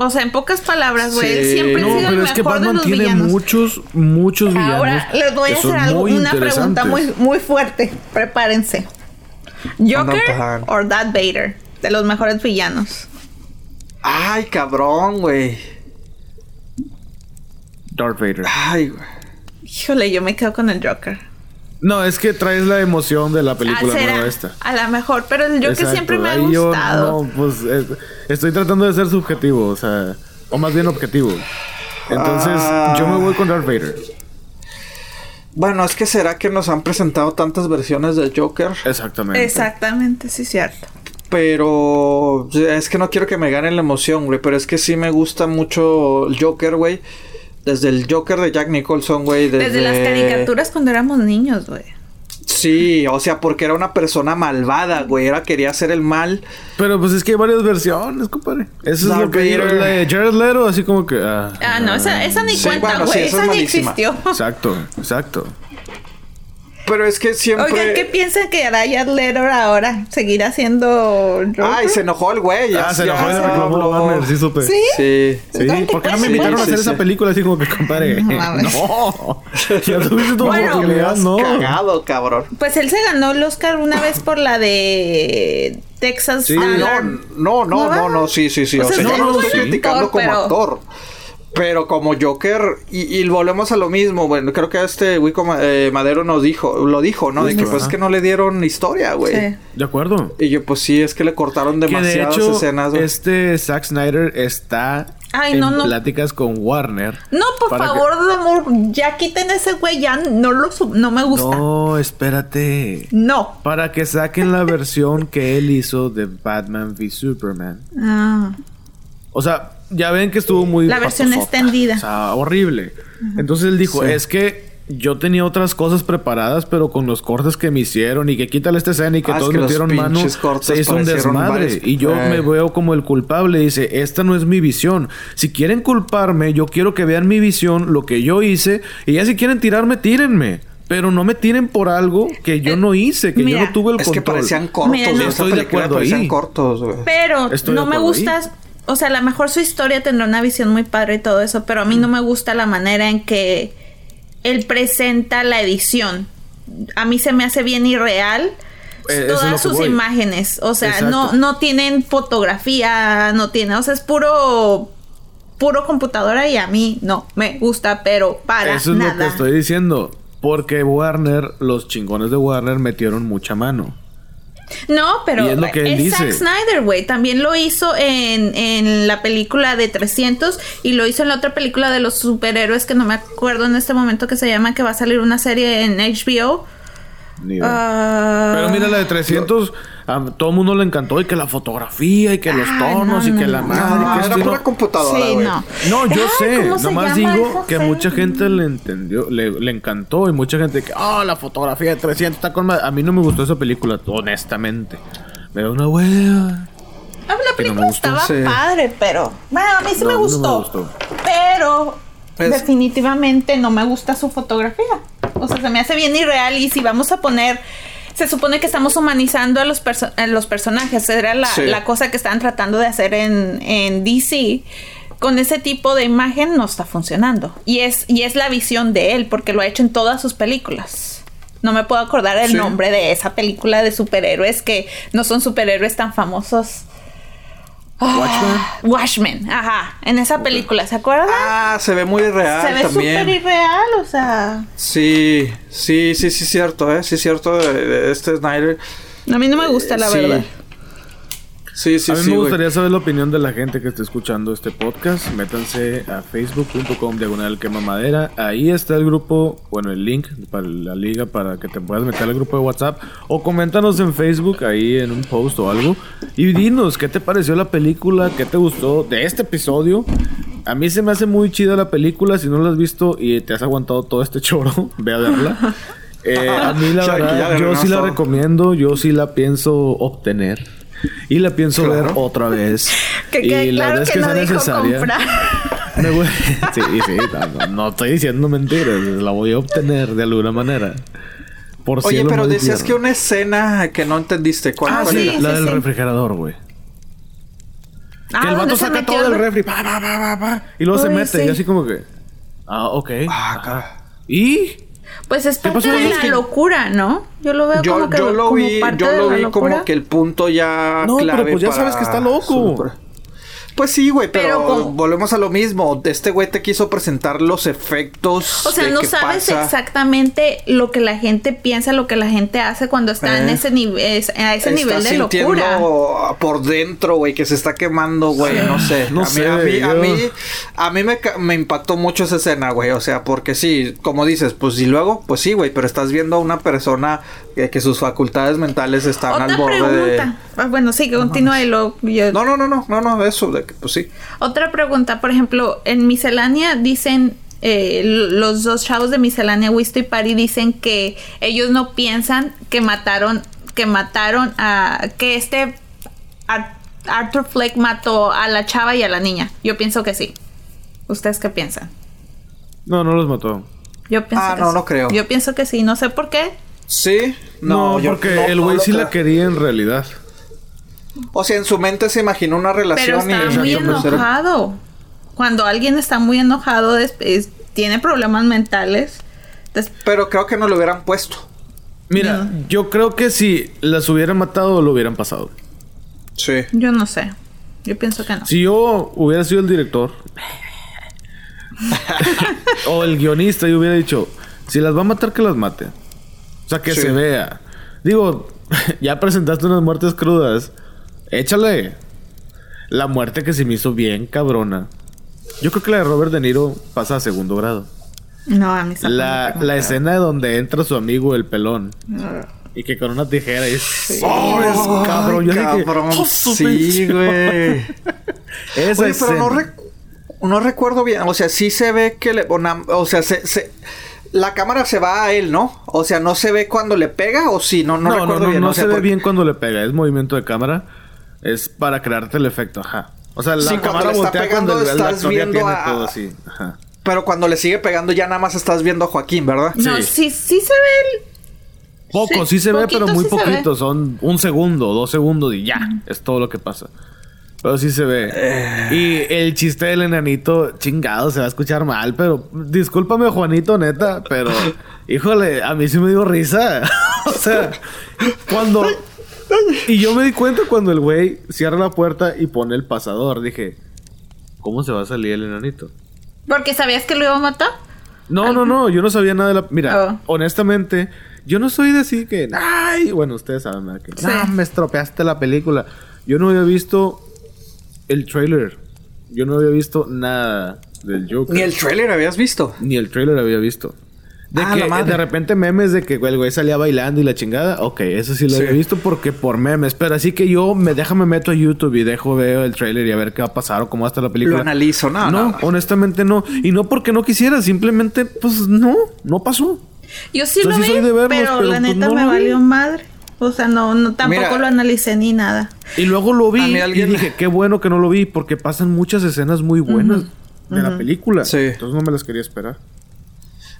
[SPEAKER 2] O sea, en pocas palabras, güey, él siempre ha
[SPEAKER 1] No,
[SPEAKER 2] sido el
[SPEAKER 1] pero es que
[SPEAKER 2] mejor de
[SPEAKER 1] Batman
[SPEAKER 2] los
[SPEAKER 1] tiene
[SPEAKER 2] villanos.
[SPEAKER 1] muchos, muchos villanos.
[SPEAKER 2] Ahora les voy a hacer algo, una pregunta muy, muy fuerte. Prepárense. Joker o Darth Vader, de los mejores villanos.
[SPEAKER 3] Ay, cabrón, güey.
[SPEAKER 1] Darth Vader.
[SPEAKER 3] Ay, güey.
[SPEAKER 2] Híjole, yo me quedo con el Joker.
[SPEAKER 1] No, es que traes la emoción de la película
[SPEAKER 2] Ah, será,
[SPEAKER 1] nueva esta.
[SPEAKER 2] A lo mejor, pero el Joker
[SPEAKER 1] Exacto,
[SPEAKER 2] siempre me ha
[SPEAKER 1] yo
[SPEAKER 2] gustado.
[SPEAKER 1] no, pues eh, estoy tratando de ser subjetivo, o sea, o más bien objetivo. Entonces,
[SPEAKER 3] Ah.
[SPEAKER 1] yo me voy con Darth Vader.
[SPEAKER 3] Bueno, es que será que nos han presentado tantas versiones del Joker,
[SPEAKER 1] Exactamente.
[SPEAKER 2] Exactamente, sí, cierto.
[SPEAKER 3] pero es que no quiero que me gane la emoción, güey, pero es que sí me gusta mucho el Joker, güey. Desde el Joker de Jack Nicholson, güey. Desde,
[SPEAKER 2] Desde las caricaturas cuando éramos niños, güey.
[SPEAKER 3] Sí, o sea, porque era una persona malvada, güey. Era quería hacer el mal.
[SPEAKER 1] Pero pues es que hay varias versiones, compadre. Eso es lo que la de Jared Leto, así como que... Ah,
[SPEAKER 2] Ah, no, esa, esa ni
[SPEAKER 3] Sí,
[SPEAKER 2] cuenta,
[SPEAKER 3] bueno, sí,
[SPEAKER 2] güey.
[SPEAKER 3] esa
[SPEAKER 2] esa
[SPEAKER 3] es
[SPEAKER 2] ni
[SPEAKER 3] malísima.
[SPEAKER 2] existió.
[SPEAKER 1] Exacto, exacto.
[SPEAKER 3] Pero es que siempre.
[SPEAKER 2] Oigan, ¿qué piensan que hará Jared Leto ahora? ¿Seguirá siendo Joker?
[SPEAKER 3] Ay, se enojó el güey.
[SPEAKER 1] Ah, se enojó y le reclamó
[SPEAKER 3] habló.
[SPEAKER 1] Warner, sí supe.
[SPEAKER 2] ¿Sí?
[SPEAKER 3] Sí.
[SPEAKER 1] Sí,
[SPEAKER 2] ¿Dónde
[SPEAKER 1] ¿por qué no me invitaron a hacer
[SPEAKER 3] sí,
[SPEAKER 1] esa
[SPEAKER 3] sí.
[SPEAKER 1] película así como que, compadre?
[SPEAKER 2] No.
[SPEAKER 1] No, ya tuviste tu oportunidad, no.
[SPEAKER 3] Cagado, cabrón.
[SPEAKER 2] Pues él se ganó el Oscar una vez por la de Texas
[SPEAKER 3] no, no, no,
[SPEAKER 2] ¿No
[SPEAKER 3] no, no, sí, sí, sí.
[SPEAKER 2] O
[SPEAKER 3] O
[SPEAKER 2] sea,
[SPEAKER 3] no lo
[SPEAKER 1] buen
[SPEAKER 3] estoy
[SPEAKER 2] actor,
[SPEAKER 3] criticando como
[SPEAKER 2] pero-
[SPEAKER 3] actor. Pero como Joker, y, y volvemos a lo mismo, bueno, creo que este Wico Ma- eh, Madero nos dijo, lo dijo, ¿no? De que
[SPEAKER 1] Ajá.
[SPEAKER 3] pues que no le dieron historia, güey.
[SPEAKER 2] Sí.
[SPEAKER 1] De acuerdo.
[SPEAKER 3] Y yo, pues sí, es que le cortaron
[SPEAKER 1] Que de
[SPEAKER 3] demasiadas
[SPEAKER 1] hecho,
[SPEAKER 3] escenas, güey.
[SPEAKER 1] este Zack Snyder está
[SPEAKER 2] Ay,
[SPEAKER 1] en
[SPEAKER 2] no, no.
[SPEAKER 1] pláticas con Warner.
[SPEAKER 2] No, por
[SPEAKER 1] que-
[SPEAKER 2] favor, amor, ya quiten ese güey, ya no lo no me gusta. No.
[SPEAKER 1] No, espérate. Para que saquen la versión que él hizo de Batman v Superman.
[SPEAKER 2] Ah.
[SPEAKER 1] O sea, ya ven que estuvo muy...
[SPEAKER 2] La versión
[SPEAKER 1] patosota.
[SPEAKER 2] extendida.
[SPEAKER 1] O sea, horrible. Entonces él dijo,
[SPEAKER 3] Sí.
[SPEAKER 1] es que yo tenía otras cosas preparadas, pero con los cortes que me hicieron y que quítale esta escena y que
[SPEAKER 3] Ah, es
[SPEAKER 1] todos
[SPEAKER 3] que los
[SPEAKER 1] metieron mano, se hizo un desmadre.
[SPEAKER 3] varios-
[SPEAKER 1] Y yo
[SPEAKER 3] Eh.
[SPEAKER 1] me veo como el culpable. Dice, esta no es mi visión. Si quieren culparme, yo quiero que vean mi visión, lo que yo hice. Y ya si quieren tirarme, tírenme. Pero no me tiren por algo que yo
[SPEAKER 2] Eh,
[SPEAKER 1] no hice, que
[SPEAKER 2] mira,
[SPEAKER 1] yo no tuve el
[SPEAKER 3] Es que
[SPEAKER 1] control.
[SPEAKER 3] parecían cortos,
[SPEAKER 2] Mira, no.
[SPEAKER 1] Estoy de acuerdo
[SPEAKER 3] parecían
[SPEAKER 1] ahí.
[SPEAKER 3] cortos.
[SPEAKER 2] Pero
[SPEAKER 1] Estoy
[SPEAKER 2] no me
[SPEAKER 1] acuerdo
[SPEAKER 2] gusta,
[SPEAKER 1] ahí.
[SPEAKER 2] O sea, a lo mejor su historia tendrá una visión muy padre y todo eso, pero a mí no me gusta la manera en que él presenta la edición. A mí se me hace bien irreal.
[SPEAKER 1] Eh,
[SPEAKER 2] todas sus
[SPEAKER 1] voy.
[SPEAKER 2] imágenes. O sea,
[SPEAKER 1] Exacto.
[SPEAKER 2] no, no tienen fotografía, no tiene, o sea, es puro puro computadora y a mí no me gusta, pero para
[SPEAKER 1] Eso es
[SPEAKER 2] nada.
[SPEAKER 1] lo que estoy diciendo. Porque Warner, los chingones de Warner metieron mucha mano.
[SPEAKER 2] No, pero
[SPEAKER 1] es lo que él
[SPEAKER 2] es Zack. Snyder, güey. También lo hizo en, en la película de 300 y lo hizo en la otra película de los superhéroes que no me acuerdo en este momento que se llama, que va a salir una serie en HBO. Ah,
[SPEAKER 1] Pero mira, la de 300, a todo el mundo le encantó. Y que la fotografía, y que los
[SPEAKER 2] Ay,
[SPEAKER 1] tonos,
[SPEAKER 2] no,
[SPEAKER 1] y que
[SPEAKER 2] no,
[SPEAKER 1] la madre.
[SPEAKER 3] No,
[SPEAKER 1] que
[SPEAKER 3] era
[SPEAKER 1] esto y
[SPEAKER 3] pura computadora,
[SPEAKER 2] Sí, no.
[SPEAKER 1] No, yo
[SPEAKER 2] Ay,
[SPEAKER 1] sé.
[SPEAKER 2] ¿cómo se
[SPEAKER 1] Nomás digo que mucha gente le entendió, le, le encantó. Y mucha gente que, ah, la fotografía de 300 está con madre". A mí no me gustó esa película, honestamente. Me da una hueva.
[SPEAKER 2] Ah, la
[SPEAKER 1] no
[SPEAKER 2] película
[SPEAKER 1] me gustó.
[SPEAKER 2] estaba
[SPEAKER 3] Sí.
[SPEAKER 2] padre, pero bueno, a mí sí
[SPEAKER 1] No,
[SPEAKER 2] me, gustó,
[SPEAKER 1] gustó.
[SPEAKER 2] Pero
[SPEAKER 3] Es-
[SPEAKER 2] definitivamente no me gusta su fotografía. O sea, se me hace bien irreal y si vamos a poner se supone que estamos humanizando a los, perso- a los personajes. Era la,
[SPEAKER 3] Sí.
[SPEAKER 2] la cosa que estaban tratando de hacer en, en DC. Con ese tipo de imagen no está funcionando. Y es, y es la visión de él, porque lo ha hecho en todas sus películas. No me puedo acordar el
[SPEAKER 3] Sí.
[SPEAKER 2] nombre de esa película de superhéroes que no son superhéroes tan famosos.
[SPEAKER 1] Watchmen.
[SPEAKER 2] Watchmen, ajá. En esa película, ¿se acuerdan?
[SPEAKER 3] Ah, se ve muy real
[SPEAKER 2] Se ve súper irreal, o sea.
[SPEAKER 3] Sí, sí, sí, sí, cierto, ¿eh? Sí, cierto de, de este Snyder.
[SPEAKER 2] A mí no me gusta, la
[SPEAKER 3] Sí.
[SPEAKER 2] verdad.
[SPEAKER 3] Sí, sí,
[SPEAKER 1] a mí
[SPEAKER 3] sí,
[SPEAKER 1] me gustaría saber la opinión de la gente que esté escuchando este podcast. Métanse a facebook.com diagonal quema madera. Ahí está el grupo, bueno, el link para la liga para que te puedas meter al grupo de WhatsApp. O coméntanos en Facebook, ahí en un post o algo. Y dinos qué te pareció la película, qué te gustó de este episodio. A mí se me hace muy chida la película. Si no la has visto y te has aguantado todo este choro, ve a verla. Eh, a mí la verdad, yo sí la recomiendo, yo sí la pienso obtener. Y la pienso
[SPEAKER 3] Claro.
[SPEAKER 1] ver otra vez.
[SPEAKER 2] Que,
[SPEAKER 1] y
[SPEAKER 2] que
[SPEAKER 1] la
[SPEAKER 2] claro
[SPEAKER 1] vez
[SPEAKER 2] que, no
[SPEAKER 1] sea
[SPEAKER 2] dijo
[SPEAKER 1] necesaria.
[SPEAKER 2] comprar.
[SPEAKER 1] me voy- sí, sí, no, no estoy diciendo mentiras. La voy a obtener de alguna manera. Por
[SPEAKER 3] Oye, pero
[SPEAKER 1] y
[SPEAKER 3] decías que
[SPEAKER 1] tierra.
[SPEAKER 3] una escena que no entendiste. ¿Cuál,
[SPEAKER 2] Ah,
[SPEAKER 3] cuál
[SPEAKER 2] sí.
[SPEAKER 3] era?
[SPEAKER 1] La del
[SPEAKER 2] sí.
[SPEAKER 1] refrigerador, güey.
[SPEAKER 2] Ah,
[SPEAKER 1] que el
[SPEAKER 2] ¿dónde
[SPEAKER 1] vato
[SPEAKER 2] se
[SPEAKER 1] saca todo
[SPEAKER 2] el
[SPEAKER 1] del
[SPEAKER 2] re-
[SPEAKER 1] refri. Pa, pa, pa, pa, pa, y luego se
[SPEAKER 2] Uy,
[SPEAKER 1] mete.
[SPEAKER 2] sí.
[SPEAKER 1] Y así como que. Ah, ok.
[SPEAKER 3] Ah.
[SPEAKER 1] ¿Y?
[SPEAKER 2] Pues es
[SPEAKER 1] ¿Qué
[SPEAKER 2] parte
[SPEAKER 1] pasó?
[SPEAKER 2] de
[SPEAKER 1] Es
[SPEAKER 2] la
[SPEAKER 1] que-
[SPEAKER 2] locura, ¿no? Yo lo veo
[SPEAKER 3] Yo,
[SPEAKER 2] como que
[SPEAKER 3] yo lo
[SPEAKER 2] como
[SPEAKER 3] vi,
[SPEAKER 2] parte
[SPEAKER 3] yo
[SPEAKER 2] de
[SPEAKER 3] lo
[SPEAKER 2] la
[SPEAKER 3] vi
[SPEAKER 2] locura.
[SPEAKER 3] como que el punto ya
[SPEAKER 1] No, pero
[SPEAKER 3] clave
[SPEAKER 1] pues ya
[SPEAKER 3] para
[SPEAKER 1] sabes que está loco.
[SPEAKER 3] su- Pues sí, güey, pero, volvemos a lo mismo. Este güey te quiso presentar los efectos.
[SPEAKER 2] O sea,
[SPEAKER 3] de
[SPEAKER 2] no sabes
[SPEAKER 3] pasa.
[SPEAKER 2] exactamente lo que la gente piensa, lo que la gente hace cuando está en
[SPEAKER 3] Eh.
[SPEAKER 2] ese nivel, a ese nivel
[SPEAKER 3] Estás
[SPEAKER 2] de locura.
[SPEAKER 3] por dentro, güey, que se está quemando, güey. No sé.
[SPEAKER 1] No
[SPEAKER 3] a mí,
[SPEAKER 1] sé,
[SPEAKER 3] a mí, a mí, a mí me, ca- me impactó mucho esa escena, güey. O sea, porque sí, como dices, pues y luego, pues sí, güey, pero estás viendo a una persona que, que sus facultades mentales están
[SPEAKER 2] Otra
[SPEAKER 3] al borde de.
[SPEAKER 2] pregunta. Ah, bueno, sí, que continúa y lo. yo-
[SPEAKER 3] No, no, no, no, no, no, eso, de que, pues sí.
[SPEAKER 2] Otra pregunta, por ejemplo, en miscelánea dicen. eh, los dos chavos de miscelánea, Wisto y Pari, dicen que ellos no piensan que mataron, que mataron a, que este Ar- Arthur Fleck mató a la chava y a la niña. Yo pienso que sí. ¿Ustedes qué piensan?
[SPEAKER 1] No, no los mató.
[SPEAKER 2] Yo pienso
[SPEAKER 3] Ah,
[SPEAKER 2] que
[SPEAKER 3] no,
[SPEAKER 2] sí.
[SPEAKER 3] no creo.
[SPEAKER 2] Yo pienso que sí, no sé por qué.
[SPEAKER 3] Sí,
[SPEAKER 1] No,
[SPEAKER 3] no, yo
[SPEAKER 1] porque
[SPEAKER 3] no-
[SPEAKER 1] el güey
[SPEAKER 3] lo
[SPEAKER 1] sí la quería en realidad.
[SPEAKER 3] O sea, en su mente se imaginó una
[SPEAKER 2] Pero
[SPEAKER 3] relación
[SPEAKER 2] está
[SPEAKER 3] y
[SPEAKER 2] muy enojado. Cuando alguien está muy enojado, es- es- tiene problemas mentales. des-
[SPEAKER 3] Pero creo que no lo hubieran puesto.
[SPEAKER 1] Mira, yo creo que si las hubieran matado, lo hubieran pasado.
[SPEAKER 3] Sí.
[SPEAKER 2] yo no sé. Yo pienso que no.
[SPEAKER 1] Si yo hubiera sido el director o el guionista y hubiera dicho, si las va a matar, que las mate. O sea, que
[SPEAKER 3] Sí.
[SPEAKER 1] se vea. Digo, ya presentaste unas muertes crudas. Échale. La muerte que se me hizo bien cabrona. Yo creo que la de Robert De Niro pasa a segundo grado.
[SPEAKER 2] No, a mí esa
[SPEAKER 1] La, la escena donde entra su amigo el pelón. Y que con una tijera es... ¡Sobres, cabrón! Yo dije,
[SPEAKER 3] cabrón,
[SPEAKER 1] "Oh,
[SPEAKER 3] sí, güey.
[SPEAKER 1] Esa
[SPEAKER 3] Oye, pero no,
[SPEAKER 1] escena.
[SPEAKER 3] rec- no recuerdo bien. O sea, sí se ve que le. O, sea, se, se- la cámara se va a él, ¿no? O sea, no se ve cuando le pega o sí, no, no,
[SPEAKER 1] No, no,
[SPEAKER 3] recuerdo
[SPEAKER 1] no,
[SPEAKER 3] bien.
[SPEAKER 1] se ve
[SPEAKER 3] por-
[SPEAKER 1] bien cuando le pega. Es movimiento de cámara. Es para crearte el efecto, ajá. O sea, la
[SPEAKER 3] Sí, cuando
[SPEAKER 1] cámara
[SPEAKER 3] le está
[SPEAKER 1] voltea
[SPEAKER 3] pegando,
[SPEAKER 1] cuando
[SPEAKER 3] estás viendo
[SPEAKER 1] tiene
[SPEAKER 3] a-
[SPEAKER 1] todo así. Ajá.
[SPEAKER 3] Pero cuando le sigue pegando, ya nada más estás viendo a Joaquín, ¿verdad?
[SPEAKER 2] No,
[SPEAKER 1] Sí.
[SPEAKER 2] sí, sí se ve el-
[SPEAKER 1] Poco,
[SPEAKER 2] Sí,
[SPEAKER 1] sí, se ve, pero muy
[SPEAKER 2] sí
[SPEAKER 1] poquito. Son un segundo, dos segundos y ya. Es todo lo que pasa. Pero sí se ve.
[SPEAKER 3] Eh.
[SPEAKER 1] Y el chiste del enanito, chingado, se va a escuchar mal, pero discúlpame, Juanito, neta, pero híjole, a mí sí me dio risa. o sea, cuando. Y yo me di cuenta cuando el güey cierra la puerta y pone el pasador. Dije, ¿cómo se va a salir el enanito?
[SPEAKER 2] Porque sabías que lo iba a matar.
[SPEAKER 1] No, no, no, yo no sabía nada de la. Mira,
[SPEAKER 2] Oh.
[SPEAKER 1] honestamente, yo no soy de así que. ¡Ay! Bueno, ustedes saben, ¿verdad? Que.
[SPEAKER 2] Sí.
[SPEAKER 1] "No, me estropeaste la película. Yo no había visto el trailer. Yo no había visto nada del Joker.
[SPEAKER 3] Ni el trailer habías visto.
[SPEAKER 1] Ni el trailer había visto. De
[SPEAKER 3] Ah,
[SPEAKER 1] que
[SPEAKER 3] la madre.
[SPEAKER 1] de repente memes de que el güey salía bailando y la chingada. Ok, eso sí lo
[SPEAKER 3] Sí.
[SPEAKER 1] había visto porque por memes. Pero así que yo me déjame meto a YouTube y dejo veo el trailer y a ver qué va a pasar o cómo va a estar la película.
[SPEAKER 3] Lo analizo, no, no, no.
[SPEAKER 1] honestamente no. Y no porque no quisiera, simplemente, pues no, no pasó.
[SPEAKER 2] Yo sí lo
[SPEAKER 1] sí
[SPEAKER 2] vi,
[SPEAKER 1] soy de verlos,
[SPEAKER 2] pero,
[SPEAKER 1] pero,
[SPEAKER 2] la
[SPEAKER 1] pues,
[SPEAKER 2] neta
[SPEAKER 1] no
[SPEAKER 2] me valió madre. O sea, no, no tampoco
[SPEAKER 3] Mira.
[SPEAKER 2] lo analicé ni nada.
[SPEAKER 1] Y luego lo vi
[SPEAKER 3] A mí alguien-
[SPEAKER 1] y dije, qué bueno que no lo vi porque pasan muchas escenas muy buenas de la película.
[SPEAKER 3] Sí.
[SPEAKER 1] Entonces no me las quería esperar.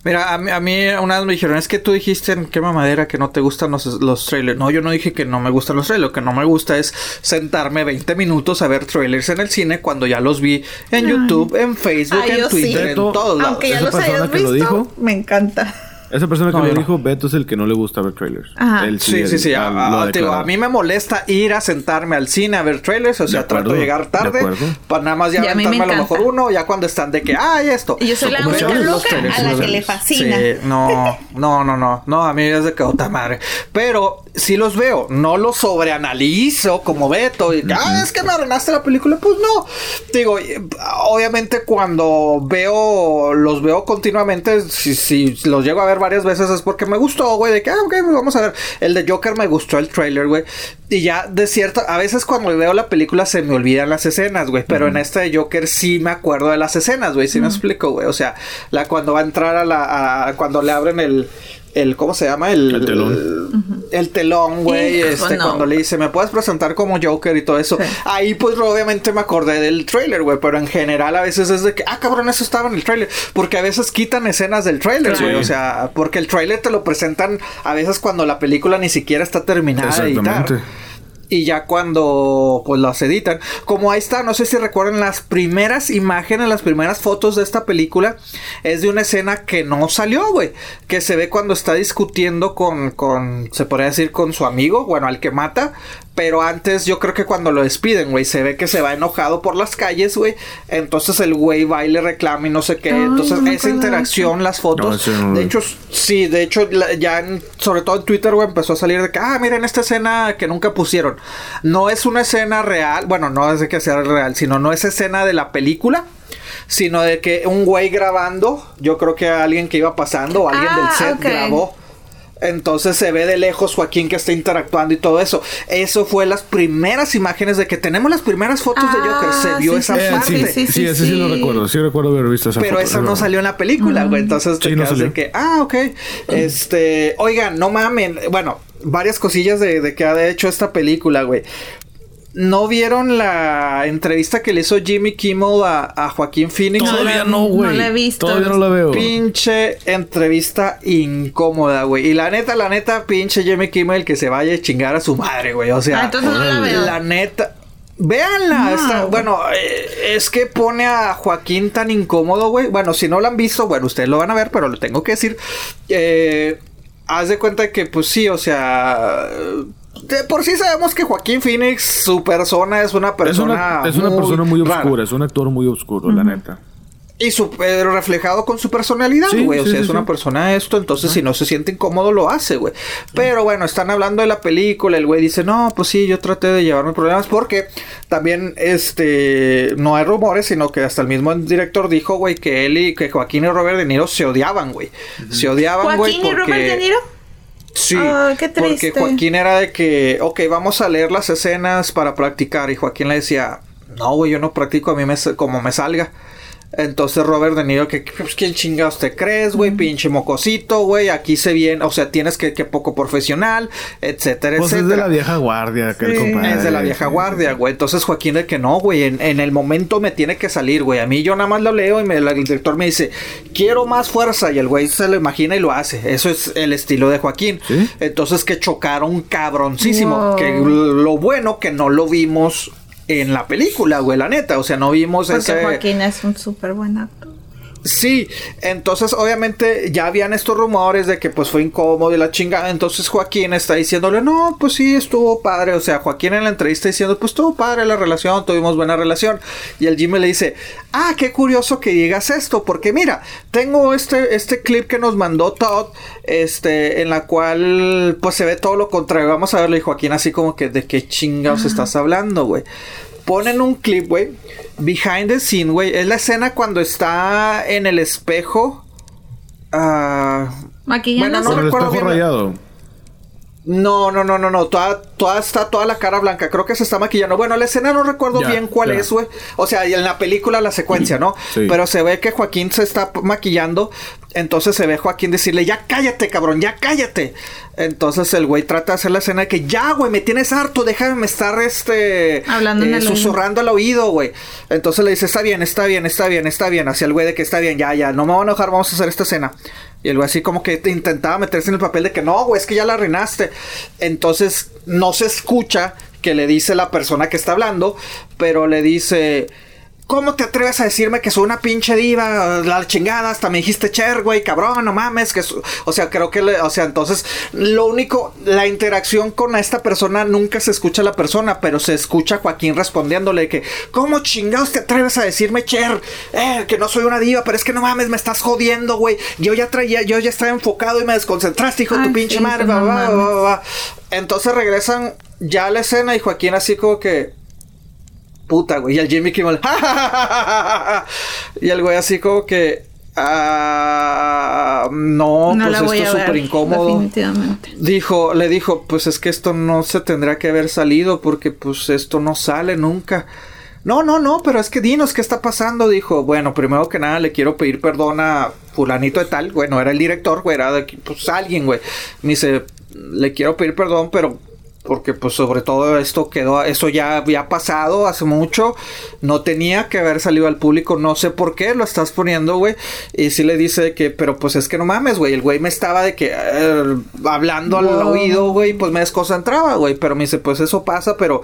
[SPEAKER 3] Mira, a mí, a mí una vez me dijeron, es que tú dijiste en qué mamadera que no te gustan los, los trailers. No, yo no dije que no me gustan los trailers. Lo que no me gusta es sentarme 20 minutos a ver trailers en el cine cuando ya los vi en YouTube, en Facebook,
[SPEAKER 2] Ay,
[SPEAKER 3] en
[SPEAKER 2] yo sí.
[SPEAKER 3] Twitter, en todos lados.
[SPEAKER 2] Aunque ya
[SPEAKER 1] esa
[SPEAKER 2] los hayas
[SPEAKER 1] lo
[SPEAKER 2] visto,
[SPEAKER 1] dijo-
[SPEAKER 2] me encanta.
[SPEAKER 1] Esa persona que
[SPEAKER 3] No, no.
[SPEAKER 1] dijo, Beto es el que no le gusta ver trailers.
[SPEAKER 2] Ajá.
[SPEAKER 1] Él
[SPEAKER 3] Sí, sí,
[SPEAKER 1] él-
[SPEAKER 3] sí.
[SPEAKER 1] ah,
[SPEAKER 3] A,
[SPEAKER 1] lo
[SPEAKER 3] a- digo, a mí me molesta ir a sentarme al cine a ver trailers. O sea,
[SPEAKER 1] acuerdo,
[SPEAKER 3] trato de llegar
[SPEAKER 1] de
[SPEAKER 3] tarde
[SPEAKER 1] acuerdo.
[SPEAKER 3] para nada más ya
[SPEAKER 2] Y a mí me
[SPEAKER 3] a lo mejor uno. Ya cuando están de que, ay, esto.
[SPEAKER 2] Y yo soy la única loca
[SPEAKER 3] trailers,
[SPEAKER 2] a la que le fascina.
[SPEAKER 3] Sí, no, no, no, no. No, a mí es de que otra madre. Pero sí los veo. No los sobreanalizo como Beto. Y, ah, es que me arruinaste la película. Pues no. Digo, obviamente cuando veo, los veo continuamente, si, si los llego a ver varias veces es porque me gustó, güey. De que, ah, ok, pues vamos a ver. El de Joker me gustó el trailer, güey. Y ya de cierto, a veces cuando veo la película se me olvidan las escenas, güey. Pero en esta de Joker sí me acuerdo de las escenas, güey. Sí me explico, güey. O sea, la cuando va a entrar a la, a- cuando le abren el, el, ¿cómo se llama? El,
[SPEAKER 1] El telón.
[SPEAKER 3] El, el telón, güey. Este,
[SPEAKER 2] no.
[SPEAKER 3] cuando le dice, ¿me puedes presentar como Joker y todo eso?
[SPEAKER 2] Sí.
[SPEAKER 3] Ahí pues obviamente me acordé del trailer, güey. Pero en general a veces es de que, ah, cabrón, eso estaba en el trailer. Porque a veces quitan escenas del trailer,
[SPEAKER 1] Sí.
[SPEAKER 3] güey. O sea, porque el trailer te lo presentan a veces cuando la película ni siquiera está terminada de editar. Y ya cuando pues las editan, como ahí está, no sé si recuerdan las primeras imágenes, las primeras fotos de esta película, es de una escena que no salió, güey, que se ve cuando está discutiendo con, con, se podría decir, con su amigo, bueno, al que mata, pero antes yo creo que cuando lo despiden, güey, se ve que se va enojado por las calles, güey, entonces el güey va y le reclama y no sé qué,
[SPEAKER 2] Ay,
[SPEAKER 3] entonces
[SPEAKER 2] no
[SPEAKER 3] esa interacción, las fotos,
[SPEAKER 1] No,
[SPEAKER 3] de hecho, Sí, de hecho, la- ya en- sobre todo en Twitter, güey, empezó a salir de que, ah, miren esta escena que nunca pusieron. No es una escena real, bueno, no es de que sea real, sino no es escena de la película, sino de que un güey grabando, yo creo que alguien que iba pasando o alguien
[SPEAKER 2] Ah,
[SPEAKER 3] del set grabó. Entonces se ve de lejos Joaquín que está interactuando y todo eso. Eso fue las primeras imágenes de que tenemos las primeras fotos de Joker. Se
[SPEAKER 2] Ah,
[SPEAKER 3] vio
[SPEAKER 2] sí,
[SPEAKER 3] esa
[SPEAKER 2] sí,
[SPEAKER 1] Eh,
[SPEAKER 3] parte.
[SPEAKER 1] sí,
[SPEAKER 2] sí,
[SPEAKER 1] sí,
[SPEAKER 2] sí,
[SPEAKER 1] ese sí lo
[SPEAKER 2] sí.
[SPEAKER 1] recuerdo. Sí recuerdo haber visto esa
[SPEAKER 3] Pero
[SPEAKER 1] foto,
[SPEAKER 3] esa
[SPEAKER 1] es
[SPEAKER 3] no salió en la película, güey. Entonces te
[SPEAKER 1] Sí, no
[SPEAKER 3] quedas de que, ah, ok. Este, oigan, no mamen. Bueno, varias cosillas de, de que ha hecho esta película, güey. ¿No vieron la entrevista que le hizo Jimmy Kimmel a, a Joaquín Phoenix?
[SPEAKER 1] Todavía no, güey.
[SPEAKER 2] No la he visto.
[SPEAKER 1] Todavía no la veo.
[SPEAKER 3] Pinche entrevista incómoda, güey. Y la neta, la neta, pinche Jimmy Kimmel que se vaya a chingar a su madre, güey. O sea,
[SPEAKER 2] Ah, entonces no la veo.
[SPEAKER 3] la neta. Véanla,
[SPEAKER 2] No.
[SPEAKER 3] está- bueno, eh, es que pone a Joaquín tan incómodo, güey. Bueno, si no lo han visto, bueno, ustedes lo van a ver, pero lo tengo que decir. Eh, haz de cuenta que, pues sí, o sea, de por sí sabemos que Joaquín Phoenix, su persona es una
[SPEAKER 1] Es
[SPEAKER 3] persona.
[SPEAKER 1] una, es una persona muy
[SPEAKER 3] rara.
[SPEAKER 1] oscura, es un actor muy oscuro, la neta.
[SPEAKER 3] Y su, eh, reflejado con su personalidad,
[SPEAKER 1] Sí,
[SPEAKER 3] güey. o
[SPEAKER 1] sí,
[SPEAKER 3] sea,
[SPEAKER 1] sí,
[SPEAKER 3] es una persona esto, entonces si no se siente incómodo lo hace, güey. Pero bueno, están hablando de la película, el güey dice, no, pues sí, yo traté de llevarme problemas porque también, este, no hay rumores, sino que hasta el mismo director dijo, güey, que él y que Joaquín y Robert De Niro se odiaban, güey. Se odiaban, güey,
[SPEAKER 2] Joaquín
[SPEAKER 3] porque...
[SPEAKER 2] y Robert De Niro.
[SPEAKER 3] Sí,
[SPEAKER 2] qué triste.
[SPEAKER 3] porque Joaquín era de que, ok, vamos a leer las escenas para practicar. Y Joaquín le decía, no, güey, yo no practico a mí me, como me salga. Entonces Robert De Niro, que pues, ¿quién chingados te crees, güey? Pinche mocosito, güey. Aquí se viene, o sea, tienes que, que poco profesional, etcétera,
[SPEAKER 1] Pues es de la vieja guardia, aquel
[SPEAKER 2] Sí.
[SPEAKER 1] compadre.
[SPEAKER 3] Es de la vieja guardia, güey. Entonces Joaquín de que no, güey. En, en el momento me tiene que salir, güey. A mí yo nada más lo leo y me, el director me dice, quiero más fuerza. Y el güey se lo imagina y lo hace. Eso es el estilo de Joaquín.
[SPEAKER 1] ¿Sí?
[SPEAKER 3] Entonces que chocaron cabroncísimo.
[SPEAKER 2] Wow.
[SPEAKER 3] Que lo bueno que no lo vimos en la película, güey, la neta. O sea, no vimos
[SPEAKER 2] Porque
[SPEAKER 3] ese.
[SPEAKER 2] Joaquín es un súper buen actor.
[SPEAKER 3] Sí, entonces obviamente ya habían estos rumores de que pues fue incómodo y la chingada, entonces Joaquín está diciéndole, no, pues sí, estuvo padre, o sea, Joaquín en la entrevista diciendo, pues estuvo padre la relación, tuvimos buena relación, y el Jimmy le dice, ah, qué curioso que digas esto, porque mira, tengo este, este clip que nos mandó Todd, este, en la cual pues se ve todo lo contrario, vamos a verlo, y Joaquín así como que, ¿de qué chingados estás hablando, güey? Ponen un clip, güey. Behind the scene, güey. Es la escena cuando está en el espejo. Ah,
[SPEAKER 2] Maquillándose.
[SPEAKER 3] no
[SPEAKER 1] Con el
[SPEAKER 3] recuerdo
[SPEAKER 1] espejo
[SPEAKER 3] bien.
[SPEAKER 1] rayado.
[SPEAKER 3] no, no, no, no, no. Toda, toda está toda la cara blanca. Creo que se está maquillando. Bueno, la escena no recuerdo
[SPEAKER 1] Ya,
[SPEAKER 3] bien cuál
[SPEAKER 1] ya.
[SPEAKER 3] es, güey. O sea, y en la película la secuencia, ¿no?
[SPEAKER 1] Sí.
[SPEAKER 3] Pero se ve que Joaquín se está maquillando. Entonces se ve Joaquín decirle, ya cállate, cabrón, ya cállate. Entonces el güey trata de hacer la escena de que ya, güey, me tienes harto, déjame estar este
[SPEAKER 2] Hablando
[SPEAKER 3] eh,
[SPEAKER 2] oído.
[SPEAKER 3] susurrando al oído, güey. Entonces le dice, está bien, está bien, está bien, está bien. Hacia el güey de que está bien, ya, ya, no me voy a enojar, vamos a hacer esta escena. Y el güey así como que intentaba meterse en el papel de que no, güey, es que ya la arruinaste. Entonces no se escucha que le dice la persona que está hablando, pero le dice... ¿Cómo te atreves a decirme que soy una pinche diva? La chingada, hasta me dijiste Cher, güey, cabrón, no mames. Que su-". O sea, creo que, le- o sea, entonces, lo único, la interacción con esta persona nunca se escucha a la persona, pero se escucha a Joaquín respondiéndole que, ¿cómo chingados te atreves a decirme Cher? Eh, que no soy una diva, pero es que no mames, me estás jodiendo, güey. Yo ya traía, yo ya estaba enfocado y me desconcentraste, hijo de tu pinche
[SPEAKER 2] sí,
[SPEAKER 3] madre,
[SPEAKER 2] no
[SPEAKER 3] va, va, va. Entonces regresan ya a la escena y Joaquín así como que puta, güey. Y el Jimmy Kimmel, "Ja, ja, ja, ja, ja, ja". Y el güey así como que, ah, no,
[SPEAKER 2] no
[SPEAKER 3] pues esto es súper incómodo.
[SPEAKER 2] Definitivamente.
[SPEAKER 3] Dijo, le dijo, pues es que esto no se tendría que haber salido porque pues esto no sale nunca. No, no, no, pero es que dinos qué está pasando. Dijo, bueno, primero que nada le quiero pedir perdón a fulanito de tal. Bueno, era el director, güey, era de aquí, pues alguien, güey. Me dice, le quiero pedir perdón, pero porque pues sobre todo esto quedó, eso ya había pasado hace mucho, no tenía que haber salido al público, no sé por qué lo estás poniendo, güey, y sí le dice que, pero pues es que no mames, güey, el güey me estaba de que eh, hablando al oído, güey, pues me desconcentraba, güey, pero me dice, pues eso pasa, pero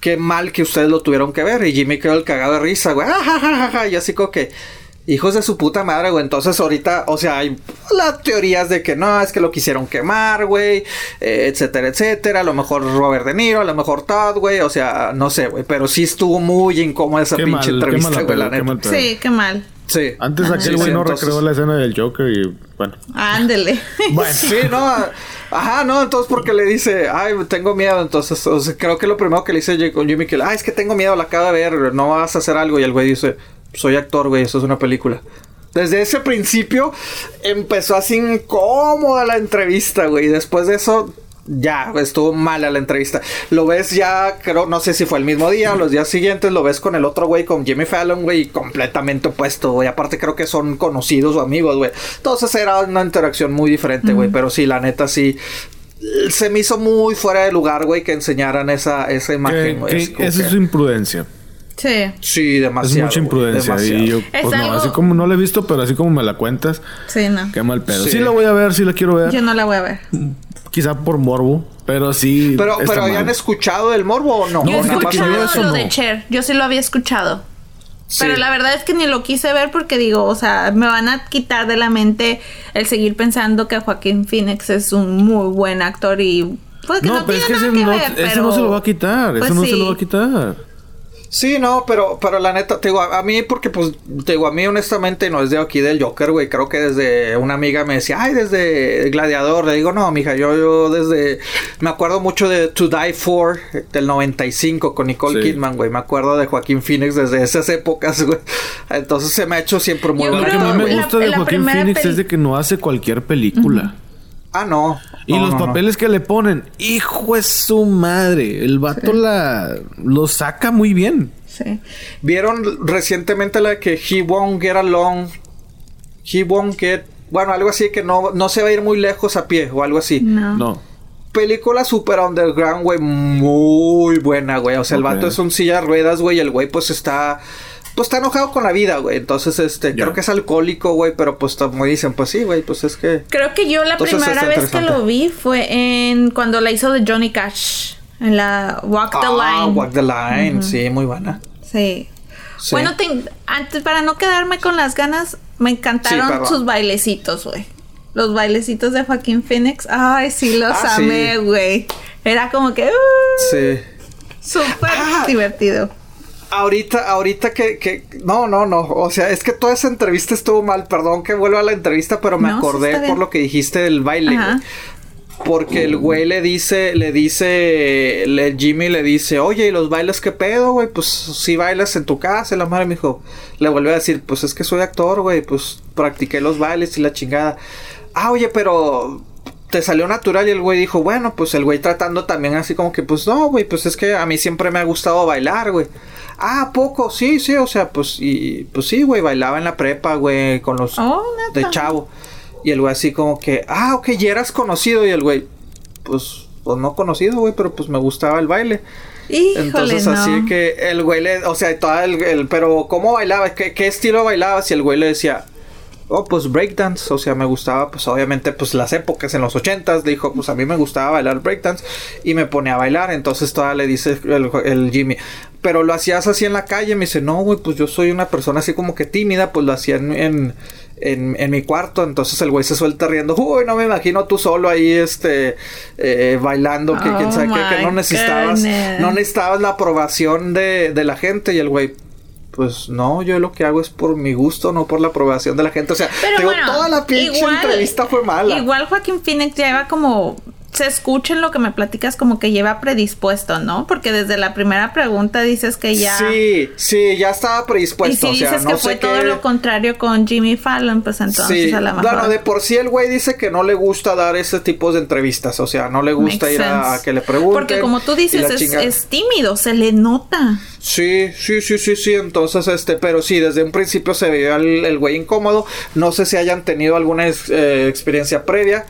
[SPEAKER 3] qué mal que ustedes lo tuvieron que ver, y Jimmy quedó el cagado de risa, güey, "Ah, ja, ja, ja, ja", y así como que... Hijos de su puta madre, güey. Entonces ahorita, o sea, hay las teorías de que no, es que lo quisieron quemar, güey, eh, etcétera, etcétera. A lo mejor Robert De Niro, a lo mejor Todd, güey. O sea, no sé, güey. Pero sí estuvo muy incómoda esa
[SPEAKER 1] Qué
[SPEAKER 3] pinche
[SPEAKER 1] mal, qué
[SPEAKER 3] entrevista,
[SPEAKER 1] mala
[SPEAKER 3] güey, la neta.
[SPEAKER 2] Sí, qué mal.
[SPEAKER 3] Sí.
[SPEAKER 1] Antes
[SPEAKER 2] Ajá.
[SPEAKER 1] aquel
[SPEAKER 3] Sí,
[SPEAKER 1] güey
[SPEAKER 3] sí,
[SPEAKER 1] no
[SPEAKER 3] entonces-
[SPEAKER 1] recreó la escena del Joker y bueno.
[SPEAKER 2] Ándele.
[SPEAKER 1] Bueno,
[SPEAKER 3] Sí, no. Ajá, no, entonces porque le dice, ay, tengo miedo. Entonces, o sea, creo que lo primero que le dice con Jimmy que, ay, es que tengo miedo, la acabo de ver, no vas a hacer algo. Y el güey dice, soy actor, güey, eso es una película. Desde ese principio empezó así incómoda la entrevista, güey. Y después de eso, ya, estuvo mala la entrevista. Lo ves ya, creo, no sé si fue el mismo día o los días siguientes, lo ves con el otro güey, con Jimmy Fallon, güey, completamente opuesto, güey. Aparte creo que son conocidos o amigos, güey. Entonces era una interacción muy diferente, güey. Pero sí, la neta sí. Se me hizo muy fuera de lugar, güey, que enseñaran esa, esa imagen, güey. como
[SPEAKER 1] esa es
[SPEAKER 3] que-
[SPEAKER 1] su imprudencia.
[SPEAKER 2] Sí,
[SPEAKER 3] Sí,
[SPEAKER 1] Es
[SPEAKER 3] demasiado.
[SPEAKER 1] mucha
[SPEAKER 3] güey,
[SPEAKER 1] imprudencia. Y yo,
[SPEAKER 2] Es
[SPEAKER 1] pues no, así como no la he visto, pero así como me la cuentas,
[SPEAKER 2] sí, no.
[SPEAKER 1] qué mal pedo.
[SPEAKER 3] Sí.
[SPEAKER 1] Sí, la voy a ver, sí la quiero ver.
[SPEAKER 2] Yo no la voy a ver.
[SPEAKER 1] Quizá por morbo, pero sí.
[SPEAKER 3] Pero, pero. ¿habían escuchado del morbo o no?
[SPEAKER 1] No,
[SPEAKER 2] Yo he
[SPEAKER 3] ¿O nada
[SPEAKER 1] fíjate
[SPEAKER 3] más
[SPEAKER 1] que yo
[SPEAKER 2] escuchado
[SPEAKER 1] eso
[SPEAKER 2] lo de Cher. Yo sí lo había escuchado.
[SPEAKER 3] Sí.
[SPEAKER 2] Pero la verdad es que ni lo quise ver porque digo, o sea, me van a quitar de la mente el seguir pensando que Joaquín Phoenix es un muy buen actor y pues que no,
[SPEAKER 1] No, pero es que ese
[SPEAKER 2] que
[SPEAKER 1] no,
[SPEAKER 2] ver,
[SPEAKER 1] eso
[SPEAKER 2] pero-
[SPEAKER 1] no se lo va a quitar.
[SPEAKER 2] pues
[SPEAKER 1] eso no se lo va a quitar.
[SPEAKER 3] Sí, no, pero, pero la neta, te digo, a, a mí, porque pues, te digo, a mí honestamente no es de aquí del Joker, güey. Creo que desde una amiga me decía, ay, desde Gladiador. Le digo, no, mija, yo, yo desde. Me acuerdo mucho de To Die For del 95 con Nicole
[SPEAKER 1] Sí.
[SPEAKER 3] Kidman, güey. Me acuerdo de Joaquín Phoenix desde esas épocas, güey. Entonces se me ha hecho siempre muy
[SPEAKER 1] Lo que a mí me
[SPEAKER 2] la-
[SPEAKER 1] gusta de Joaquín Phoenix es de que no hace cualquier película.
[SPEAKER 3] Ah, no.
[SPEAKER 1] Y
[SPEAKER 3] No,
[SPEAKER 1] los
[SPEAKER 3] no, no.
[SPEAKER 1] papeles que le ponen, hijo es su madre. El vato la lo saca muy bien.
[SPEAKER 2] Sí.
[SPEAKER 3] ¿Vieron recientemente la que He won't get along? He won't get. Bueno, algo así que no, no se va a ir muy lejos a pie o algo así.
[SPEAKER 2] No.
[SPEAKER 1] No.
[SPEAKER 3] Película super underground, güey. Muy buena, güey. O sea, el vato es un silla de ruedas, güey. y El güey, pues está. Pues está enojado con la vida, güey. Entonces, este, creo que es alcohólico, güey. Pero pues como dicen, pues sí, güey. Pues es que.
[SPEAKER 2] Creo que yo la
[SPEAKER 3] Entonces
[SPEAKER 2] primera vez que lo vi fue en cuando la hizo de Johnny Cash. En la Walk the
[SPEAKER 3] Ah,
[SPEAKER 2] Line.
[SPEAKER 3] Walk the Line, sí, muy buena.
[SPEAKER 2] Sí.
[SPEAKER 3] Sí.
[SPEAKER 2] Bueno, te- antes, para no quedarme con las ganas, me encantaron sus bailecitos, güey. Los bailecitos de Joaquín Phoenix. Ay, sí, los
[SPEAKER 3] Ah,
[SPEAKER 2] amé, güey. Era como que... uh,
[SPEAKER 3] Sí.
[SPEAKER 2] Súper
[SPEAKER 3] Ah.
[SPEAKER 2] divertido.
[SPEAKER 3] Ahorita, ahorita que, que, no, no, no, o sea, es que toda esa entrevista estuvo mal, perdón que vuelva a la entrevista, pero me
[SPEAKER 2] No,
[SPEAKER 3] acordé por lo que dijiste del baile,
[SPEAKER 2] Ajá.
[SPEAKER 3] Porque el güey le dice, le dice, le, Jimmy le dice, oye, ¿y los bailes qué pedo, güey? Pues si bailas en tu casa, y la madre me dijo, le volvió a decir, pues es que soy actor, güey, pues practiqué los bailes y la chingada. Ah, oye, pero te salió natural y el güey dijo, bueno, pues el güey tratando también así como que, pues no, güey, pues es que a mí siempre me ha gustado bailar, güey. Ah, ¿a poco, sí, sí, o sea, pues, y, pues sí, güey, bailaba en la prepa, güey, con los
[SPEAKER 2] Oh,
[SPEAKER 3] de chavo. Y el güey así como que, ah, ok, ya eras conocido. Y el güey, pues, pues no conocido, güey, pero pues me gustaba el baile.
[SPEAKER 2] Híjole,
[SPEAKER 3] Entonces
[SPEAKER 2] no.
[SPEAKER 3] así que el güey le, o sea, todo el, el- pero ¿cómo bailaba? ¿Qué, qué estilo bailaba? Si el güey le decía, oh, pues breakdance, o sea, me gustaba, pues obviamente, pues las épocas en los ochentas, dijo, pues a mí me gustaba bailar breakdance y me pone a bailar, entonces todavía le dice el, el Jimmy, pero lo hacías así en la calle, me dice, no, güey, pues yo soy una persona así como que tímida, pues lo hacía en, en, en- en mi cuarto, entonces el güey se suelta riendo, uy, no me imagino tú solo ahí, este, eh, bailando, que
[SPEAKER 2] Oh
[SPEAKER 3] quién sabe qué, que no necesitabas,
[SPEAKER 2] goodness.
[SPEAKER 3] no necesitabas la aprobación de, de la gente y el güey, pues no, yo lo que hago es por mi gusto, no por la aprobación de la gente. O sea,
[SPEAKER 2] Pero
[SPEAKER 3] te digo,
[SPEAKER 2] bueno,
[SPEAKER 3] toda la pinche
[SPEAKER 2] igual-
[SPEAKER 3] entrevista fue mala.
[SPEAKER 2] Igual Joaquín Phoenix lleva como se escucha en lo que me platicas como que lleva predispuesto, ¿no? Porque desde la primera pregunta dices que ya
[SPEAKER 3] Sí, sí, ya estaba
[SPEAKER 2] y
[SPEAKER 3] predispuesto.
[SPEAKER 2] si
[SPEAKER 3] o sea,
[SPEAKER 2] dices
[SPEAKER 3] no
[SPEAKER 2] que fue
[SPEAKER 3] qué...
[SPEAKER 2] todo lo contrario con Jimmy Fallon, pues entonces
[SPEAKER 3] Sí,
[SPEAKER 2] a lo mejor
[SPEAKER 3] bueno, de por sí el güey dice que no le gusta dar ese tipo de entrevistas, o sea, no le gusta
[SPEAKER 2] Makes
[SPEAKER 3] ir a, que le pregunten.
[SPEAKER 2] Porque como tú
[SPEAKER 3] y
[SPEAKER 2] dices,
[SPEAKER 3] la
[SPEAKER 2] es, tímido, se le nota.
[SPEAKER 3] Sí, sí, sí, sí, sí. Entonces, este, pero sí, desde un principio se veía el, el güey incómodo. No sé si hayan tenido alguna eh, experiencia previa.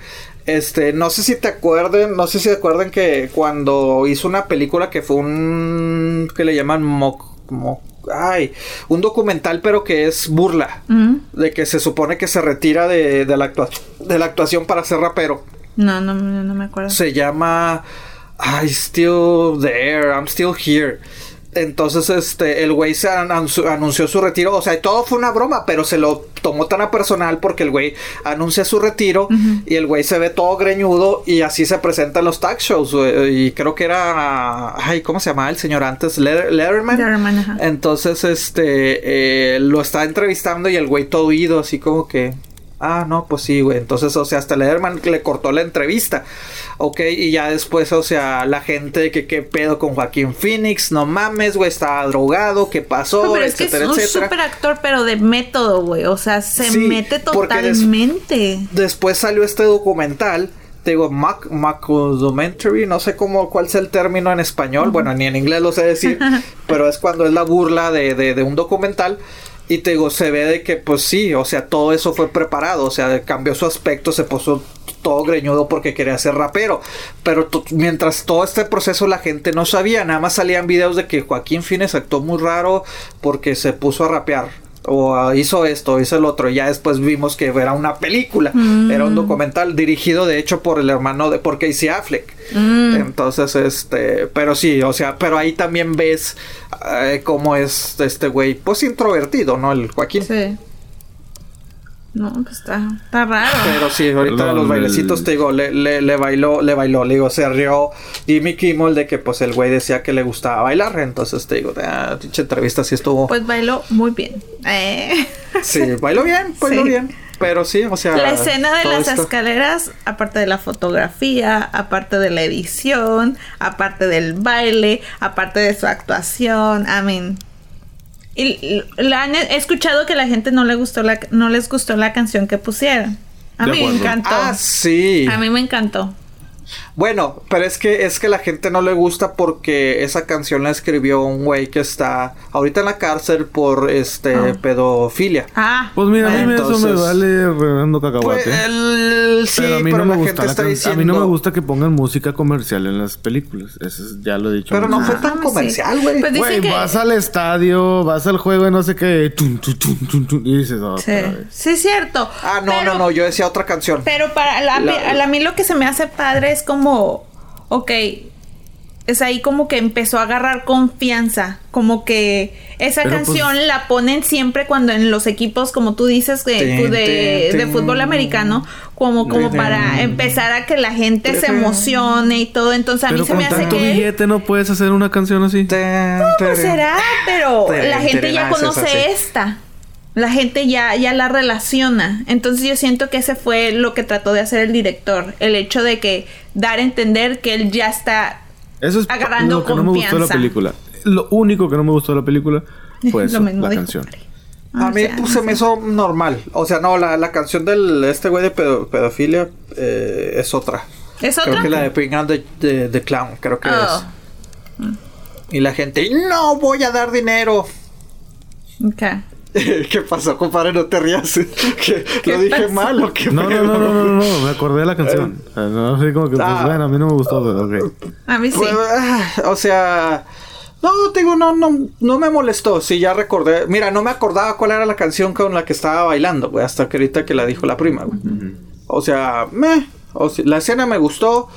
[SPEAKER 3] Este, no sé si te acuerden, no sé si te acuerdan que cuando hizo una película que fue un que le llaman mock, mock- ay, un documental pero que es burla, de que se supone que se retira de, de la actua- de la actuación para ser rapero.
[SPEAKER 2] No, no, no, no me acuerdo.
[SPEAKER 3] Se llama I still there, I'm still here. Entonces, este, el güey se anunció, anunció su retiro. O sea, todo fue una broma, pero se lo tomó tan a personal porque el güey anuncia su retiro y el güey se ve todo greñudo y así se presenta en los tag shows. güey. Y creo que era, ay, ¿cómo se llamaba el señor antes? Letter- Letterman.
[SPEAKER 2] Letterman, ajá.
[SPEAKER 3] Entonces, este, eh, lo está entrevistando y el güey todo oído, así como que, ah, no, pues sí, güey. Entonces, o sea, hasta Lederman le cortó la entrevista, ok, y ya después, o sea, la gente que qué pedo con Joaquín Phoenix, no mames, güey, estaba drogado, qué pasó,
[SPEAKER 2] No, pero es que es un super actor, pero de método, güey. O sea, se
[SPEAKER 3] Sí,
[SPEAKER 2] mete
[SPEAKER 3] des-
[SPEAKER 2] totalmente.
[SPEAKER 3] Después salió este documental. Te digo, Mac, Documentary, no sé cómo, cuál es el término en español, bueno, ni en inglés lo sé decir, pero es cuando es la burla de, de, de un documental. Y te digo, se ve de que, pues sí, o sea, todo eso fue preparado, o sea, cambió su aspecto, se puso todo greñudo porque quería ser rapero. Pero mientras todo este proceso la gente no sabía, nada más salían videos de que Joaquín Fines actuó muy raro porque se puso a rapear. O ah, hizo esto, hizo el otro. Y ya después vimos que era una película. Era un documental dirigido, de hecho, por el hermano de por Casey Affleck. Entonces, este. Pero sí, o sea, pero ahí también ves eh, cómo es este güey, pues introvertido, ¿no? El Joaquín.
[SPEAKER 2] Sí. No, pues está, está raro.
[SPEAKER 3] Pero sí, ahorita
[SPEAKER 1] Perdón,
[SPEAKER 3] los bailecitos, te digo, le, le, le bailó, le bailó, le digo, se rió Jimmy Kimmel de que pues el güey decía que le gustaba bailar, entonces te digo, ah, pinche entrevista sí estuvo,
[SPEAKER 2] Pues bailó muy bien. Eh.
[SPEAKER 3] sí, bailó bien, bailó
[SPEAKER 2] Sí.
[SPEAKER 3] bien, pero sí, o sea,
[SPEAKER 2] La escena de las
[SPEAKER 3] esto-
[SPEAKER 2] escaleras, aparte de la fotografía, aparte de la edición, aparte del baile, aparte de su actuación, I mean. Y la han he escuchado que a la gente no le gustó la no les gustó la canción que pusieron. A
[SPEAKER 1] De
[SPEAKER 2] mí me encantó.
[SPEAKER 3] Ah, sí.
[SPEAKER 2] A mí me encantó.
[SPEAKER 3] Bueno, pero es que es que la gente no le gusta porque esa canción la escribió un güey que está ahorita en la cárcel por este
[SPEAKER 2] Ah.
[SPEAKER 3] pedofilia.
[SPEAKER 2] Ah.
[SPEAKER 1] Pues mira, a mí eso me vale reverendo cacahuate.
[SPEAKER 3] Pues, el- sí,
[SPEAKER 1] pero a mí
[SPEAKER 3] pero
[SPEAKER 1] no me gusta la
[SPEAKER 3] diciendo
[SPEAKER 1] A mí no me gusta que pongan música comercial en las películas. Eso es- ya lo he dicho.
[SPEAKER 3] Pero no fue tan comercial, güey.
[SPEAKER 2] Pues
[SPEAKER 1] Güey,
[SPEAKER 2] que
[SPEAKER 1] vas al estadio, vas al juego y no sé qué. tum, tum, tum, tum, tum, y dices, "Ah,
[SPEAKER 2] sí,
[SPEAKER 1] otra vez".
[SPEAKER 2] sí es cierto.
[SPEAKER 3] Ah, no,
[SPEAKER 2] Pero-
[SPEAKER 3] no, no, yo decía otra canción.
[SPEAKER 2] Pero para la,
[SPEAKER 3] La-
[SPEAKER 2] a la- a mí lo que se me hace padre es como, ok, es ahí como que empezó a agarrar confianza, como que esa
[SPEAKER 1] Pero,
[SPEAKER 2] canción
[SPEAKER 1] pues-
[SPEAKER 2] la ponen siempre cuando en los equipos, como tú dices, de,
[SPEAKER 3] Tin,
[SPEAKER 2] de, de fútbol americano, como, como para empezar a que la gente se emocione y todo. Entonces a
[SPEAKER 1] Pero
[SPEAKER 2] mí se
[SPEAKER 1] con
[SPEAKER 2] me hace
[SPEAKER 1] tanto
[SPEAKER 2] que...
[SPEAKER 1] billete no puedes hacer una canción así.
[SPEAKER 2] Pues será, pero la gente ya
[SPEAKER 3] es
[SPEAKER 2] conoce esta. La gente ya, ya la relaciona. Entonces yo siento que ese fue lo que trató de hacer el director. El hecho de que dar a entender que él ya está
[SPEAKER 1] Eso es
[SPEAKER 2] agarrando
[SPEAKER 1] lo que no me gustó de la
[SPEAKER 2] confianza.
[SPEAKER 1] película. Lo único que no me gustó de la película fue eso, la canción.
[SPEAKER 3] A
[SPEAKER 2] O
[SPEAKER 3] mí
[SPEAKER 2] sea,
[SPEAKER 3] pues,
[SPEAKER 2] no
[SPEAKER 3] se
[SPEAKER 2] sé.
[SPEAKER 3] me hizo normal. O sea, no, la, la canción del este güey de pedo- pedofilia eh, es otra.
[SPEAKER 2] ¿Es
[SPEAKER 3] Creo
[SPEAKER 2] otra?
[SPEAKER 3] que la de Bring Out the, the- the Clown, creo que
[SPEAKER 2] Oh,
[SPEAKER 3] es. Y la gente, no voy a dar dinero.
[SPEAKER 2] ok.
[SPEAKER 3] ¿Qué pasó, compadre? No te rías. ¿Que
[SPEAKER 2] ¿Qué
[SPEAKER 3] ¿Lo dije
[SPEAKER 2] pasó?
[SPEAKER 3] mal o qué
[SPEAKER 1] No, no, no, no, no, me acordé de la canción. O sea, no sé como que, pues
[SPEAKER 3] Ah.
[SPEAKER 1] bueno, a mí no me gustó, pero ok.
[SPEAKER 2] A mí sí.
[SPEAKER 3] Pues, ah, o sea, no, te digo, no, no, no me molestó. Sí, ya recordé. Mira, no me acordaba cuál era la canción con la que estaba bailando, güey, hasta que ahorita que la dijo la prima, güey. O sea, me, o sea, la escena me gustó.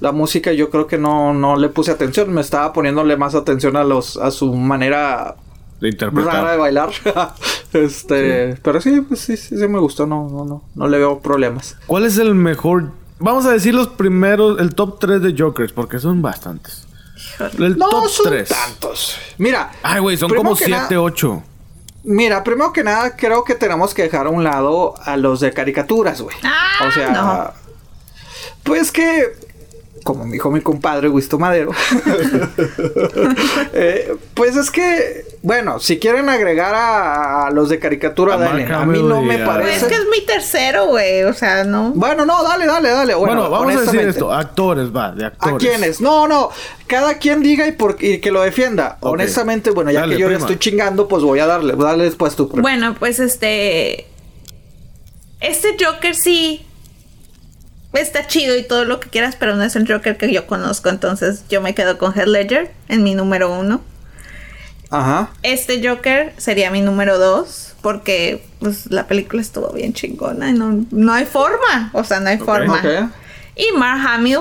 [SPEAKER 3] La música yo creo que no, no le puse atención. Me estaba poniéndole más atención a los, a su manera
[SPEAKER 1] De interpretar.
[SPEAKER 3] rara de bailar. este, pero sí, pues sí, sí, sí me gustó. No, no, no, no le veo problemas.
[SPEAKER 1] ¿Cuál es el mejor? Vamos a decir los primeros, el top 3 de Jokers, porque son bastantes. El
[SPEAKER 3] No
[SPEAKER 1] top
[SPEAKER 3] son
[SPEAKER 1] 3.
[SPEAKER 3] tantos. Mira.
[SPEAKER 1] Ay, güey, son como
[SPEAKER 3] que
[SPEAKER 1] 7,
[SPEAKER 3] nada-
[SPEAKER 1] 8.
[SPEAKER 3] Mira, primero que nada, creo que tenemos que dejar a un lado a los de caricaturas, güey.
[SPEAKER 2] Ah,
[SPEAKER 3] o sea,
[SPEAKER 2] no.
[SPEAKER 3] pues que, como me dijo mi compadre Guisto Madero, eh, pues es que, bueno, si quieren agregar a, a los de caricatura,
[SPEAKER 1] A
[SPEAKER 3] dale. A mí no me
[SPEAKER 1] a-
[SPEAKER 2] Pues
[SPEAKER 3] parece.
[SPEAKER 2] es que es mi tercero, güey. O sea, no.
[SPEAKER 3] Bueno, no, dale, dale, dale. Bueno,
[SPEAKER 1] Bueno, vamos a decir esto. Actores, va, de
[SPEAKER 3] ¿A
[SPEAKER 1] actores.
[SPEAKER 3] quiénes? No, no. Cada quien diga y, por, y que lo defienda. Honestamente, bueno, ya
[SPEAKER 1] Dale,
[SPEAKER 3] que yo le estoy chingando, pues voy a darle. Dale después tu prima.
[SPEAKER 2] Bueno, pues este. Este Joker sí. Está chido y todo lo que quieras, pero no es el Joker que yo conozco. Entonces yo me quedo con Heath Ledger en mi número uno.
[SPEAKER 3] Ajá.
[SPEAKER 2] Este Joker sería mi número dos. Porque pues la película estuvo bien chingona. y No, no hay forma. O sea, no hay forma.
[SPEAKER 3] Ok.
[SPEAKER 2] Y Mark Hamill.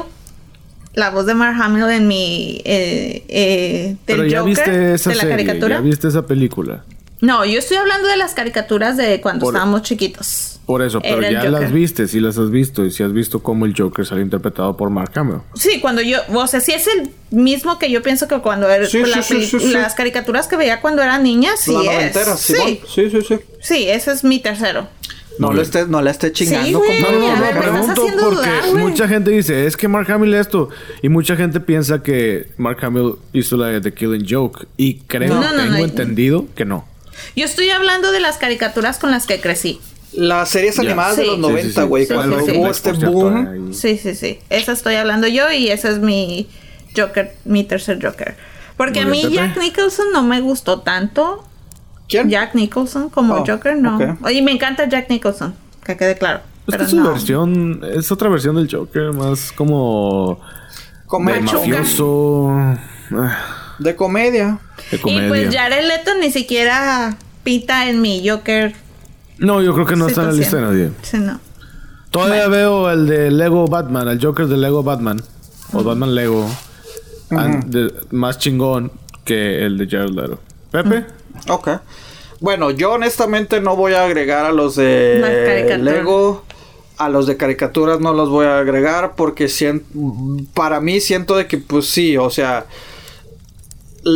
[SPEAKER 2] La voz de Mark Hamill en mi. eh, eh, del
[SPEAKER 1] Pero ya
[SPEAKER 2] Joker.
[SPEAKER 1] viste esa
[SPEAKER 2] de la
[SPEAKER 1] serie,
[SPEAKER 2] caricatura.
[SPEAKER 1] ya viste esa película.
[SPEAKER 2] No, yo estoy hablando de las caricaturas de cuando
[SPEAKER 1] Por-
[SPEAKER 2] estábamos chiquitos.
[SPEAKER 1] Por eso, pero
[SPEAKER 2] Era
[SPEAKER 1] ya
[SPEAKER 2] Joker.
[SPEAKER 1] las viste, si las has visto y si has visto cómo el Joker sale interpretado por Mark Hamill.
[SPEAKER 2] Sí, cuando yo, o sea, sí es el mismo que yo pienso que cuando era
[SPEAKER 3] Sí,
[SPEAKER 2] la
[SPEAKER 3] sí, sí, sí, sí.
[SPEAKER 2] las caricaturas que veía cuando era niña, sí
[SPEAKER 3] la
[SPEAKER 2] es. sí.
[SPEAKER 3] Sí, sí, sí.
[SPEAKER 2] sí, ese es mi tercero.
[SPEAKER 3] No le estés, no le estés chingando,
[SPEAKER 2] Sí, güey.
[SPEAKER 1] No, no, no,
[SPEAKER 2] ver, me estás
[SPEAKER 1] pregunto
[SPEAKER 2] haciendo
[SPEAKER 1] porque
[SPEAKER 2] dudar,
[SPEAKER 1] mucha gente dice, es que Mark Hamill esto. Y mucha gente piensa que Mark Hamill hizo la de The Killing Joke. Y creo,
[SPEAKER 2] No, no, no,
[SPEAKER 1] tengo
[SPEAKER 2] no.
[SPEAKER 1] entendido que no.
[SPEAKER 2] Yo estoy hablando de las caricaturas con las que crecí.
[SPEAKER 3] Las series animadas de
[SPEAKER 2] Sí.
[SPEAKER 3] los
[SPEAKER 2] Sí,
[SPEAKER 3] 90,
[SPEAKER 1] sí,
[SPEAKER 3] güey.
[SPEAKER 2] sí,
[SPEAKER 3] cuando
[SPEAKER 2] sí, sí.
[SPEAKER 3] hubo este boom.
[SPEAKER 2] Sí, sí, sí. Esa estoy hablando yo y ese es mi Joker, mi tercer Joker. Porque
[SPEAKER 1] Muy
[SPEAKER 2] a mí. Jack Nicholson no me gustó tanto.
[SPEAKER 3] ¿Quién?
[SPEAKER 2] Jack Nicholson como
[SPEAKER 3] Oh,
[SPEAKER 2] Joker, no.
[SPEAKER 3] ok.
[SPEAKER 2] Oye, me encanta Jack Nicholson, que quede claro.
[SPEAKER 1] Es que
[SPEAKER 2] Pero
[SPEAKER 1] es su
[SPEAKER 2] no.
[SPEAKER 1] versión, es otra versión del Joker, más como de
[SPEAKER 2] Machuca.
[SPEAKER 1] mafioso, ah,
[SPEAKER 3] De comedia.
[SPEAKER 1] de
[SPEAKER 2] Y
[SPEAKER 1] comedia.
[SPEAKER 2] pues Jared Leto ni siquiera pita en mi Joker.
[SPEAKER 1] No, yo creo que no está en la lista de nadie.
[SPEAKER 2] Sí, no.
[SPEAKER 1] Todavía veo el de Lego Batman, el Joker de Lego Batman. O Batman Lego. de- más chingón que el de Jared Leto. Pepe.
[SPEAKER 3] Ok. Bueno, yo honestamente no voy a agregar a los de. Lego. A los de caricaturas no los voy a agregar porque para mí siento de que pues sí, o sea,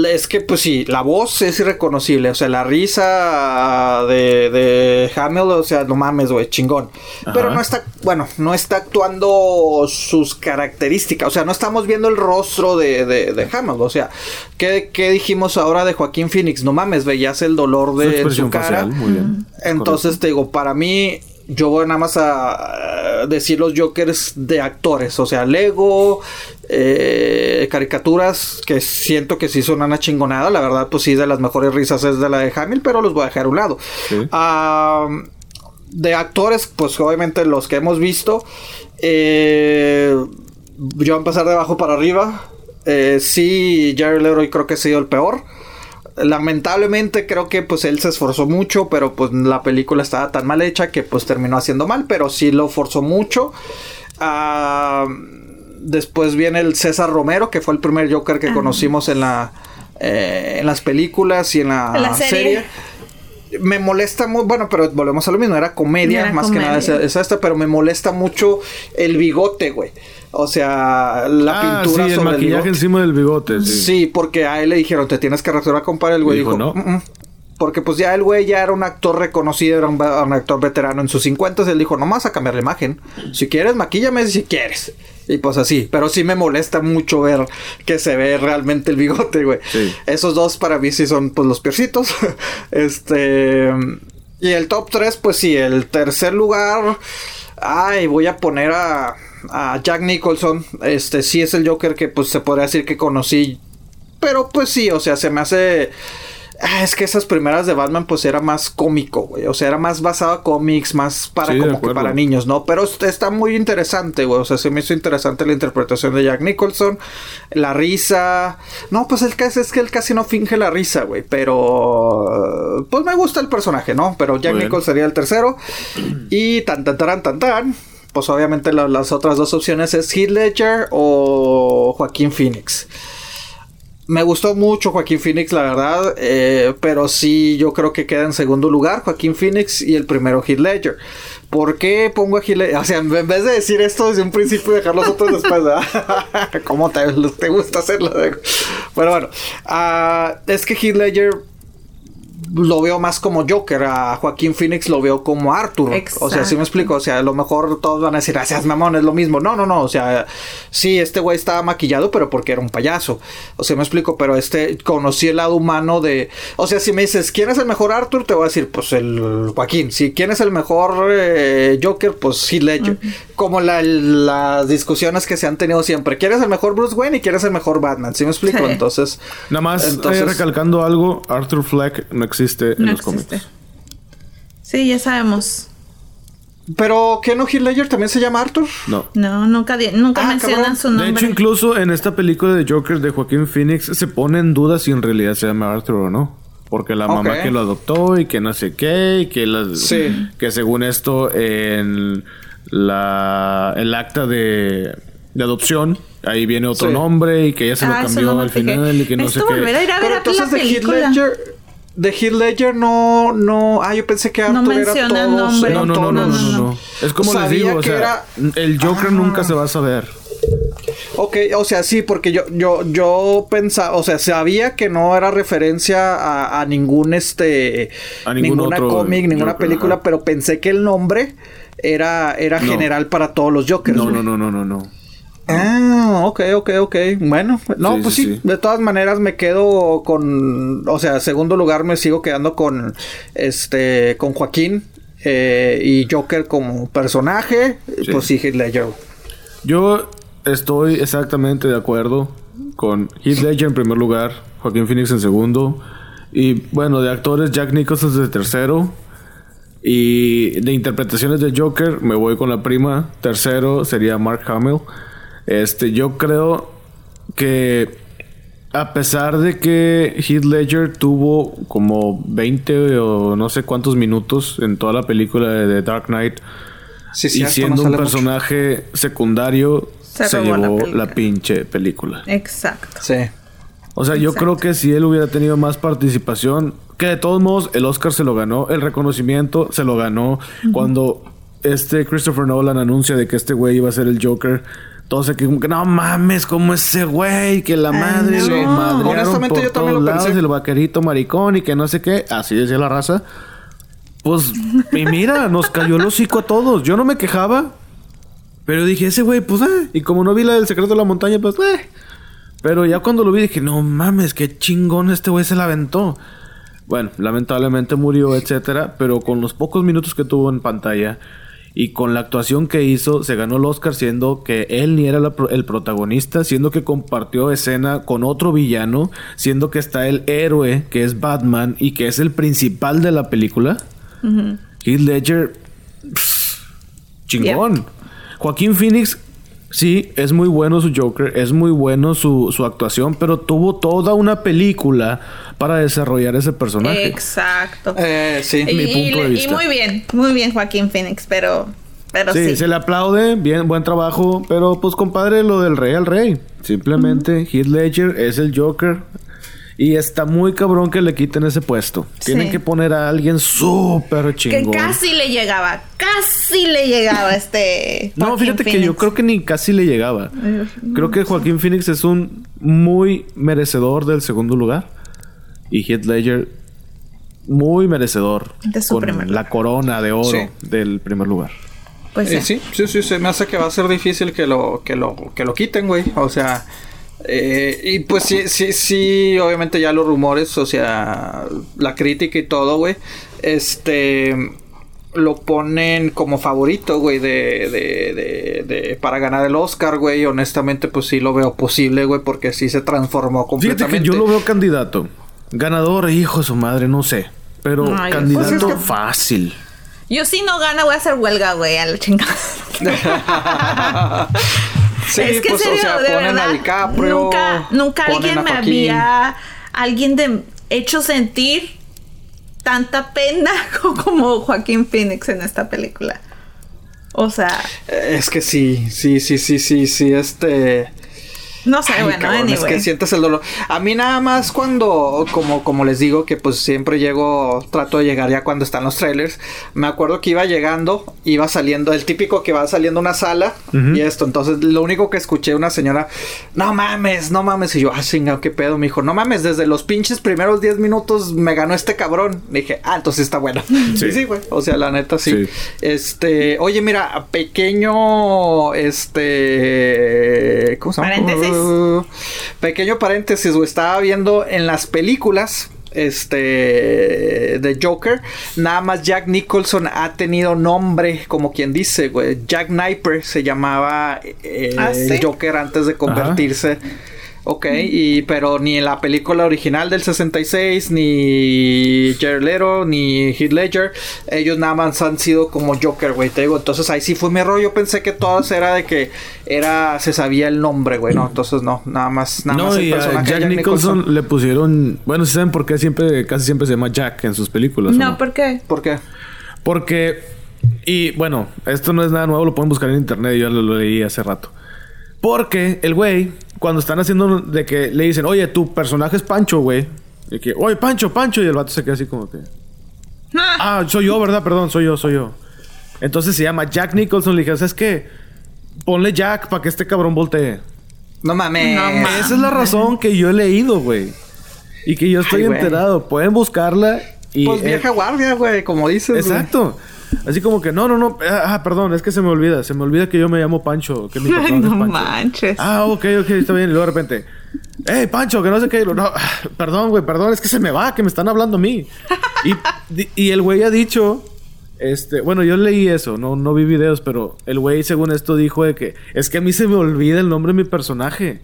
[SPEAKER 3] es que pues sí, la voz es irreconocible, o sea, la risa de, de Hamill, o sea, no mames, güey, chingón. Pero no está, bueno, no está actuando sus características, o sea, no estamos viendo el rostro de, de, de Hamill, o sea, ¿qué, qué dijimos ahora de Joaquín Phoenix? No mames, veías el dolor de su cara.
[SPEAKER 1] facial, muy bien.
[SPEAKER 3] Entonces te digo, para mí, yo voy nada más a, decir los Jokers de actores, o sea, Lego, eh, caricaturas que siento que sí son una chingonada, la verdad, pues sí, de las mejores risas es de la de Hamill, pero los voy a dejar a un lado.
[SPEAKER 1] Sí.
[SPEAKER 3] De actores, pues obviamente los que hemos visto, eh, yo voy a empezar de abajo para arriba. Eh, sí, Jared Leto creo que ha sido el peor. Lamentablemente creo que pues él se esforzó mucho, pero pues la película estaba tan mal hecha que pues terminó haciendo mal, pero sí lo forzó mucho. Ah, después viene el César Romero, que fue el primer Joker que conocimos en la eh, en las películas y en la, serie. Me molesta muy, bueno, pero volvemos a lo mismo, era comedia, más que nada es, esta, pero me molesta mucho el bigote, güey. O sea, la
[SPEAKER 1] Ah,
[SPEAKER 3] pintura
[SPEAKER 1] sí,
[SPEAKER 3] sobre el
[SPEAKER 1] maquillaje encima del bigote. Sí.
[SPEAKER 3] Sí, porque a él le dijeron, te tienes que rasurar, compadre. El güey
[SPEAKER 1] Dijo, no.
[SPEAKER 3] "Mm, mm". Porque pues ya el güey ya era un actor reconocido, era un, actor veterano en sus 50. Él dijo, no vas a cambiar la imagen. Si quieres, maquíllame si quieres. Y pues así. Pero sí me molesta mucho ver que se ve realmente el bigote, güey.
[SPEAKER 1] Sí.
[SPEAKER 3] Esos dos para mí sí son pues los piercitos. este... Y el top 3, pues sí, el tercer lugar... Ay, voy a poner a, a Jack Nicholson. Este sí es el Joker que pues se podría decir que conocí pero pues sí, o sea, se me hace... Ah, es que esas primeras de Batman pues era más cómico, güey. O sea, era más basado a cómics, más para
[SPEAKER 1] Sí,
[SPEAKER 3] como que para niños, ¿no? Pero est- está muy interesante, güey. O sea, se me hizo interesante la interpretación de Jack Nicholson. La risa. No, pues el es que él casi no finge la risa, güey. Pero... Pues me gusta el personaje, ¿no? Pero Jack. Nicholson sería el tercero. Y tan tan tan tan tan. Pues obviamente la- las otras dos opciones es Heath Ledger o Joaquín Phoenix. Me gustó mucho Joaquín Phoenix, la verdad, eh, pero sí yo creo que queda en segundo lugar Joaquín Phoenix y el primero Heath Ledger. ¿Por qué pongo a Heath Ledger? O sea, en vez de decir esto desde un principio y dejar los otros después, ¿verdad? ¿Cómo te, te gusta hacerlo? Pero bueno, ah, es que Heath Ledger lo veo más como Joker, a Joaquín Phoenix lo veo como Arthur. O sea, si me explico, o sea, a lo mejor todos van a decir, gracias mamón, es lo mismo. No, no, no, o sea, sí, este güey estaba maquillado, pero porque era un payaso. O sea, me explico, pero este conocí el lado humano de, o sea, si me dices, ¿quién es el mejor Arthur? Te voy a decir, pues el Joaquín. Si quién es el mejor eh, Joker, pues Heath Ledger. Como la- las discusiones que se han tenido siempre. ¿Quién es el mejor Bruce Wayne y quién es el mejor Batman? ¿Sí me explico?
[SPEAKER 2] Sí.
[SPEAKER 3] Entonces,
[SPEAKER 1] Nada más
[SPEAKER 3] Entonces-
[SPEAKER 1] eh, recalcando algo, Arthur Fleck no existe en
[SPEAKER 2] No
[SPEAKER 1] los
[SPEAKER 2] existe.
[SPEAKER 1] cómics.
[SPEAKER 2] Sí, ya sabemos.
[SPEAKER 3] pero ¿qué no Heath Ledger también se llama Arthur?
[SPEAKER 1] No.
[SPEAKER 2] No, nunca,
[SPEAKER 3] Ah,
[SPEAKER 2] mencionan
[SPEAKER 3] cabrón.
[SPEAKER 2] su
[SPEAKER 1] De
[SPEAKER 2] nombre.
[SPEAKER 1] hecho, incluso en esta película de Joker de Joaquín Phoenix se pone en duda si en realidad se llama Arthur o no. Porque la mamá que lo adoptó y que no sé qué, y que, las-
[SPEAKER 3] Sí.
[SPEAKER 1] que según esto en la, el acta de, de adopción, ahí viene otro
[SPEAKER 3] Sí.
[SPEAKER 1] nombre y que ella se lo
[SPEAKER 2] Ah,
[SPEAKER 1] cambió
[SPEAKER 2] no
[SPEAKER 1] al
[SPEAKER 2] fijé.
[SPEAKER 1] final y que no sé qué.
[SPEAKER 2] volver a ir a ver
[SPEAKER 3] Pero
[SPEAKER 2] la
[SPEAKER 3] entonces de Heath. Ledger, de Heath Ledger no, no, ah, yo pensé que
[SPEAKER 2] No
[SPEAKER 3] Arthur era
[SPEAKER 2] menciona
[SPEAKER 3] todos,
[SPEAKER 2] nombre.
[SPEAKER 3] eran
[SPEAKER 1] No, no, no, no, no, no, no. Es como les
[SPEAKER 3] Sabía
[SPEAKER 1] digo, o sea,
[SPEAKER 3] era-
[SPEAKER 1] el Joker
[SPEAKER 3] Ah.
[SPEAKER 1] nunca se va a saber.
[SPEAKER 3] Ok, o sea, sí, porque yo, yo, yo pensaba, o sea, sabía que no era referencia a, a ningún este,
[SPEAKER 1] A ningún
[SPEAKER 3] ninguna cómic, ninguna
[SPEAKER 1] Joker,
[SPEAKER 3] película,
[SPEAKER 1] ajá.
[SPEAKER 3] pero pensé que el nombre era, era
[SPEAKER 1] No.
[SPEAKER 3] general para todos los Jokers.
[SPEAKER 1] No, no, no, no, no, no.
[SPEAKER 3] Ah, ok, ok, ok. Bueno, no,
[SPEAKER 1] Sí,
[SPEAKER 3] pues
[SPEAKER 1] sí.
[SPEAKER 3] De todas maneras me quedo con, o sea, segundo lugar me sigo quedando con, este, con Joaquín eh, y Joker como personaje. Pues sí, Heath Ledger.
[SPEAKER 1] Yo estoy exactamente de acuerdo con Heath Ledger en primer lugar, Joaquín Phoenix en segundo. Y bueno, de actores, Jack Nicholson de tercero. Y de interpretaciones de Joker, me voy con la prima. Tercero sería Mark Hamill. Este, yo creo que a pesar de que Heath Ledger tuvo como 20 o no sé cuántos minutos en toda la película de The Dark Knight,
[SPEAKER 3] Sí,
[SPEAKER 1] y
[SPEAKER 3] no
[SPEAKER 1] siendo un
[SPEAKER 3] mucho.
[SPEAKER 1] personaje secundario,
[SPEAKER 2] Se
[SPEAKER 1] se,
[SPEAKER 2] robó la
[SPEAKER 1] llevó la, pinche película.
[SPEAKER 2] Exacto.
[SPEAKER 3] Sí.
[SPEAKER 1] O sea, yo creo que si él hubiera tenido más participación, que de todos modos el Oscar se lo ganó, el reconocimiento se lo ganó. Cuando este Christopher Nolan anuncia de que este güey iba a ser el Joker, todos quedan como que no mames, como ese güey, que la madre
[SPEAKER 2] no.
[SPEAKER 1] lo madrearon
[SPEAKER 3] Honestamente,
[SPEAKER 1] por
[SPEAKER 3] yo también
[SPEAKER 1] todos
[SPEAKER 3] lo
[SPEAKER 1] lados, el vaquerito maricón y que no sé qué, así decía la raza. Pues, y mira, nos cayó el hocico a todos. Yo no me quejaba, pero dije, ese güey, pues, eh. Y como no vi la del secreto de la montaña, pues, eh. Pero ya cuando lo vi dije, no mames, qué chingón este güey se la aventó. Bueno, lamentablemente murió, etcétera, pero con los pocos minutos que tuvo en pantalla y con la actuación que hizo, se ganó el Oscar siendo que él ni era la el protagonista, siendo que compartió escena con otro villano, siendo que está el héroe, que es Batman y que es el principal de la película. Heath Ledger, pff, chingón. Joaquín Phoenix, sí, es muy bueno su Joker, es muy bueno su, su actuación, pero tuvo toda una película para desarrollar ese personaje.
[SPEAKER 2] Exacto.
[SPEAKER 3] Eh, sí.
[SPEAKER 1] Mi
[SPEAKER 2] y,
[SPEAKER 1] punto de
[SPEAKER 2] y
[SPEAKER 1] vista.
[SPEAKER 2] muy bien, muy bien Joaquín Phoenix, pero Pero
[SPEAKER 1] sí,
[SPEAKER 2] sí.
[SPEAKER 1] se le aplaude, bien, buen trabajo, pero pues compadre, lo del rey al rey. Simplemente Heath Ledger es el Joker y está muy cabrón que le quiten ese puesto. Tienen
[SPEAKER 2] Sí.
[SPEAKER 1] que poner a alguien súper
[SPEAKER 2] Que
[SPEAKER 1] chingón.
[SPEAKER 2] casi le llegaba, casi le llegaba este.
[SPEAKER 1] No, fíjate que yo creo que ni casi le llegaba. Creo que Joaquín Phoenix es un muy merecedor del segundo lugar. Y Heath Ledger muy merecedor.
[SPEAKER 2] De su
[SPEAKER 1] con
[SPEAKER 2] primer
[SPEAKER 1] la corona de oro
[SPEAKER 3] Sí.
[SPEAKER 1] del primer lugar.
[SPEAKER 2] Pues
[SPEAKER 3] Eh,
[SPEAKER 2] sí.
[SPEAKER 3] sí, sí, se me hace que va a ser difícil que lo, que lo, que lo quiten, güey. O sea, eh, y pues sí, sí, sí, obviamente ya los rumores, o sea, la crítica y todo, güey. Este lo ponen como favorito, güey, de, de, de, de- para ganar el Oscar, güey. Honestamente, pues sí lo veo posible, güey, porque sí se transformó
[SPEAKER 1] Fíjate
[SPEAKER 3] completamente.
[SPEAKER 1] que yo lo veo candidato. Ganador, hijo de su madre, no sé. Pero
[SPEAKER 2] Ay,
[SPEAKER 1] candidato
[SPEAKER 3] pues es que-
[SPEAKER 1] fácil.
[SPEAKER 2] Yo si no gana voy a hacer huelga, güey, a la chingada.
[SPEAKER 3] sí,
[SPEAKER 2] es que
[SPEAKER 3] pues,
[SPEAKER 2] en serio,
[SPEAKER 3] o sea,
[SPEAKER 2] de
[SPEAKER 3] ponen
[SPEAKER 2] verdad,
[SPEAKER 3] a DiCaprio.
[SPEAKER 2] nunca, nunca
[SPEAKER 3] ponen
[SPEAKER 2] alguien me había, alguien de hecho sentir tanta pena como Joaquín Phoenix en esta película. O sea,
[SPEAKER 3] Es que sí, sí, sí, sí, sí, sí, este...
[SPEAKER 2] no sé,
[SPEAKER 3] Ay,
[SPEAKER 2] bueno,
[SPEAKER 3] cabrón, es que sientes el dolor. A mí nada más cuando, como, como les digo, que pues siempre llego, trato de llegar ya cuando están los trailers. Me acuerdo que iba llegando, iba saliendo, el típico que va saliendo una sala y esto. Entonces, lo único que escuché una señora, no mames, no mames. Y yo, ah, chinga, qué pedo. Me dijo, no mames, desde los pinches primeros 10 minutos me ganó este cabrón. dije, ah, entonces está bueno. Sí, sí, güey. O sea, la neta sí.
[SPEAKER 1] Sí.
[SPEAKER 3] Este, oye, mira, pequeño, este, ¿cómo se llama?
[SPEAKER 2] Paréntesis.
[SPEAKER 3] Pequeño paréntesis, güey. Estaba viendo en las películas. Este de Joker, nada más Jack Nicholson ha tenido nombre, como quien dice, güey. Jack Sniper se llamaba eh,
[SPEAKER 2] ¿Ah, sí?
[SPEAKER 3] Joker antes de convertirse. Ok, y pero ni en la película original del 66, ni Jared Leto, ni Heath Ledger, ellos nada más han sido como Joker, güey, te digo. Entonces ahí sí fue mi error. Yo pensé que todas era de que era, se sabía el nombre, güey, no. Entonces no, nada más, nada más
[SPEAKER 1] No,
[SPEAKER 3] el
[SPEAKER 1] y a
[SPEAKER 3] personaje
[SPEAKER 1] Jack Nicholson, le pusieron. Bueno, si saben por qué siempre, casi siempre se llama Jack en sus películas. ¿o
[SPEAKER 2] No, ¿por qué?
[SPEAKER 3] ¿Por qué?
[SPEAKER 1] Porque, y bueno, esto no es nada nuevo, lo pueden buscar en internet, yo ya lo, lo leí hace rato. Porque el güey, cuando están haciendo de que le dicen, oye, tu personaje es Pancho, güey. Y que, oye, Pancho, Pancho. Y el vato se queda así como que,
[SPEAKER 2] Ah,
[SPEAKER 1] soy yo, ¿verdad? Perdón, soy yo, soy yo. Entonces se llama Jack Nicholson. Le dije, ¿sabes qué? Ponle Jack para que este cabrón voltee.
[SPEAKER 3] No mames.
[SPEAKER 2] No mames.
[SPEAKER 1] Esa es la razón que yo he leído, güey. Y que yo estoy
[SPEAKER 3] Ay,
[SPEAKER 1] enterado. Pueden buscarla y...
[SPEAKER 3] Pues
[SPEAKER 1] eh,
[SPEAKER 3] vieja guardia, güey, como dices. güey.
[SPEAKER 1] Exacto. Así como que, no, no, no. Ah, ah, perdón, es que se me olvida. Se me olvida que yo me llamo Pancho. Que mi personaje
[SPEAKER 2] no
[SPEAKER 1] es Pancho.
[SPEAKER 2] manches.
[SPEAKER 1] Ah, ok, ok, está bien. Y luego de repente, ¡Ey, Pancho! Que no sé qué. No, perdón, güey, perdón, es que se me va, que me están hablando a mí. y, y el güey ha dicho. Este, bueno, yo leí eso, no, no vi videos, pero el güey, según esto, dijo de que es que a mí se me olvida el nombre de mi personaje.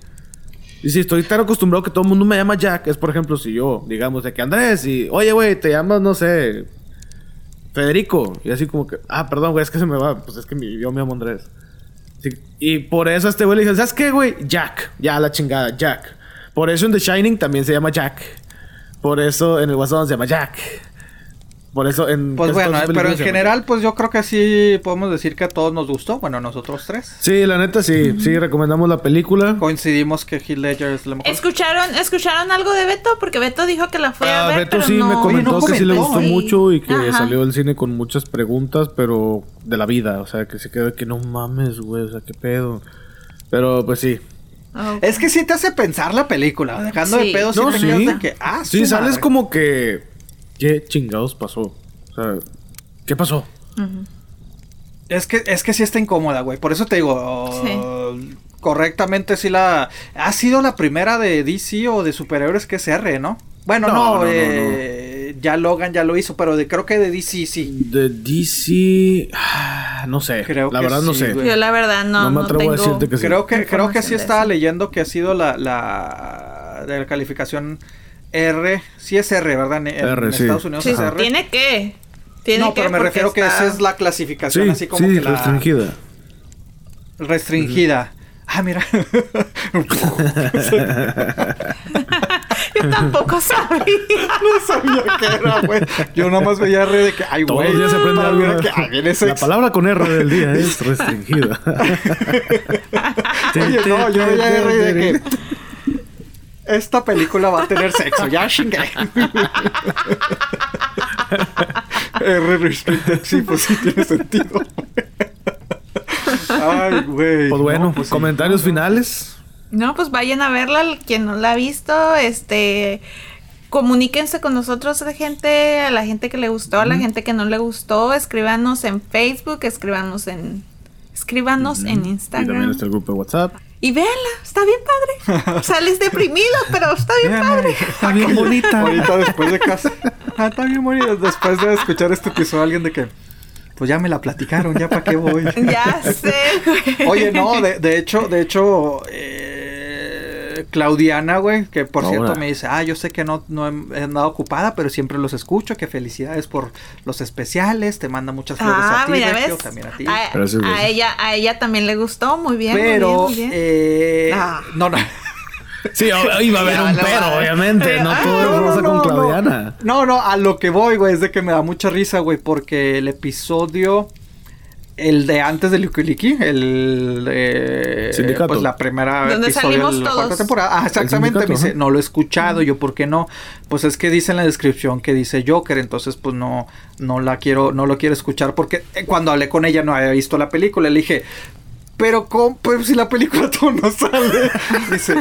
[SPEAKER 1] Y si estoy tan acostumbrado que todo el mundo me llama Jack, es por ejemplo, si yo, digamos, de que Andrés, y oye, güey, te llamas, no sé, Federico. Y así como que, ah, perdón, güey, es que se me va. Pues es que mi- yo me llamo Andrés. Y por eso este güey le dije, ¿sabes qué, güey? Jack. Ya, la chingada, Jack. Por eso en The Shining también se llama Jack. Por eso en el Guasón se llama Jack. Por eso en...
[SPEAKER 3] Pues bueno,
[SPEAKER 1] sus
[SPEAKER 3] pero en general, pues yo creo que sí podemos decir que a todos nos gustó. Bueno, nosotros tres.
[SPEAKER 1] Sí, la neta sí. Sí, recomendamos la película.
[SPEAKER 3] Coincidimos que Heath Ledger es la mejor.
[SPEAKER 2] ¿Escucharon, ¿Escucharon algo de Beto? Porque Beto dijo que la fue a
[SPEAKER 1] Ah,
[SPEAKER 2] ver,
[SPEAKER 1] Beto
[SPEAKER 2] pero
[SPEAKER 1] sí
[SPEAKER 2] no...
[SPEAKER 1] me comentó
[SPEAKER 3] Oye, no
[SPEAKER 1] que sí le gustó
[SPEAKER 2] Sí.
[SPEAKER 1] mucho y que
[SPEAKER 2] Ajá.
[SPEAKER 1] salió del cine con muchas preguntas, pero de la vida. O sea, que se quedó de que no mames, güey. O sea, qué pedo. Pero pues sí.
[SPEAKER 2] Oh.
[SPEAKER 3] Es que sí te hace pensar la película. Dejando
[SPEAKER 2] Sí.
[SPEAKER 3] de pedo, sí
[SPEAKER 1] No,
[SPEAKER 3] te
[SPEAKER 1] sí.
[SPEAKER 3] quedas de que, ah,
[SPEAKER 1] Sí, sales
[SPEAKER 3] madre.
[SPEAKER 1] como que. ¿Qué chingados pasó? O sea, ¿qué pasó?
[SPEAKER 3] Es que, es que sí está incómoda, güey. Por eso te digo.
[SPEAKER 2] Sí.
[SPEAKER 3] Correctamente, sí la. Ha sido la primera de DC o de superhéroes que se R, ¿no? Bueno,
[SPEAKER 1] No,
[SPEAKER 3] no,
[SPEAKER 1] no, no,
[SPEAKER 3] eh, ya Logan ya lo hizo, pero de, creo que de DC sí.
[SPEAKER 1] De DC. ah, No sé.
[SPEAKER 3] Creo
[SPEAKER 1] la verdad no sé.
[SPEAKER 3] güey.
[SPEAKER 2] Yo la verdad no,
[SPEAKER 1] No me
[SPEAKER 2] no
[SPEAKER 1] atrevo a decirte que sí.
[SPEAKER 3] Creo que, creo que sí estaba leyendo que ha sido la, la de la calificación R, sí es R, ¿verdad? En, en
[SPEAKER 1] R, sí.
[SPEAKER 3] Estados Unidos
[SPEAKER 2] Sí,
[SPEAKER 3] es R.
[SPEAKER 2] tiene que. Tiene
[SPEAKER 3] no,
[SPEAKER 2] que
[SPEAKER 3] pero me refiero que
[SPEAKER 2] está-
[SPEAKER 3] esa es la clasificación,
[SPEAKER 1] Sí,
[SPEAKER 3] así como
[SPEAKER 1] sí,
[SPEAKER 3] que la
[SPEAKER 1] restringida.
[SPEAKER 3] restringida. Ah, mira.
[SPEAKER 2] Yo tampoco sabía.
[SPEAKER 3] No sabía qué era, güey. Yo nada más veía R de que, ay,
[SPEAKER 1] Todos
[SPEAKER 3] güey.
[SPEAKER 1] los días se aprende
[SPEAKER 3] para
[SPEAKER 1] algo.
[SPEAKER 3] ver que, ay, viene
[SPEAKER 1] La palabra con R del día es restringida.
[SPEAKER 3] Oye, no, yo veía R de que. Esta película va a tener sexo, ya chingué. R restricted, sí, pues sí tiene sentido. Ay, güey.
[SPEAKER 1] Pues bueno,
[SPEAKER 3] No, pues sí.
[SPEAKER 1] comentarios finales.
[SPEAKER 2] No, pues vayan a verla, quien no la ha visto, este comuníquense con nosotros la gente, a la gente que le gustó, a la gente que no le gustó, escríbanos en Facebook, escríbanos en escríbanos en
[SPEAKER 1] Y también
[SPEAKER 2] Instagram
[SPEAKER 1] está el grupo de WhatsApp.
[SPEAKER 2] Y véanla, está bien padre. Sales deprimido, pero está bien
[SPEAKER 3] Véanme.
[SPEAKER 2] padre.
[SPEAKER 1] Está bien bonita.
[SPEAKER 3] Ahorita después de casa. Ah, está bien bonita. Después de escuchar este episodio, alguien de que. Pues ya me la platicaron, ya para qué voy.
[SPEAKER 2] Ya sé, güey.
[SPEAKER 3] Oye, no, de, de hecho, de hecho, eh, Claudiana, güey, que por cierto me dice, ah, yo sé que no, no he, andado ocupada, pero siempre los escucho, que felicidades por los especiales, te manda muchas flores
[SPEAKER 2] Ah,
[SPEAKER 3] a ti,
[SPEAKER 2] mira,
[SPEAKER 3] Sergio,
[SPEAKER 2] ves.
[SPEAKER 3] también a ti.
[SPEAKER 2] A,
[SPEAKER 1] Gracias,
[SPEAKER 2] a
[SPEAKER 1] gracias.
[SPEAKER 2] ella, a ella también le gustó, muy bien. muy
[SPEAKER 3] pero,
[SPEAKER 2] bien, muy bien.
[SPEAKER 3] eh,
[SPEAKER 2] Ah.
[SPEAKER 3] no, no.
[SPEAKER 1] Sí, iba a haber un pero, obviamente. No
[SPEAKER 2] Ah,
[SPEAKER 1] todo rosa
[SPEAKER 3] no,
[SPEAKER 1] con
[SPEAKER 3] no.
[SPEAKER 1] Claudiana.
[SPEAKER 3] No, no, a lo que voy, güey, es de que me da mucha risa, güey, porque el episodio, el de antes de Licky el eh,
[SPEAKER 1] Sindicato.
[SPEAKER 3] pues la primera
[SPEAKER 2] Donde
[SPEAKER 3] episodio
[SPEAKER 2] salimos
[SPEAKER 3] de la cuarta
[SPEAKER 2] todos.
[SPEAKER 3] temporada. Ah, exactamente, me dice, no lo he escuchado, yo por qué no. Pues es que dice en la descripción que dice Joker, entonces pues no no la quiero no lo quiero escuchar porque eh, cuando hablé con ella no había visto la película, le dije, pero ¿cómo? Pues si la película todo no sale. Dice,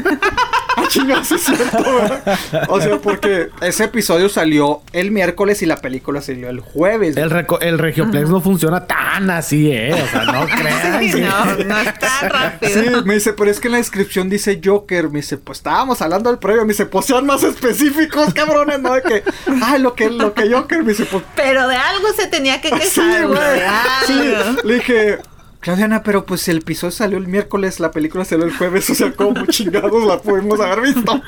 [SPEAKER 3] ah, chingados, sí es cierto, ¿verdad? O sea, porque ese episodio salió el miércoles y la película salió el jueves.
[SPEAKER 1] El, reco- el Regioplex no funciona tan así, ¿eh? O sea, no crean.
[SPEAKER 2] Sí,
[SPEAKER 1] que-
[SPEAKER 2] no, no está rápido.
[SPEAKER 3] Sí, me dice, pero es que en la descripción dice Joker. Me dice, pues estábamos hablando del previo. Me dice, pues sean más específicos, cabrones, ¿no? De que, ay, lo que, lo que Joker. Me dice, pues
[SPEAKER 2] Pero de algo se tenía que
[SPEAKER 3] Sí,
[SPEAKER 2] quejar, güey.
[SPEAKER 3] güey.
[SPEAKER 2] de algo.
[SPEAKER 3] Sí, le dije, Claudiana, pero pues el episodio salió el miércoles, la película salió el jueves, o sea, ¿cómo chingados la pudimos haber visto?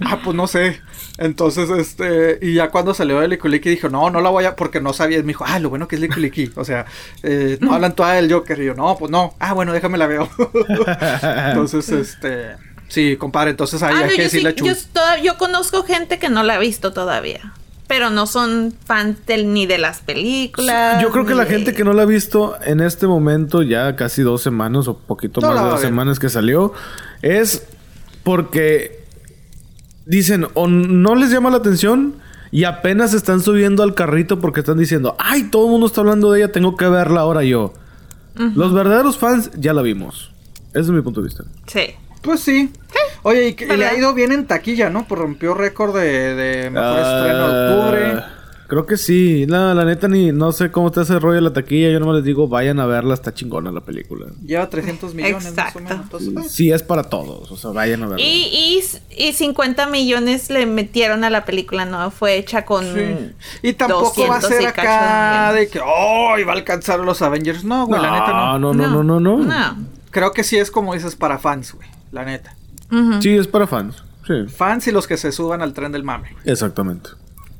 [SPEAKER 3] ah, pues no sé. Entonces, este, y ya cuando salió de Likuliki dijo, no, no la voy a, porque no sabía. Me dijo, ah, lo bueno que es Likuliki. O sea, eh, no hablan toda del Joker. Y yo, no, pues no. Ah, bueno, déjame la veo. entonces, este, sí, compadre, entonces ahí
[SPEAKER 2] Ah,
[SPEAKER 3] hay
[SPEAKER 2] no,
[SPEAKER 3] que
[SPEAKER 2] yo, sí-
[SPEAKER 3] decirle a
[SPEAKER 2] yo,
[SPEAKER 3] Chuy.
[SPEAKER 2] toda- yo conozco gente que no la ha visto todavía. Pero no son fans del- ni de las películas.
[SPEAKER 1] Yo creo que la
[SPEAKER 2] de-
[SPEAKER 1] gente que no la ha visto en este momento, ya casi dos semanas o poquito
[SPEAKER 3] No
[SPEAKER 1] más de dos semanas que salió, es porque dicen o no les llama la atención y apenas están subiendo al carrito porque están diciendo, ay, todo el mundo está hablando de ella, tengo que verla ahora yo. Los verdaderos fans ya la vimos. Ese es mi punto de vista.
[SPEAKER 2] Sí.
[SPEAKER 3] Pues sí. Oye, y, que- y le ha ido bien en taquilla, ¿no? Pues rompió récord de, de mejor estreno de
[SPEAKER 1] Ah,
[SPEAKER 3] octubre.
[SPEAKER 1] Creo que sí. La, la neta ni no sé cómo está ese rollo de la taquilla. Yo nomás les digo, vayan a verla, está chingona la película.
[SPEAKER 3] Lleva 300 millones
[SPEAKER 2] Exacto.
[SPEAKER 3] más o menos. Entonces,
[SPEAKER 1] Sí es para todos, o sea, vayan a verla.
[SPEAKER 2] Y, y, y 50 millones le metieron a la película, ¿no? Fue hecha con.
[SPEAKER 3] sí. Y tampoco va a
[SPEAKER 2] 200
[SPEAKER 3] ser
[SPEAKER 2] y
[SPEAKER 3] acá de que, ¡oh! va a alcanzar a los Avengers. No, güey, la neta no.
[SPEAKER 1] no, no, no, no, no.
[SPEAKER 2] No.
[SPEAKER 3] Creo que sí es como dices para fans, güey. La neta.
[SPEAKER 1] Sí, es para fans. Sí,
[SPEAKER 3] Fans y los que se suban al tren del mame.
[SPEAKER 1] exactamente.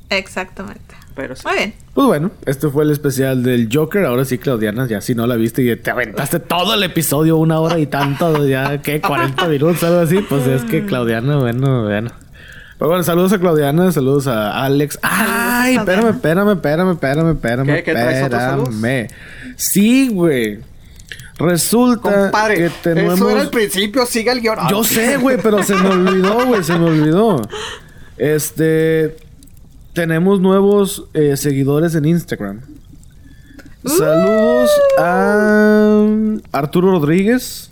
[SPEAKER 2] Exactamente.
[SPEAKER 3] Pero sí.
[SPEAKER 2] Muy bien.
[SPEAKER 1] Pues bueno, este fue el especial del Joker. Ahora sí, Claudiana, ya si no la viste y te aventaste todo el episodio, una hora y tanto, ya que 40 minutos, algo así, pues es que Claudiana, bueno, bueno. Pero bueno, saludos a Claudiana, saludos a Alex. Ay, espérame, espérame, espérame, espérame, espérame,
[SPEAKER 3] ¿Qué? ¿Qué traes otros saludos?
[SPEAKER 1] espérame. Sí, güey. Resulta
[SPEAKER 3] Compadre,
[SPEAKER 1] que tenemos...
[SPEAKER 3] eso era el principio, sigue el guion.
[SPEAKER 1] Yo sé, güey, pero se me olvidó, güey, se me olvidó. Este. Tenemos nuevos eh, seguidores en Instagram. Saludos a Arturo Rodríguez,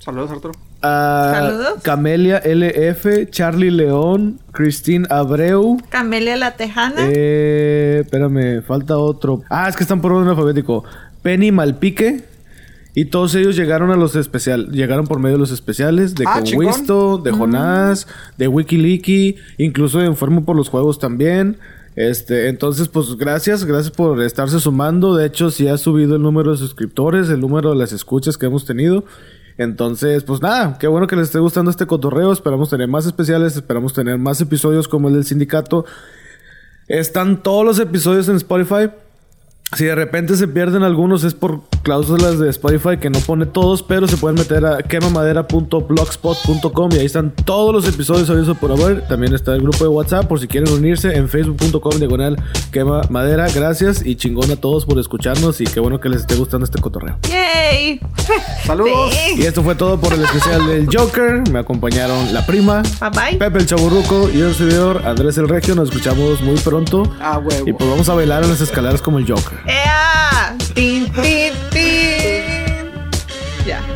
[SPEAKER 3] Saludos, Arturo.
[SPEAKER 1] a
[SPEAKER 2] Saludos.
[SPEAKER 1] Camelia LF, Charlie León, Christine Abreu.
[SPEAKER 2] Camelia la Tejana.
[SPEAKER 1] Eh, espérame, falta otro. Ah, es que están por orden alfabético. Penny Malpique. Y todos ellos llegaron a los especiales. Llegaron por medio de los especiales. De
[SPEAKER 3] Ah.
[SPEAKER 1] Conwisto, de Jonás, de Wikiliki. Incluso de Enfermo por los Juegos también. Este, entonces, pues gracias, gracias por estarse sumando. De hecho, sí ha subido el número de suscriptores, el número de las escuchas que hemos tenido. Entonces, pues nada, qué bueno que les esté gustando este cotorreo. Esperamos tener más especiales, esperamos tener más episodios como el del sindicato. Están todos los episodios en Spotify. Si de repente se pierden algunos es por cláusulas de Spotify que no pone todos, pero se pueden meter a quemamadera.blogspot.com y ahí están todos los episodios eso por haber. También está el grupo de WhatsApp por si quieren unirse en facebook.com diagonal quema madera. Gracias y chingón a todos por escucharnos y qué bueno que les esté gustando este cotorreo.
[SPEAKER 2] ¡Yay!
[SPEAKER 3] Saludos.
[SPEAKER 1] Y esto fue todo por el especial del Joker. Me acompañaron la prima,
[SPEAKER 2] Bye bye.
[SPEAKER 1] Pepe el Chaburruco y el servidor Andrés el Regio. Nos escuchamos muy pronto.
[SPEAKER 3] Ah, huevo.
[SPEAKER 1] Y pues vamos a bailar en las escaleras como el Joker.
[SPEAKER 2] Yeah. beep beep beep. Yeah.